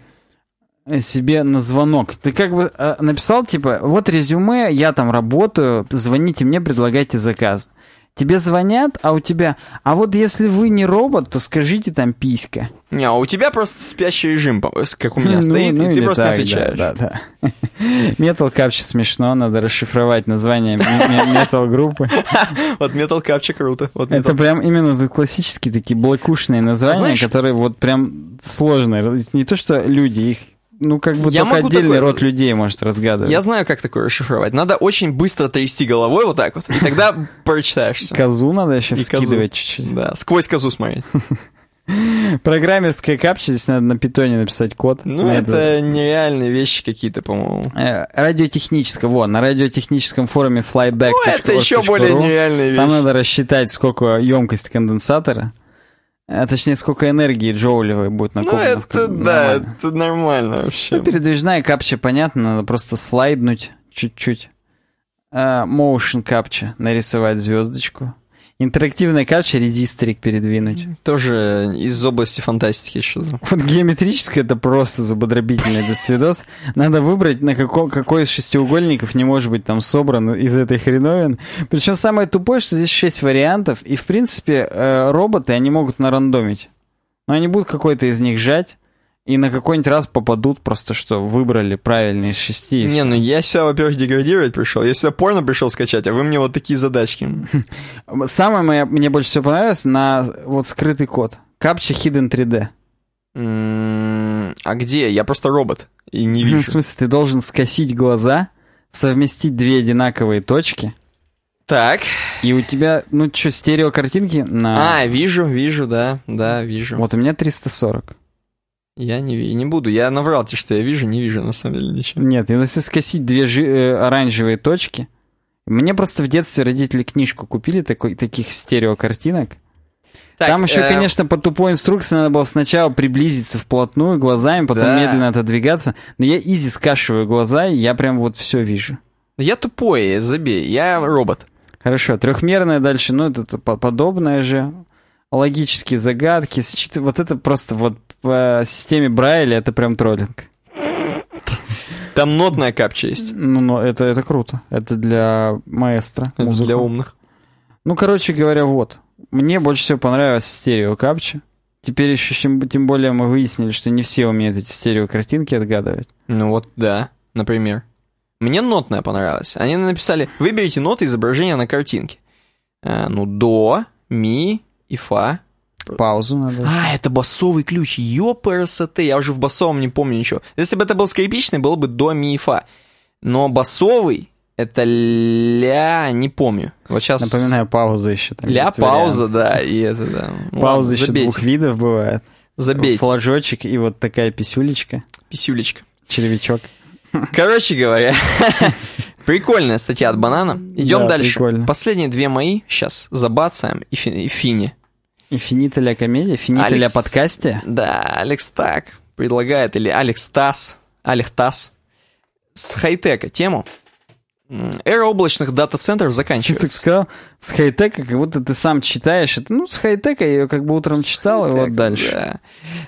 себе на звонок. Ты как бы э, написал, типа, вот резюме, я там работаю, звоните мне, предлагайте заказ. Тебе звонят, а у тебя... А вот если вы не робот, то скажите там писька. Не, а у тебя просто спящий режим, как у меня Ну, стоит, ну и ты просто так, отвечаешь. Да, да, да. Metal Capture смешно, надо расшифровать название метал группы. Вот Metal Capture круто. Вот Это прям именно классические такие блокушные названия, знаешь- которые вот прям сложные. Не то, что люди, их, ну, как бы Я только могу отдельный такое- род людей может разгадывать. Я знаю, как такое расшифровать. Надо очень быстро трясти головой вот так вот, и тогда прочитаешь все. Козу надо еще вскидывать чуть-чуть. Да, сквозь козу смотреть. Программерская капча, здесь надо на питоне написать код. Ну, На это нереальные вещи какие-то, по-моему. Э, Радиотехническое, вот, на радиотехническом форуме flyback.org.ru Ну, это еще более нереальные Там вещи. надо рассчитать, сколько емкость конденсатора, а точнее, сколько энергии джоулевой будет Ну, накоплено. в это, кон- да, нормально. это нормально вообще. Ну, передвижная капча, понятно, надо просто слайднуть чуть-чуть. А, Motion капча, нарисовать звездочку. Интерактивная капча, резисторик передвинуть. Тоже из области фантастики что-то. Вот геометрическая это просто зубодробительный досвидос. Надо выбрать, на каком, какой из шестиугольников не может быть там собран из этой хреновин. Причем самое тупое, что здесь шесть вариантов, и в принципе э, роботы, они могут нарандомить. Но они будут какой-то из них жать, И на какой-нибудь раз попадут просто, что выбрали правильно из шести. Не, ну я сюда, во-первых, деградировать пришел. Я сюда порно пришел скачать, а вы мне вот такие задачки. Самое моя- мне больше всего понравилось на вот скрытый код. Капча Hidden 3D. М, А где? Я просто робот. И не В вижу. смысле, ты должен скосить глаза, совместить две одинаковые точки, Так. и у тебя, ну что, стереокартинки на... А, вижу, вижу, да, да, вижу. Вот у меня 340. Я не, не буду. Я наврал тебе, что я вижу, не вижу на самом деле ничего. Нет, если скосить две жи- э, оранжевые точки... Мне просто в детстве родители книжку купили такой, таких стереокартинок. Так, Там еще, э, конечно, по тупой инструкции надо было сначала приблизиться вплотную глазами, потом Да. медленно отодвигаться. Но я изи скашиваю глаза, и я прям вот все вижу. Я тупой, забей. Я робот. Хорошо, трехмерное дальше, ну это по- подобное же. Логические загадки, счит- вот это просто вот по системе Брайля это прям троллинг. Там нотная капча есть. Ну, но это, это круто. Это для маэстро. Это музыку. для умных. Ну, короче говоря, вот. Мне больше всего понравилось стерео капча. Теперь еще, тем, тем более, мы выяснили, что не все умеют эти стереокартинки отгадывать. Ну вот, да, например. Мне нотная понравилась. Они написали, выберите ноты изображения на картинке. Э, ну, до, ми и фа. Паузу надо. А, это басовый ключ. Ёпрст, я уже в басовом не помню ничего. Если бы это был скрипичный, было бы до, ми и фа. Но басовый, это ля, не помню. Вот сейчас... Напоминаю, пауза еще. Там Ля, пауза, вариант. да, и это, да. Пауза ладно, еще забейте, двух видов бывает. Забейте, Флажочек и вот такая писюлечка, писюлечка. червячок. Короче говоря, прикольная статья от Банана. Идем Да, дальше. прикольно. Последние две мои сейчас забацаем и, фи- и фини. Финита ля комедия, финита ля Алекс- подкасте. Да, Алекс Так предлагает, или Алекс Тас, Алекс Тас, с хай-тека тему. Эра облачных дата-центров Ты заканчивается. так сказал, с хай-тека, как будто ты сам читаешь. Это, ну, с хай-тека я ее как бы утром читал, и вот дальше. да.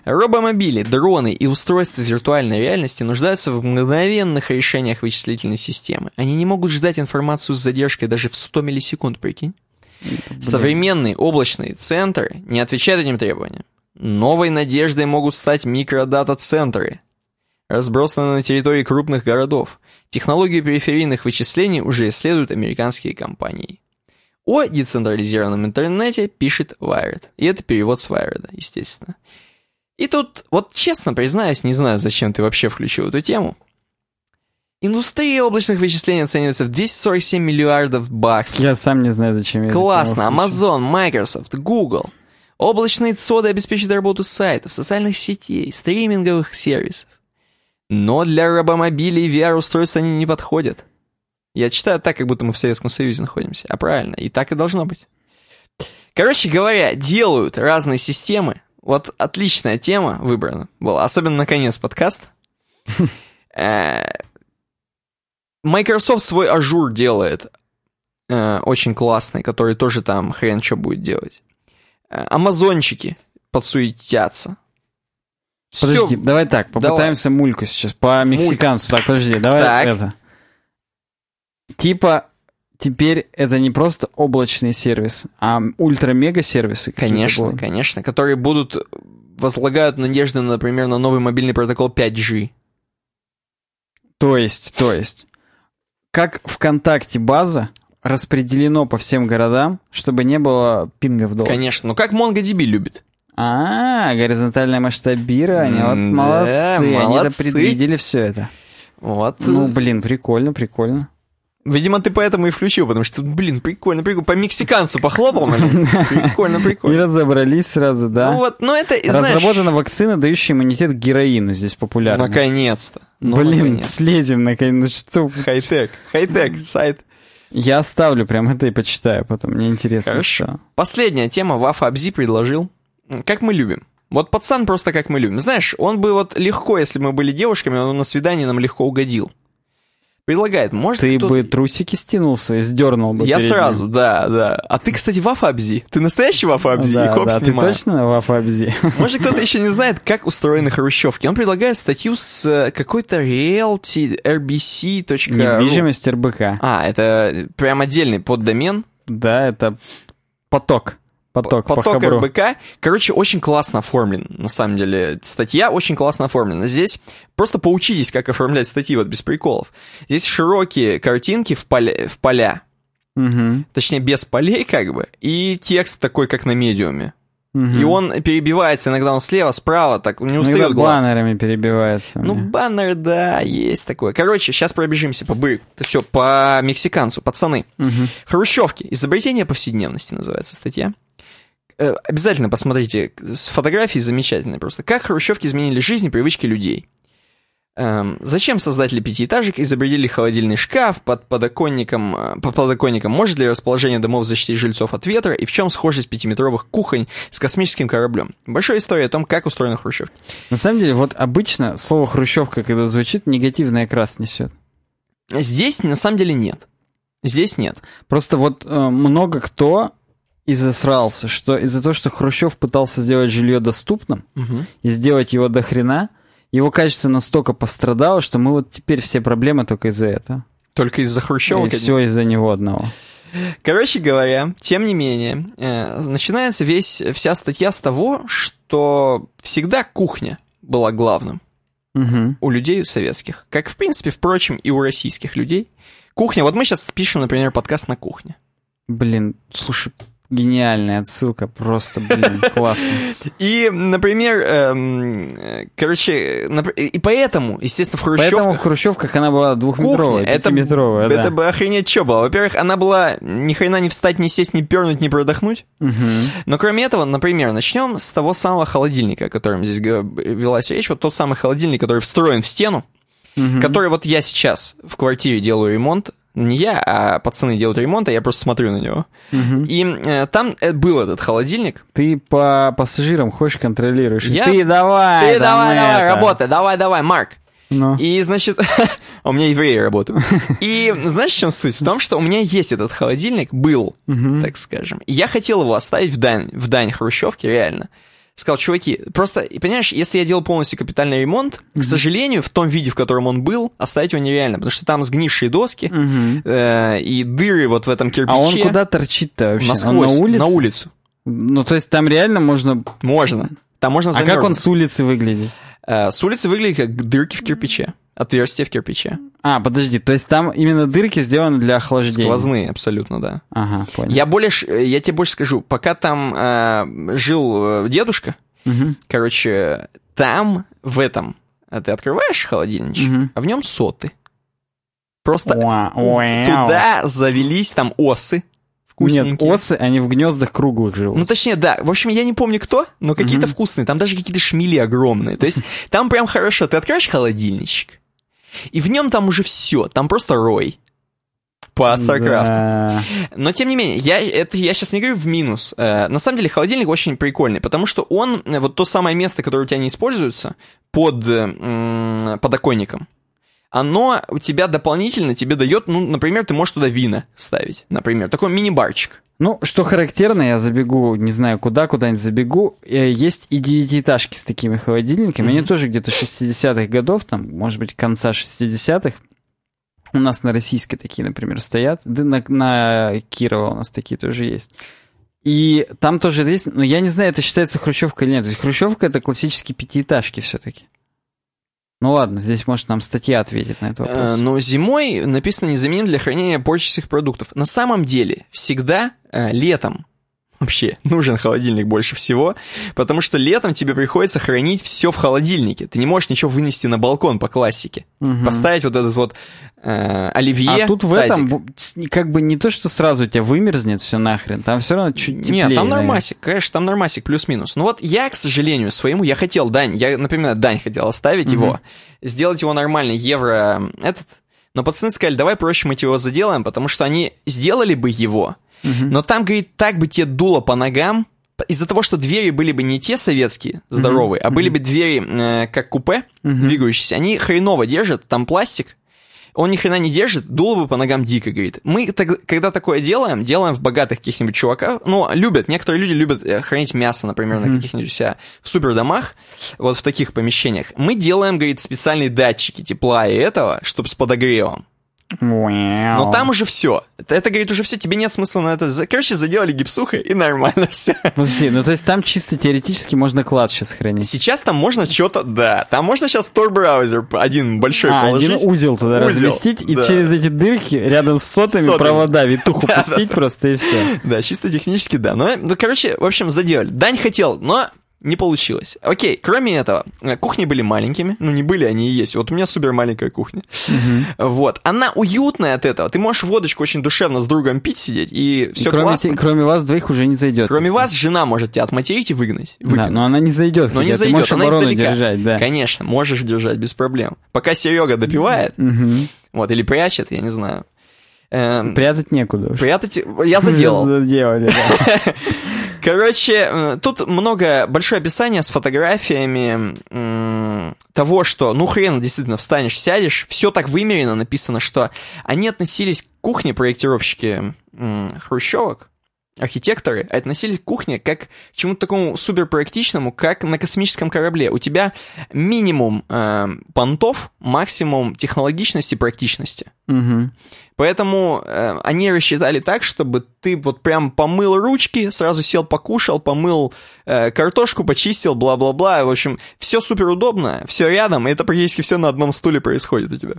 Робомобили, дроны и устройства виртуальной реальности нуждаются в мгновенных решениях вычислительной системы. Они не могут ждать информацию с задержкой даже в 100 миллисекунд, прикинь. Современные облачные центры не отвечают этим требованиям. Новой надеждой могут стать микродата-центры, разбросанные на территории крупных городов. Технологию периферийных вычислений уже исследуют американские компании. О децентрализированном интернете пишет Wired. И это перевод с Wired, естественно. И тут, вот честно признаюсь, не знаю, зачем ты вообще включил эту тему. Индустрия облачных вычислений оценивается в 247 миллиардов баксов. Я сам не знаю, зачем я Классно. Amazon, Microsoft, Google. Облачные цоды обеспечивают работу сайтов, социальных сетей, стриминговых сервисов. Но для робомобилей и VR-устройств они не подходят. Я читаю так, как будто мы в Советском Союзе находимся. А правильно, и так и должно быть. Короче говоря, делают разные системы. Вот отличная тема выбрана была, особенно на конец подкаста. Э, Microsoft свой Azure делает э, очень классный, который тоже там хрен что будет делать. Э, Амазончики подсуетятся. Всё. Подожди, давай так, попытаемся мульку сейчас. По мексиканцу. Так, подожди, давай Так. это. Типа, теперь это не просто облачный сервис, а ультра-мега сервисы. какие-то Конечно, конечно, которые будут возлагают надежды, например, на новый мобильный протокол 5G. То есть, то есть, как ВКонтакте база распределено по всем городам, чтобы не было пингов долго. Конечно, но как MongoDB любит. А, горизонтальное масштабирование. Вот молодцы. Они предвидели все это. Вот. Ну, блин, прикольно, прикольно. Видимо, ты поэтому и включил, потому что, блин, прикольно, прикольно. По мексиканцу похлопал, блин. Прикольно, И прикольно. разобрались сразу, да. Ну вот, ну это, знаешь... Разработана вакцина, дающая иммунитет к героину. Здесь популярна. Наконец-то. Ну, Блин, наконец. слезем наконец. Ну что? Хай-тек, хай-тек, сайт. Я оставлю прям это и почитаю потом. Мне интересно. Хорошо. стало. Последняя тема Вафа Абзи предложил. Как мы любим. Вот пацан просто как мы любим. Знаешь, он бы вот легко, если бы мы были девушками, он на свидании нам легко угодил. Предлагает, может Ты бы трусики стянул свои, сдернул бы. Я перед ним. сразу, да, да. А ты, кстати, Вафа Абзи. Ты настоящий Вафа Абзи? Да, И да, ты снимаю. точно Вафабзи? Может, кто-то еще не знает, как устроены хрущевки. Он предлагает статью с э, какой-то realty rbc.ru. Недвижимость РБК. А, это прям отдельный поддомен. Да, это поток. Поток, по поток хабру. РБК. Короче, очень классно оформлен, на самом деле. Статья очень классно оформлена. Здесь просто поучитесь, как оформлять статьи, вот без приколов. Здесь широкие картинки в поля, в поля. Мгм. точнее, без полей, как бы, и текст такой, как на медиуме. Мгм. И он перебивается, иногда он слева, справа, так не Ну, устает иногда глаз. баннерами перебивается. Ну, мне. баннер, да, есть такое. Короче, сейчас пробежимся по быру. Это все по мексиканцу, пацаны. Мгм. Хрущевки. Изобретение повседневности называется статья. Э, Обязательно посмотрите. С фотографии замечательные просто. Как хрущевки изменили жизнь и привычки людей. Эм, зачем создатели пятиэтажек изобретили холодильный шкаф под подоконником, э, под подоконником? Может ли расположение домов защитить жильцов от ветра? И в чем схожесть пятиметровых кухонь с космическим кораблем? Большая история о том, как устроена хрущевка. На самом деле, вот обычно слово «хрущевка», когда звучит, негативный окрас несет. Здесь на самом деле нет. Здесь нет. Просто вот э, много кто и засрался, что из-за того, что Хрущев пытался сделать жилье доступным и сделать его до хрена, его качество настолько пострадало, что мы вот теперь все проблемы только из-за этого. Только из-за хрущевок. и все из-за него одного. Короче говоря, тем не менее, э, начинается весь, вся статья с того, что всегда кухня была главным Мгм. у людей советских. Как, в принципе, впрочем, и у российских людей. Кухня. Вот мы сейчас пишем, например, подкаст на кухне. Блин, слушай, гениальная отсылка, просто, блин, классно. И, например, эм, короче, нап- и поэтому, естественно, в Поэтому в хрущевках Хрущевках она была двухметровая, это, пятиметровая, это бы охренеть что было. Во-первых, она была ни хрена не встать, ни сесть, ни пернуть, ни продохнуть. Но кроме этого, например, начнем с того самого холодильника, о котором здесь велась речь. Вот тот самый холодильник, который встроен в стену, который вот я сейчас в квартире делаю ремонт. Не я, а пацаны делают ремонт, а я просто смотрю на него. Мгм. И э, там э, был этот холодильник. Ты по пассажирам хочешь контролируешь. Я- Ты давай, Ты давай, давай, это. работай, давай, давай, Марк. Ну. И, значит, у меня евреи работают. И знаешь, в чем суть? В том, что у меня есть этот холодильник, был, Мгм. так скажем. И я хотел его оставить в дань, в дань хрущевки, реально. Сказал, чуваки, просто, понимаешь, если я делал полностью капитальный ремонт, к сожалению, в том виде, в котором он был, оставить его нереально, потому что там сгнившие доски Мгм. э, и дыры вот в этом кирпиче. А он куда торчит-то вообще? Насквозь, он на улице? на улицу. Ну, то есть там реально можно... Можно. Там можно А как замерзнуть. он с улицы выглядит? Э, с улицы выглядит как дырки в кирпиче. Отверстие в кирпиче. А, подожди, то есть там именно дырки сделаны для охлаждения? Сквозные, абсолютно, да. Ага, понял. Я более, ш- я тебе больше скажу, пока там э, жил э, дедушка, Мгм. короче, там, в этом, а ты открываешь холодильничек, Мгм. а в нем соты. Просто Уа- туда завелись там осы Нет, вкусненькие. осы, они в гнездах круглых живут. Ну, точнее, да. В общем, я не помню кто, но какие-то Мгм. вкусные. Там даже какие-то шмели огромные. То есть там прям хорошо. Ты открываешь холодильничек, и в нем там уже все. Там просто рой. По StarCraft. Да. Но тем не менее, я, это, я сейчас не говорю в минус. Э, на самом деле холодильник очень прикольный, потому что он, э, вот то самое место, которое у тебя не используется, под э, подоконником, оно у тебя дополнительно тебе дает, ну, например, ты можешь туда вина ставить, например, такой мини-барчик. Ну, что характерно, я забегу, не знаю куда, куда-нибудь забегу, э, есть и девятиэтажки с такими холодильниками, они тоже где-то 60-х годов, там, может быть, конца 60-х. У нас на российской такие, например, стоят. Да на, на Кирова у нас такие тоже есть. И там тоже есть, но я не знаю, это считается хрущевка или нет. То есть хрущевка это классические пятиэтажки все-таки. Ну ладно, здесь может нам статья ответит на этот вопрос. Э, но зимой написано незаменим для хранения порчащих продуктов. На самом деле, всегда э, летом вообще нужен холодильник больше всего, потому что летом тебе приходится хранить все в холодильнике. Ты не можешь ничего вынести на балкон по классике. Мгм. Поставить вот этот вот э, оливье. А тут в тазик. этом как бы не то, что сразу у тебя вымерзнет все нахрен, там все равно чуть теплее. Нет, там наверное. нормасик, конечно, там нормасик плюс-минус. Но вот я, к сожалению, своему, я хотел дань, я, например, дань хотел оставить Мгм. его, сделать его нормально, евро этот, но пацаны сказали, давай проще мы его заделаем, потому что они сделали бы его, Но там, говорит, так бы тебе дуло по ногам, из-за того, что двери были бы не те советские, здоровые, а были бы двери э, как купе, двигающиеся, они хреново держат, там пластик, он ни хрена не держит, дуло бы по ногам дико, говорит. Мы, так- когда такое делаем, делаем в богатых каких-нибудь чуваках, ну, любят, некоторые люди любят э, хранить мясо, например, на каких-нибудь себя в супердомах, вот в таких помещениях. Мы делаем, говорит, специальные датчики тепла и этого, чтобы с подогревом. Но там уже все. Это, это говорит уже все, тебе нет смысла на это. Короче, заделали гипсухой и нормально все. Подожди, ну то есть там чисто теоретически можно клад сейчас хранить. Сейчас там можно что-то, да. Там можно сейчас Tor браузер один большой а, положить. один узел туда узел, разместить да. и через эти дырки рядом с сотами, сотами. провода витуху пустить просто и все. Да, чисто технически, да. Ну, ну, короче, в общем, заделали. Дань хотел, но не получилось. Окей, кроме этого, кухни были маленькими. Ну, не были, они и есть. Вот у меня супер маленькая кухня. Угу. Вот. Она уютная от этого. Ты можешь водочку очень душевно с другом пить, сидеть, и все и кроме классно. Те, кроме вас двоих уже не зайдет. Кроме вас жена может тебя отматерить и выгнать. выгнать. Да, но она не зайдет. Но не зайдет, ты можешь она оборону издалека. держать, да. Конечно, можешь держать без проблем. Пока Серега допивает, угу. вот, или прячет, я не знаю. Эм, Прятать некуда. Прятать... Я заделал. Заделали, да. Короче, тут много, большое описание с фотографиями того, что, ну, хрен, действительно, встанешь, сядешь, все так вымерено написано, что они относились к кухне, проектировщики хрущевок, архитекторы относились к кухне как к чему-то такому суперпрактичному, как на космическом корабле. У тебя минимум э, понтов, максимум технологичности, практичности. Угу. Поэтому э, они рассчитали так, чтобы ты вот прям помыл ручки, сразу сел покушал, помыл э, картошку, почистил, бла-бла-бла. В общем, все супер удобно, все рядом, и это практически все на одном стуле происходит у тебя.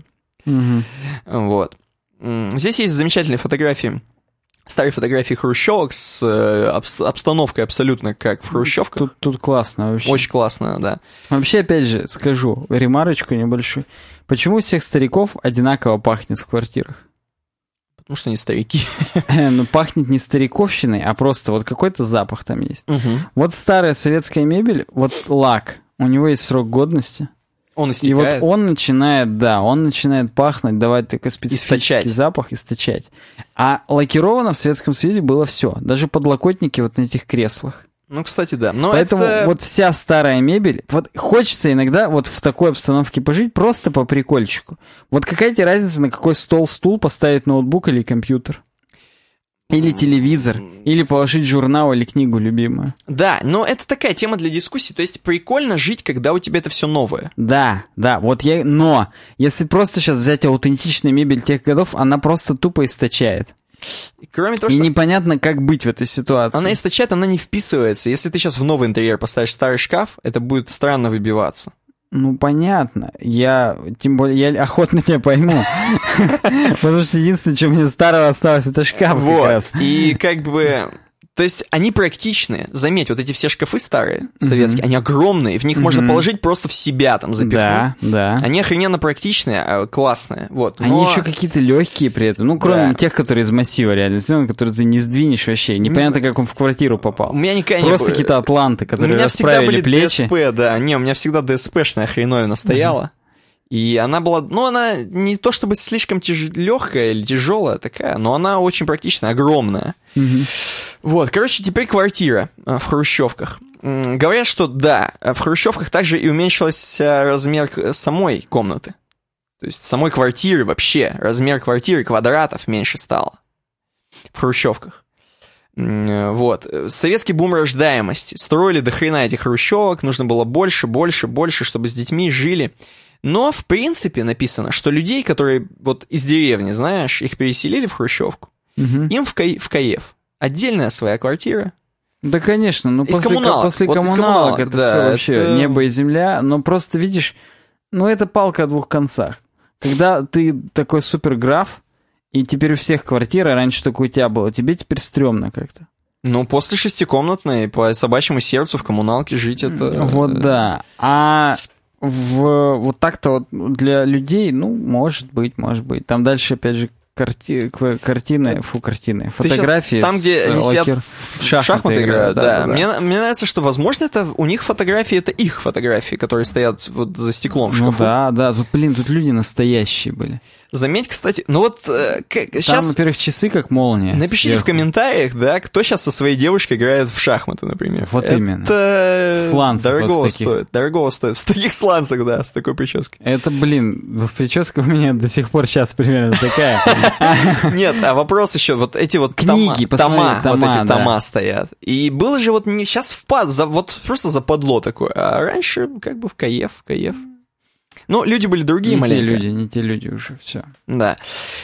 Угу. Вот. Здесь есть замечательные фотографии старые фотографии хрущевок с э, обстановкой абсолютно как в хрущевках. Тут, тут классно вообще. Очень классно, да. Вообще, опять же, скажу, ремарочку небольшую. Почему у всех стариков одинаково пахнет в квартирах? Потому что они старики. ну, пахнет не стариковщиной, а просто вот какой-то запах там есть. Угу. Вот старая советская мебель, вот лак, у него есть срок годности. Он истекает. И вот он начинает, да, он начинает пахнуть, давать такой специфический источать. запах, источать. А лакировано в Советском Союзе было все. Даже подлокотники вот на этих креслах. Ну, кстати, да. Но Поэтому это... вот вся старая мебель, вот хочется иногда вот в такой обстановке пожить просто по прикольчику. Вот какая тебе разница, на какой стол, стул поставить ноутбук или компьютер? Или телевизор, или положить журнал или книгу любимую. Да, но это такая тема для дискуссии. То есть прикольно жить, когда у тебя это все новое. Да, да, вот я... Но, если просто сейчас взять аутентичную мебель тех годов, она просто тупо источает. Кроме того, и что... непонятно, как быть в этой ситуации. Она источает, она не вписывается. Если ты сейчас в новый интерьер поставишь старый шкаф, это будет странно выбиваться. Ну, понятно. Я, тем более, я охотно тебя пойму. Потому что единственное, что мне старого осталось, это шкаф Вот. И как бы то есть они практичные. Заметь, вот эти все шкафы старые, советские, mm-hmm. они огромные, в них mm-hmm. можно положить просто в себя там запихнуть. Да, да. Они охрененно практичные, а, классные. Вот. Они еще какие-то легкие при этом. Ну, кроме да. тех, которые из массива реально сделаны, которые ты не сдвинешь вообще. Непонятно, не как он в квартиру попал. У меня никогда Просто какие-то атланты, которые у меня расправили всегда были плечи. ДСП, да. Не, у меня всегда ДСПшная хреновина стояла. Mm-hmm. И она была, ну, она не то чтобы слишком тяж... легкая или тяжелая такая, но она очень практичная, огромная. Mm-hmm. Вот, короче, теперь квартира э, в хрущевках. Говорят, что да, в хрущевках также и уменьшился размер самой комнаты. То есть самой квартиры вообще, размер квартиры квадратов меньше стало в хрущевках. Вот. Советский бум рождаемости. Строили до хрена этих хрущевок, нужно было больше, больше, больше, чтобы с детьми жили. Но, в принципе, написано, что людей, которые вот из деревни, знаешь, их переселили в Хрущевку, угу. им в, Ка... в Каев отдельная своя квартира. Да, конечно, ну после, коммуналок. после вот коммуналок, коммуналок это да, все вообще это... небо и земля, но просто видишь, ну это палка о двух концах. Когда ты такой суперграф, и теперь у всех квартира, раньше только у тебя было, тебе теперь стрёмно как-то. Ну, после шестикомнатной, по собачьему сердцу в коммуналке жить это... Вот да. А в, вот так-то вот для людей, ну, может быть, может быть. Там дальше, опять же, карти... картины, фу, картины, фотографии там, где они сидят лакер... в шахматы, шахматы играют, да. да, да. Мне, мне нравится, что, возможно, это у них фотографии, это их фотографии, которые стоят вот за стеклом в ну шкафу. Ну да, да, тут, блин, тут люди настоящие были. Заметь, кстати, ну вот э, как, Там, сейчас... во-первых, часы как молния. Напишите сверху. в комментариях, да, кто сейчас со своей девушкой играет в шахматы, например. Вот это именно. В сланцах дорогого вот таких. стоит. Дорогого стоит. В таких сланцах, да, с такой прической. Это, блин, прическа у меня до сих пор сейчас примерно такая. Нет, а вопрос еще, вот эти вот Книги, тома, вот эти тома стоят. И было же вот сейчас впад, вот просто западло такое, а раньше как бы в каев, в каев. Ну, люди были другие не маленько. те люди, не те люди уже, все. Да.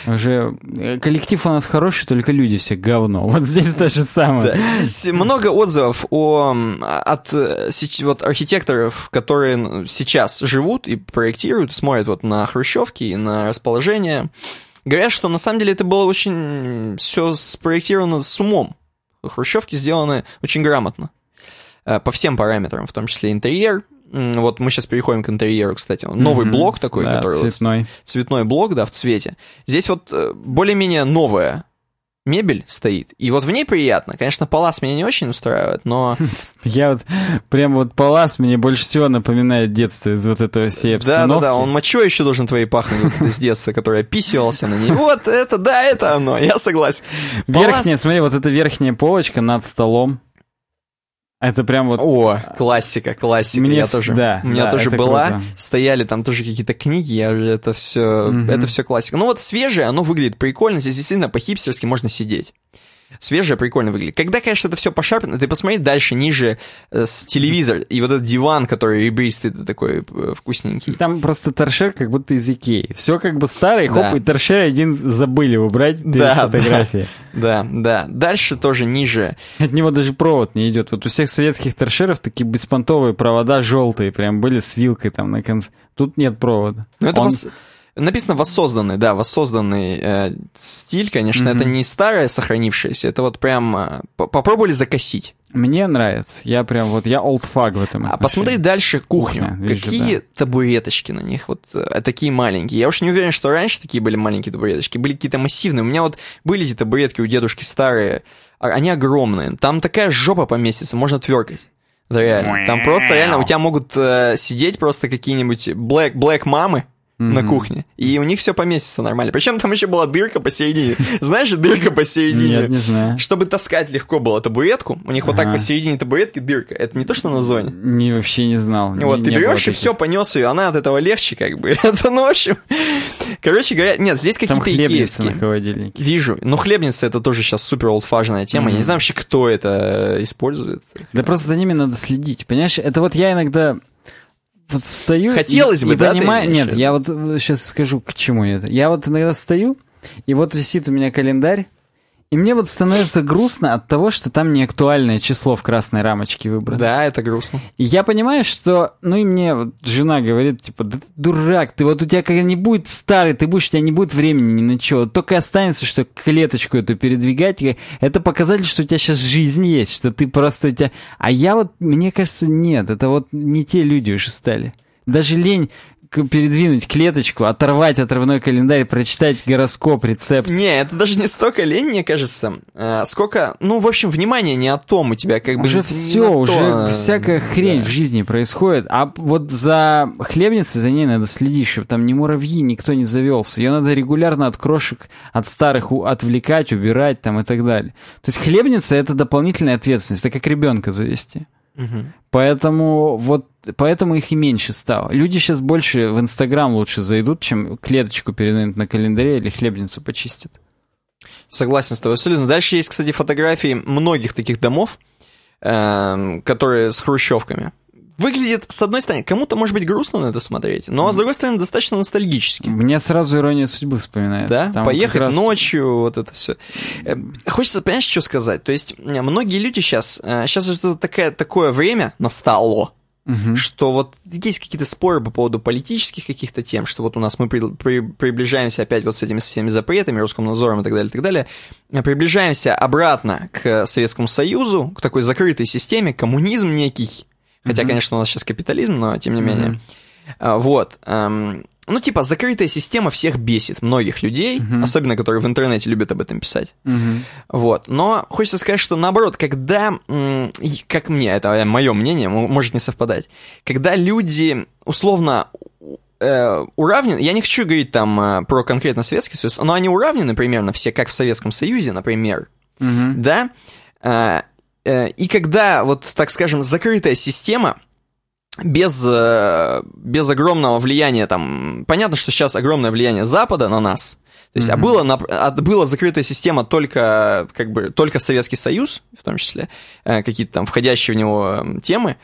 Уже э, коллектив у нас хороший, только люди все говно. Вот здесь то же самое. Да, здесь много отзывов о, от э, вот, архитекторов, которые сейчас живут и проектируют, смотрят вот на хрущевки и на расположение. Говорят, что на самом деле это было очень все спроектировано с умом. Хрущевки сделаны очень грамотно. Э, По всем параметрам, в том числе интерьер. Вот мы сейчас переходим к интерьеру, кстати. Новый Мгм. блок такой, Да, который вот цветной. цветной блок, да, в цвете. Здесь вот э, более-менее новая мебель стоит. И вот в ней приятно. Конечно, палас меня не очень устраивает, но... Я вот прям вот Палас мне больше всего напоминает детство из вот этого всей обстановки. да, да, он мочой еще должен твоей пахнуть с детства, который описывался на ней. Вот это, да, это оно, я согласен. Верхняя, смотри, вот эта верхняя полочка над столом. Это прям вот... О, классика, классика. Мне я тоже, да, у меня да, тоже была, круто. стояли там тоже какие-то книги, я уже это все, Мгм. это все классика. Ну вот свежее, оно выглядит прикольно, здесь действительно по-хипстерски можно сидеть. Свежее, прикольно выглядит. Когда, конечно, это все пошарпано, ты посмотри дальше, ниже, э, с телевизор, и вот этот диван, который ребристый, ты такой э, вкусненький. Там просто торшер как будто из Икеи. Все как бы старый, хоп, Да. и торшер один забыли убрать перед Да, да. фотографией. Да, да. Дальше тоже ниже. От него даже провод не идет. Вот у всех советских торшеров такие беспонтовые провода желтые, прям были с вилкой там на конце. Тут нет провода. Ну, это Он- вос- Написано воссозданный, да, воссозданный э, стиль, конечно, Мгм. это не старое сохранившееся, это вот прям э, по- попробовали закосить. Мне нравится. Я прям вот, я олдфаг в этом А отношении. посмотри дальше кухню. Кухня, вижу, Какие табуреточки на них, вот э, такие маленькие. Я уж не уверен, что раньше такие были маленькие табуреточки, были какие-то массивные. У меня вот были эти табуретки у дедушки старые, а- они огромные. Там такая жопа поместится, можно тверкать. Да, реально. Там просто реально у тебя могут э, сидеть просто какие-нибудь black, black мамы, на Мгм. кухне. И у них все поместится нормально. Причем там еще была дырка посередине. Знаешь, дырка посередине. Нет, не знаю. Чтобы таскать легко было табуретку, у них вот так посередине табуретки дырка. Это не то, что на зоне. Не, вообще не знал. Вот, Не- ты не берешь и все, понес ее, она от этого легче, как бы. Это, ну, в общем. Короче говоря, нет, здесь какие-то хлебницы на холодильнике. Вижу. Но хлебница это тоже сейчас супер олдфажная тема. Я не знаю вообще, кто это использует. Да просто за ними надо следить. Понимаешь, это вот я иногда вот встаю... Хотелось и, бы, и да, понимаю... Нет, я вот сейчас скажу, к чему это. Я вот иногда встаю, и вот висит у меня календарь, и мне вот становится грустно от того, что там не актуальное число в красной рамочке выбрано. Да, это грустно. И я понимаю, что, ну и мне вот жена говорит, типа, да ты дурак, ты вот у тебя когда-нибудь старый, ты будешь, у тебя не будет времени ни на что, только останется, что клеточку эту передвигать, это показатель, что у тебя сейчас жизнь есть, что ты просто у тебя... А я вот, мне кажется, нет, это вот не те люди уже стали. Даже лень передвинуть клеточку, оторвать отрывной календарь, прочитать гороскоп, рецепт. Не, это даже не столько лень, мне кажется, а, сколько, ну, в общем, внимание не о том у тебя, как бы... Уже не все, уже всякая хрень да. в жизни происходит. А вот за хлебницей, за ней надо следить, чтобы там ни муравьи, никто не завелся. Ее надо регулярно от крошек, от старых отвлекать, убирать там и так далее. То есть хлебница — это дополнительная ответственность, это как ребенка завести. Поэтому вот поэтому их и меньше стало. Люди сейчас больше в Инстаграм лучше зайдут, чем клеточку передают на календаре или хлебницу почистят. Согласен с тобой абсолютно. Дальше есть, кстати, фотографии многих таких домов, эм, которые с хрущевками. Выглядит, с одной стороны, кому-то может быть грустно на это смотреть, но с другой стороны, достаточно ностальгически. Мне сразу ирония судьбы вспоминается. Да, Там поехать раз- ночью, вот это все. Хочется, понимаешь, что сказать? То есть, э, многие люди сейчас, сейчас это такая, такое время настало, Мгм. что вот есть какие-то споры по поводу политических каких-то тем, что вот у нас мы при- при- приближаемся опять вот с этими всеми запретами, русским надзором и так далее, и так далее, э, приближаемся обратно к Советскому Союзу, к такой закрытой системе, коммунизм некий, хотя, Мгм. конечно, у нас сейчас капитализм, но тем не менее. А, Вот. эм, Ну, типа, закрытая система всех бесит, многих людей, Мгм. особенно которые в интернете любят об этом писать. Мгм. Вот. Но хочется сказать, что наоборот, когда, как мне, это мое мнение, может не совпадать, когда люди условно э, уравнены, я не хочу говорить там э, про конкретно Советский Союз, но они уравнены примерно все, как в Советском Союзе, например, Мгм. да, э, э, и когда, вот так скажем, закрытая система, без, э, без огромного влияния, там, понятно, что сейчас огромное влияние Запада на нас, то есть, а, Мгм. было, нап- а была закрытая система только, как бы, только Советский Союз, в том числе, э, какие-то там входящие в него э, темы,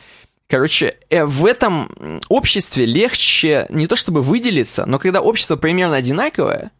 Короче, э, в этом обществе легче не то чтобы выделиться, но когда общество примерно одинаковое,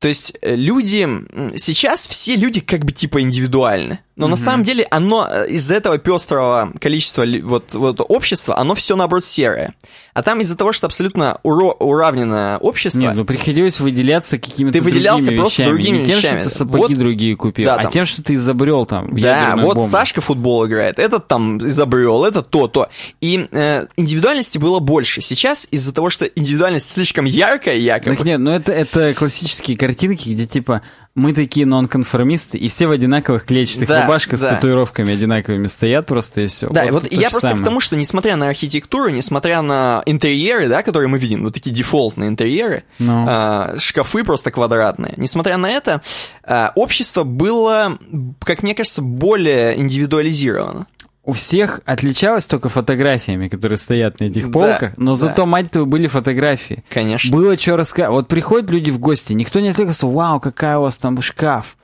то есть э, люди... Сейчас все люди как бы типа индивидуальны. Но mm-hmm. на самом деле оно э, из-за этого пестрого количества вот, вот общества, оно все наоборот серое. А там из-за того, что абсолютно уро- уравненное общество... Нет, ну приходилось выделяться какими-то Ты выделялся другими просто вещами. другими Не тем, вещами. что ты сапоги Вот. другие купил, Да, а там. тем, что ты изобрел там Да, вот бомбу. Сашка футбол играет, этот там изобрел, это то, то. И э, индивидуальности было больше. Сейчас из-за того, что индивидуальность слишком яркая, якобы, Так нет, ну это, это классические картинки, где типа мы такие нонконформисты, и все в одинаковых клетчатых Да, рубашках да. с татуировками одинаковыми стоят просто и все. Да, и вот я просто к тому, что несмотря на архитектуру, несмотря на интерьеры, да, которые мы видим, вот такие дефолтные интерьеры, Ну. а, шкафы просто квадратные, несмотря на это, а, общество было, как мне кажется, более индивидуализировано. У всех отличалось только фотографиями, которые стоят на этих Да, полках, но да. зато, мать твою, были фотографии. Конечно. Было что рассказать. Вот приходят люди в гости, никто не отвлекался, вау, какая у вас там шкаф.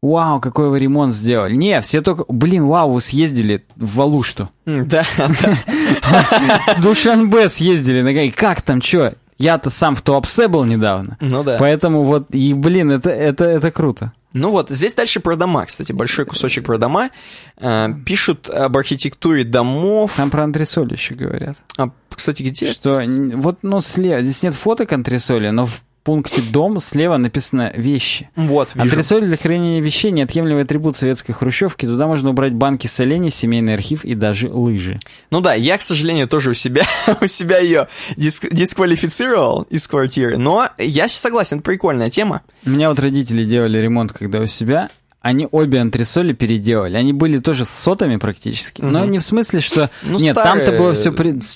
Вау, какой вы ремонт сделали. Не, все только, блин, вау, вы съездили в Валушту. Да, да. Душанбе съездили. Как там, чё? Я-то сам в Туапсе был недавно. Ну да. Поэтому вот, и, блин, это, это, это круто. Ну вот, здесь дальше про дома, кстати, большой кусочек про дома. А, Пишут об архитектуре домов. Там про антресоли еще говорят. А, кстати, где? Что, вот, ну, слева, здесь нет фоток антресоли, но в пункте «дом» слева написано «вещи». Вот, вижу. Антресоль для хранения вещей – неотъемлемый атрибут советской хрущевки. Туда можно убрать банки с оленей, семейный архив и даже лыжи. Ну да, я, к сожалению, тоже у себя, у себя ее диск- дисквалифицировал из квартиры, но я согласен, прикольная тема. У меня вот родители делали ремонт, когда у себя. Они обе антресоли переделали. Они были тоже с сотами практически. Но Мгм. не в смысле, что... Ну, Нет, старые- там-то было все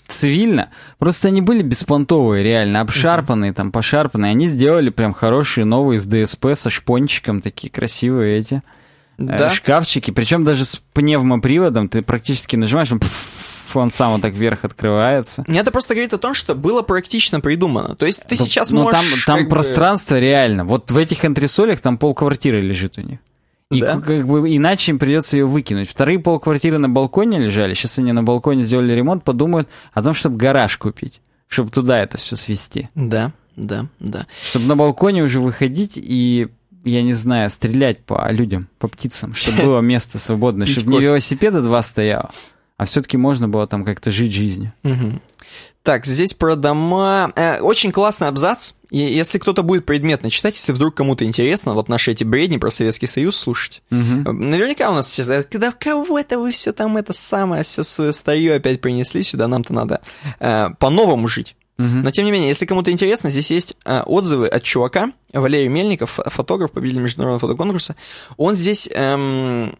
цивильно. Просто они были беспонтовые, реально. Обшарпанные, там, пошарпанные. Они сделали прям хорошие новые с ДСП, со шпончиком. Такие красивые эти. э, Да? шкафчики. Причем даже с пневмоприводом ты практически нажимаешь, он, он сам вот так вверх открывается. Это просто говорит о том, что было практично придумано. То есть ты Да, сейчас но можешь... там, там как бы- пространство реально. Вот в этих антресолях там полквартиры лежит у них. И Да? как бы иначе им придется ее выкинуть. Вторые полквартиры на балконе лежали. Сейчас они на балконе сделали ремонт, подумают о том, чтобы гараж купить. Чтобы туда это все свести. Да, да, да. Чтобы на балконе уже выходить и, я не знаю, стрелять по людям, по птицам. Чтобы было место свободное. Чтобы не велосипеда два стояло. А все-таки можно было там как-то жить жизнью. Мгм. Так, здесь про дома. Э, очень классный абзац. И если кто-то будет предметно читать, если вдруг кому-то интересно, вот наши эти бредни про Советский Союз слушать. Мгм. Наверняка у нас сейчас, э, когда кого это вы все там это самое, все свое старье опять принесли сюда, нам-то надо э, по-новому жить. Мгм. Но тем не менее, если кому-то интересно, здесь есть э, отзывы от чувака, Валерий Мельников, фо- фотограф, победитель международного фотоконкурса. Он здесь эм,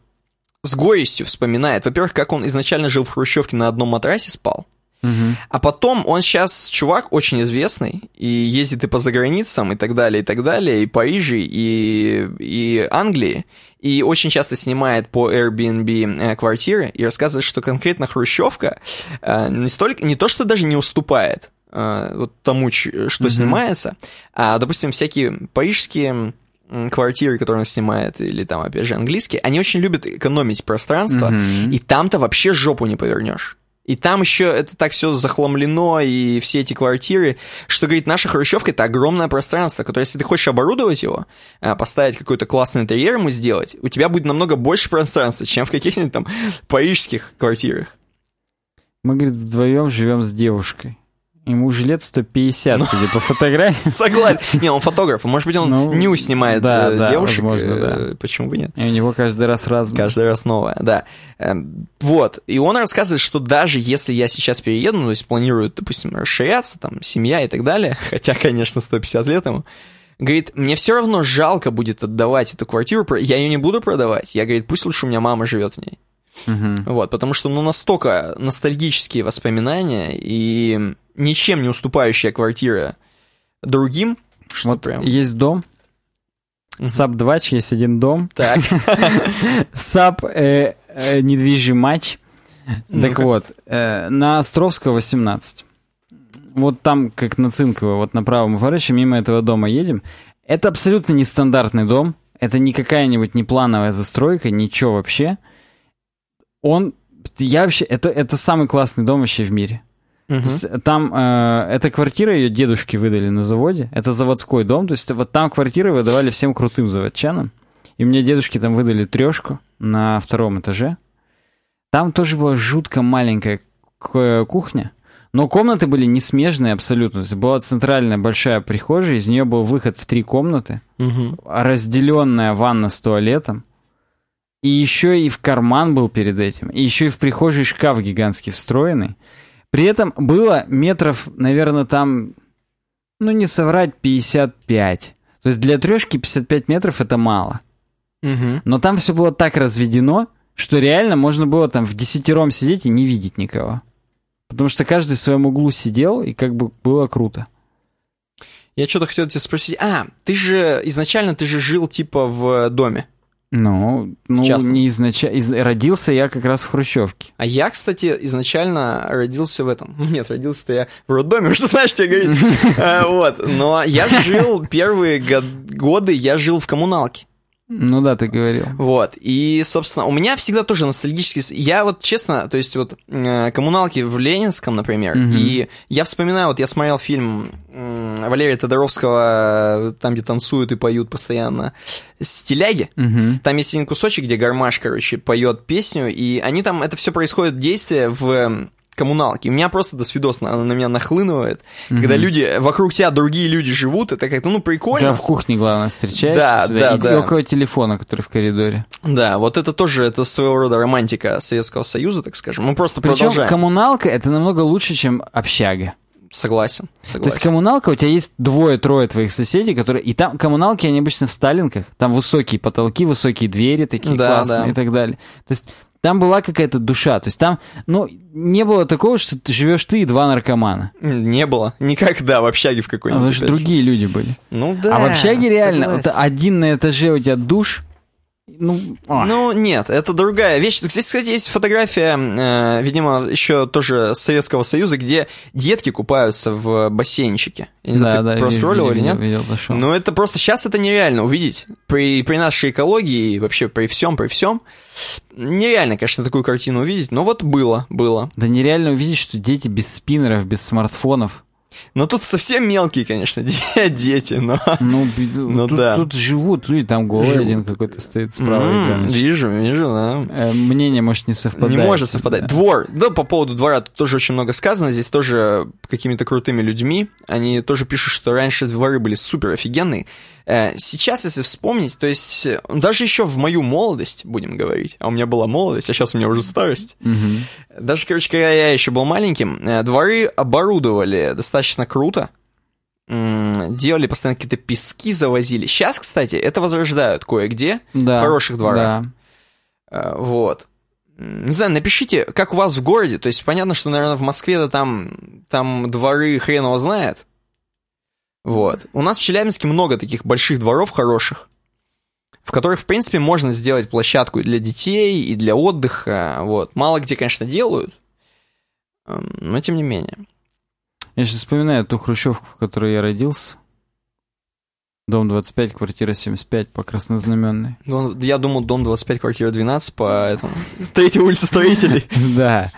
с горестью вспоминает, во-первых, как он изначально жил в Хрущевке на одном матрасе спал, Мгм. а потом он сейчас чувак очень известный, и ездит и по заграницам, и так далее, и так далее, и Париже, и, и Англии, и очень часто снимает по Airbnb э, квартиры, и рассказывает, что конкретно Хрущевка э, не, столько, не то, что даже не уступает э, вот тому, что Мгм. снимается, а, допустим, всякие парижские квартиры, которые он снимает, или там, опять же, английские, они очень любят экономить пространство, Мгм. и там-то вообще жопу не повернешь. И там еще это так все захламлено, и все эти квартиры, что, говорит, наша хрущевка — это огромное пространство, которое, если ты хочешь оборудовать его, а, поставить какой-то классный интерьер ему сделать, у тебя будет намного больше пространства, чем в каких-нибудь там парижских квартирах. Мы, говорит, вдвоем живем с девушкой. Ему уже лет 150, судя по фотографии. Согласен. Не, он фотограф, может быть, он Ну, ню снимает да, э, да, девушек. возможно, э, Почему бы нет? И у него каждый раз разный. Каждый раз новое, да. Эм, Вот. И он рассказывает, что даже если я сейчас перееду, ну, то есть планирую, допустим, расширяться, там, семья и так далее, хотя, конечно, 150 лет ему, говорит, мне все равно жалко будет отдавать эту квартиру, я ее не буду продавать. Я, говорит, пусть лучше у меня мама живет в ней. Мгм. Вот, потому что, ну, настолько ностальгические воспоминания и ничем не уступающая квартира другим, что Вот прям... есть дом. САП 2 есть один дом, Так. САП э, э, недвижий матч. Так вот, э, на Островского 18. Вот там, как на Цинково, вот на правом форе, мимо этого дома едем. Это абсолютно нестандартный дом. Это не какая-нибудь не плановая застройка, ничего вообще. Он Я вообще... Это, это самый классный дом вообще в мире. Есть Там э, эта квартира ее дедушки выдали на заводе. Это заводской дом. То есть вот там квартиры выдавали всем крутым заводчанам. И мне дедушки там выдали трешку на втором этаже. Там тоже была жутко маленькая кухня. Но комнаты были не смежные абсолютно. То есть была центральная большая прихожая, из нее был выход в три комнаты, Мгм. разделенная ванна с туалетом. И еще и в карман был перед этим. И еще и в прихожей шкаф гигантский встроенный. При этом было метров, наверное, там, ну не соврать, 55. То есть для трешки 55 метров это мало. Мгм. Но там все было так разведено, что реально можно было там в десятером сидеть и не видеть никого. Потому что каждый в своем углу сидел, и как бы было круто. Я что-то хотел тебя спросить. А, ты же изначально ты же жил типа в доме. Ну, ну Частно. не изначально. Родился я как раз в Хрущевке. А я, кстати, изначально родился в этом. Нет, родился-то я в роддоме, что знаешь, что говорить. А, Вот. Но я жил первые год- годы, я жил в коммуналке. Ну да, ты говорил. Вот. И, собственно, у меня всегда тоже ностальгический... Я вот, честно, то есть вот э, коммуналки в Ленинском, например, Мгм. и я вспоминаю, вот я смотрел фильм Валерия Тодоровского, там, где танцуют и поют постоянно, «Стиляги». Мгм. Там есть один кусочек, где гармаш, короче, поет песню, и они там, это все происходит действие в эм, коммуналке. И у меня просто до свидос на, на меня нахлынывает. Когда люди, вокруг тебя другие люди живут, это как-то, ну, прикольно. Да, в кухне, главное, встречаешься. Да, всегда, да, и, да. около телефона, который в коридоре. Да, вот это тоже, это своего рода романтика Советского Союза, так скажем. Мы просто Причем продолжаем. коммуналка это намного лучше, чем общага. Согласен, То есть согласен. коммуналка, у тебя есть двое-трое твоих соседей, которые... И там коммуналки, они обычно в сталинках. Там высокие потолки, высокие двери такие Да, классные да. и так далее. То есть там была какая-то душа. То есть там, ну, не было такого, что ты живешь ты и два наркомана. Не было. Никогда в общаге в А какой-нибудь. Потому что другие люди были. Ну да. а в общаге реально, вот один на этаже у тебя душ, ну, а. Ну, нет, это другая вещь. Здесь, кстати, есть фотография, э, видимо, еще тоже Советского Союза, где детки купаются в бассейнчике. Я не знаю, да, ты да, проскроллил или нет? видел, видел. Ну, это просто сейчас это нереально увидеть. При, при нашей экологии и вообще при всем, при всем. Нереально, конечно, такую картину увидеть, но вот было, было. Да нереально увидеть, что дети без спиннеров, без смартфонов. Но тут совсем мелкие, конечно, де- дети, но... Ну, Ну тут, да. тут живут люди, там голый Живут. один какой-то стоит справа. М, ребеночек. Вижу, вижу, да. Э, Мнение может не совпадать. Не может совпадать. Да. Двор. Да, по поводу двора тут тоже очень много сказано. Здесь тоже какими-то крутыми людьми. Они тоже пишут, что раньше дворы были супер офигенные. Э, Сейчас, если вспомнить, то есть даже еще в мою молодость, будем говорить, а у меня была молодость, а сейчас у меня уже старость. Мгм. Даже, короче, когда я еще был маленьким, э, дворы оборудовали достаточно круто. М, Делали постоянно какие-то пески, завозили. Сейчас, кстати, это возрождают кое-где. Да. В хороших дворах. Да. Э, Вот. Не знаю, напишите, как у вас в городе. То есть понятно, что, наверное, в Москве-то там, там дворы хрен его знает. Вот. У нас в Челябинске много таких больших дворов хороших, в которых, в принципе, можно сделать площадку и для детей, и для отдыха. Вот. Мало где, конечно, делают, эм, но тем не менее. Я сейчас вспоминаю ту хрущевку, в которой я родился. Дом 25, квартира 75 по Краснознаменной. Ну, Я думал, дом 25, квартира 12 по этому. Третья улица строителей. Да.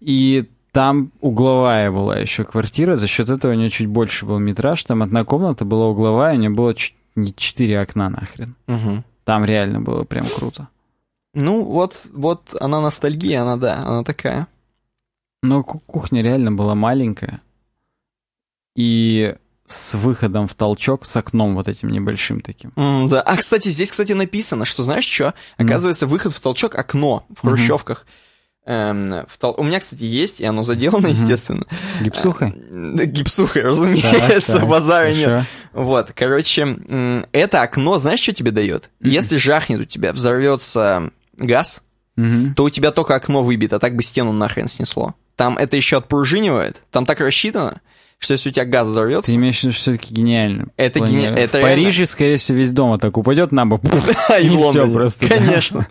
И там угловая была еще квартира, за счет этого у нее чуть больше был метраж. Там одна комната была угловая, у нее было не четыре окна нахрен. Мгм. Там реально было прям круто. Ну, вот, вот она ностальгия, она, да, она такая. Но ку- кухня реально была маленькая. И с выходом в толчок, с окном вот этим небольшим таким. М, да. А, кстати, здесь, кстати, написано, что, знаешь что? Оказывается, выход в толчок — окно в хрущевках. Эм, в тол- У меня, кстати, есть, и оно заделано, Мгм. естественно. Гипсухой? Э, Гипсухой, разумеется, Так, так, базара нет. Вот, короче, это окно, знаешь, что тебе дает? Если жахнет у тебя, взорвется газ, то у тебя только окно выбито, а так бы стену нахрен снесло. Там это еще отпружинивает, там так рассчитано. Что если у тебя газ взорвется... Ты имеешь в виду, что все-таки гениально. Это гени... Планировать. это В реально- Париже, скорее всего, весь дом так упадет на бок. и, И в всё Лондоне. просто. Конечно.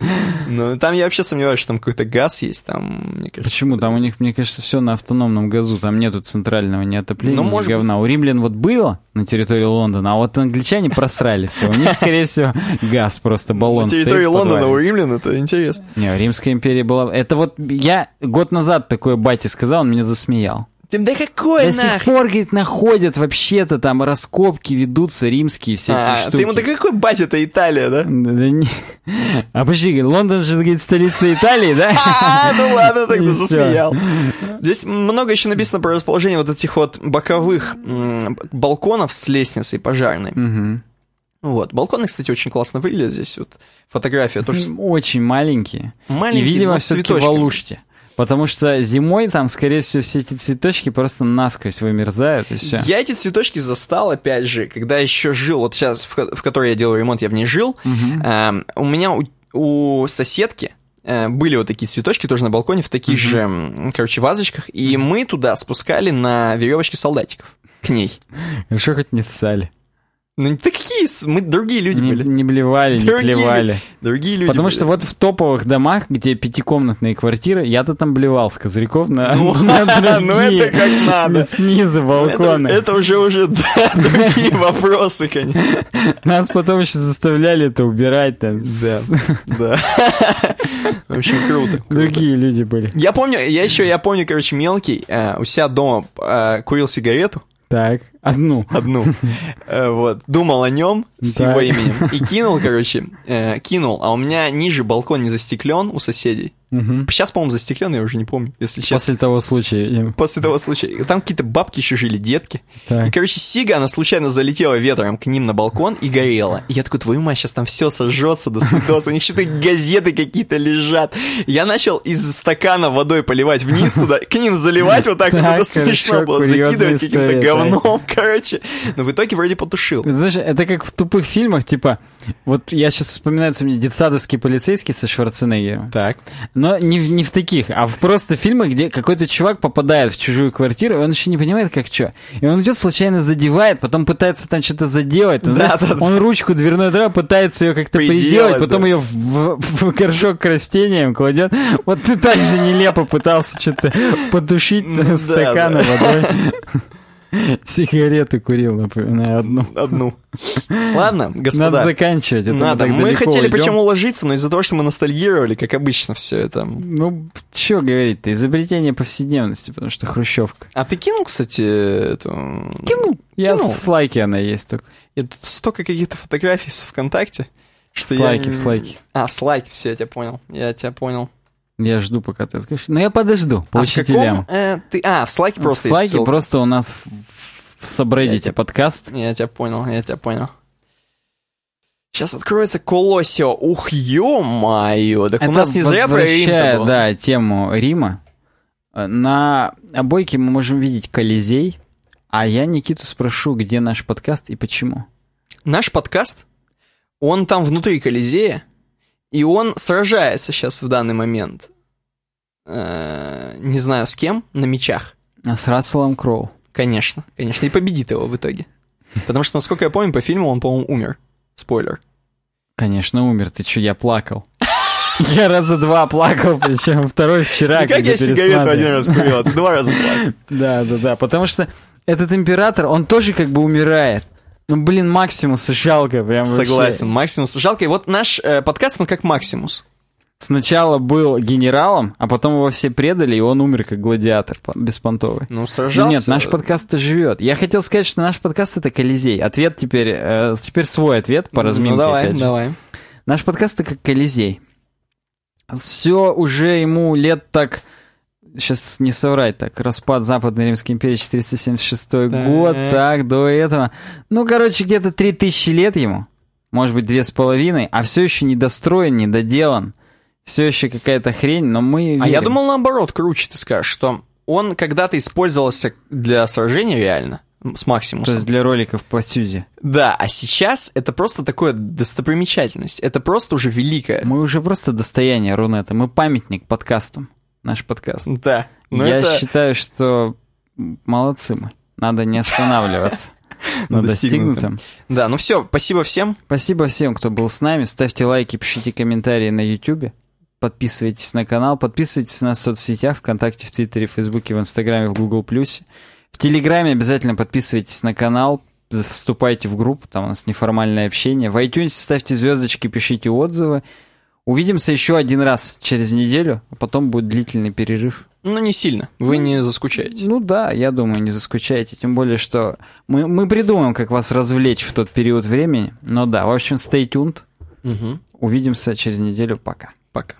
Ну, там я вообще сомневаюсь, что там какой-то газ есть, там, мне кажется... Почему? Там у них, мне кажется, все на автономном газу. Там нету центрального ни отопления, Ну, ни говна. У римлян вот было на территории Лондона, а вот англичане просрали все. У них, скорее всего, газ просто баллон На территории Лондона у римлян это интересно. Не, Римская империя была... Это вот я год назад такое бате сказал, он меня засмеял. Да какой До сих пор, говорит, находят вообще-то там раскопки ведутся римские всякие А, штуки. ты ему, да какой батя это Италия, да? Да, не... А подожди, Лондон же, говорит, столица Италии, да? А, ну ладно, тогда засмеял. Здесь много еще написано про расположение вот этих вот боковых балконов с лестницей пожарной. Вот. Балконы, кстати, очень классно выглядят здесь. Вот фотография тоже Очень маленькие. маленькие, И, видимо, все-таки в. Алуште. Потому что зимой там, скорее всего, все эти цветочки просто насквозь вымерзают, и все. Я эти цветочки застал, опять же, когда еще жил, вот сейчас, в, в которой я делаю ремонт, я в ней жил. Эм, у меня у, у соседки э, были вот такие цветочки тоже на балконе в таких же, м, короче, вазочках, и мы туда спускали на веревочке солдатиков к ней. Хорошо, хоть не ссали. Ну, да какие, мы другие люди Не, были. не блевали, не Другие плевали. Другие люди Потому были. что вот в топовых домах, где пятикомнатные квартиры, я-то там блевал с козырьков на, Ну, на ну, это как надо. снизу Это, балконы. это уже уже да, другие вопросы, конечно. Нас потом еще заставляли это убирать там. Да, да. В общем, круто. круто. Другие люди были. Я помню, я еще, я помню, короче, мелкий, э, у себя дома э, курил сигарету, Так, одну. одну, Э, вот, думал о нем с его именем и кинул, короче, э, кинул, а у меня ниже балкон не застеклен у соседей. Сейчас, по-моему, застеклен, я уже не помню, если честно. После того случая. После того случая. Там какие-то бабки еще жили, детки. Так. И, короче, Сига, она случайно залетела ветром к ним на балкон и горела. И я такой, твою мать, сейчас там все сожжется до свидос. У них что-то газеты какие-то лежат. Я начал из стакана водой поливать вниз туда, к ним заливать вот так. Так, это смешно было, закидывать каким-то говном, короче. Но в итоге вроде потушил. Знаешь, это как в тупых фильмах, типа, вот я сейчас вспоминается мне детсадовский полицейский со Шварценеггером. Так. Но не, в- не в таких, а в просто фильмах, где какой-то чувак попадает в чужую квартиру, и он еще не понимает, как что. И он идет, случайно задевает, потом пытается там что-то заделать. Там, Да, знаешь, да, да. он ручку дверной дрова пытается ее как-то Приделать, приделать, потом да. ее в, в- в горшок к растениям кладет. Вот ты так же нелепо пытался что-то потушить Ну стаканом водой. Сигареты курил, напоминаю, одну. Одну. Ладно, Надо господа. заканчивать. это Надо. Мы далеко хотели уйдем. причем уложиться, но из-за того, что мы ностальгировали, как обычно, все это. Ну, что говорить-то, изобретение повседневности, потому что хрущевка. А ты кинул, кстати, эту... Кинул. Я Кинул. в слайке она есть только. Я тут столько каких-то фотографий с ВКонтакте, что Слайки, я... в слайке. А, в слайке, все, я тебя понял. Я тебя понял. Я жду, пока ты откроешь. Но я подожду, по а в учителям. каком, э, ты... А, в слайке в просто есть слайке просто у нас в, в сабреддите Я подкаст. Я тебя понял, я тебя понял. Сейчас откроется Колосио. Ух, ё-моё! Так у Это нас не зря про Рим да, тему Рима. На обойке мы можем видеть Колизей, а я Никиту спрошу, где наш подкаст и почему. Наш подкаст, он там внутри Колизея, и он сражается сейчас в данный момент. Э, не знаю с кем, на мечах. А с Расселом Кроу. Конечно, конечно, и победит его в итоге. Потому что, насколько я помню, по фильму он, по-моему, умер. Спойлер. Конечно, умер. Ты чё, я плакал. Я раза два плакал, причем второй вчера. И как я сигарету один раз курил, а ты два раза плакал. Да, да, да. Потому что этот император, он тоже как бы умирает. Ну, блин, Максимуса жалко прям вообще. Согласен, Максимус. Жалко, и вот наш э, подкаст, он как Максимус. Сначала был генералом, а потом его все предали, и он умер как гладиатор по- беспонтовый. Ну, Ну сражался. Нет, наш подкаст-то живет. Я хотел сказать, что наш подкаст это Колизей. Ответ теперь, э, теперь свой ответ по разминке. Ну, давай, опять же. давай. Наш подкаст это как Колизей. Все уже ему лет так... Сейчас не соврать так. Распад Западной Римской империи 476 Так. год. Так, до этого. Ну, короче, где-то 3000 лет ему. Может быть, две с половиной. А все еще недостроен, недоделан. Все еще какая-то хрень, но мы А я верим. думал, наоборот, круче ты скажешь, что он когда-то использовался для сражения реально, с То Максимусом. есть для роликов по Сюзе. Да, а сейчас это просто такое достопримечательность. Это просто уже великое. Мы уже просто достояние Рунета. Мы памятник подкастам. Наш подкаст. Да. Но я это... считаю, что молодцы мы. Надо не останавливаться на достигнутом. Да, ну все, спасибо всем. Спасибо всем, кто был с нами. Ставьте лайки, пишите комментарии на YouTube. Подписывайтесь на канал, подписывайтесь на соцсетях, ВКонтакте, в Твиттере, в Фейсбуке, в Инстаграме, в Google+. В Телеграме обязательно подписывайтесь на канал, вступайте в группу, там у нас неформальное общение. В iTunes ставьте звездочки, пишите отзывы. Увидимся еще один раз через неделю, а потом будет длительный перерыв. Ну, не сильно. Вы ну, не заскучаете. Ну да, я думаю, не заскучаете. Тем более, что мы, мы придумаем, как вас развлечь в тот период времени. Но да, в общем, stay tuned. Угу. Увидимся через неделю. Пока. Пока.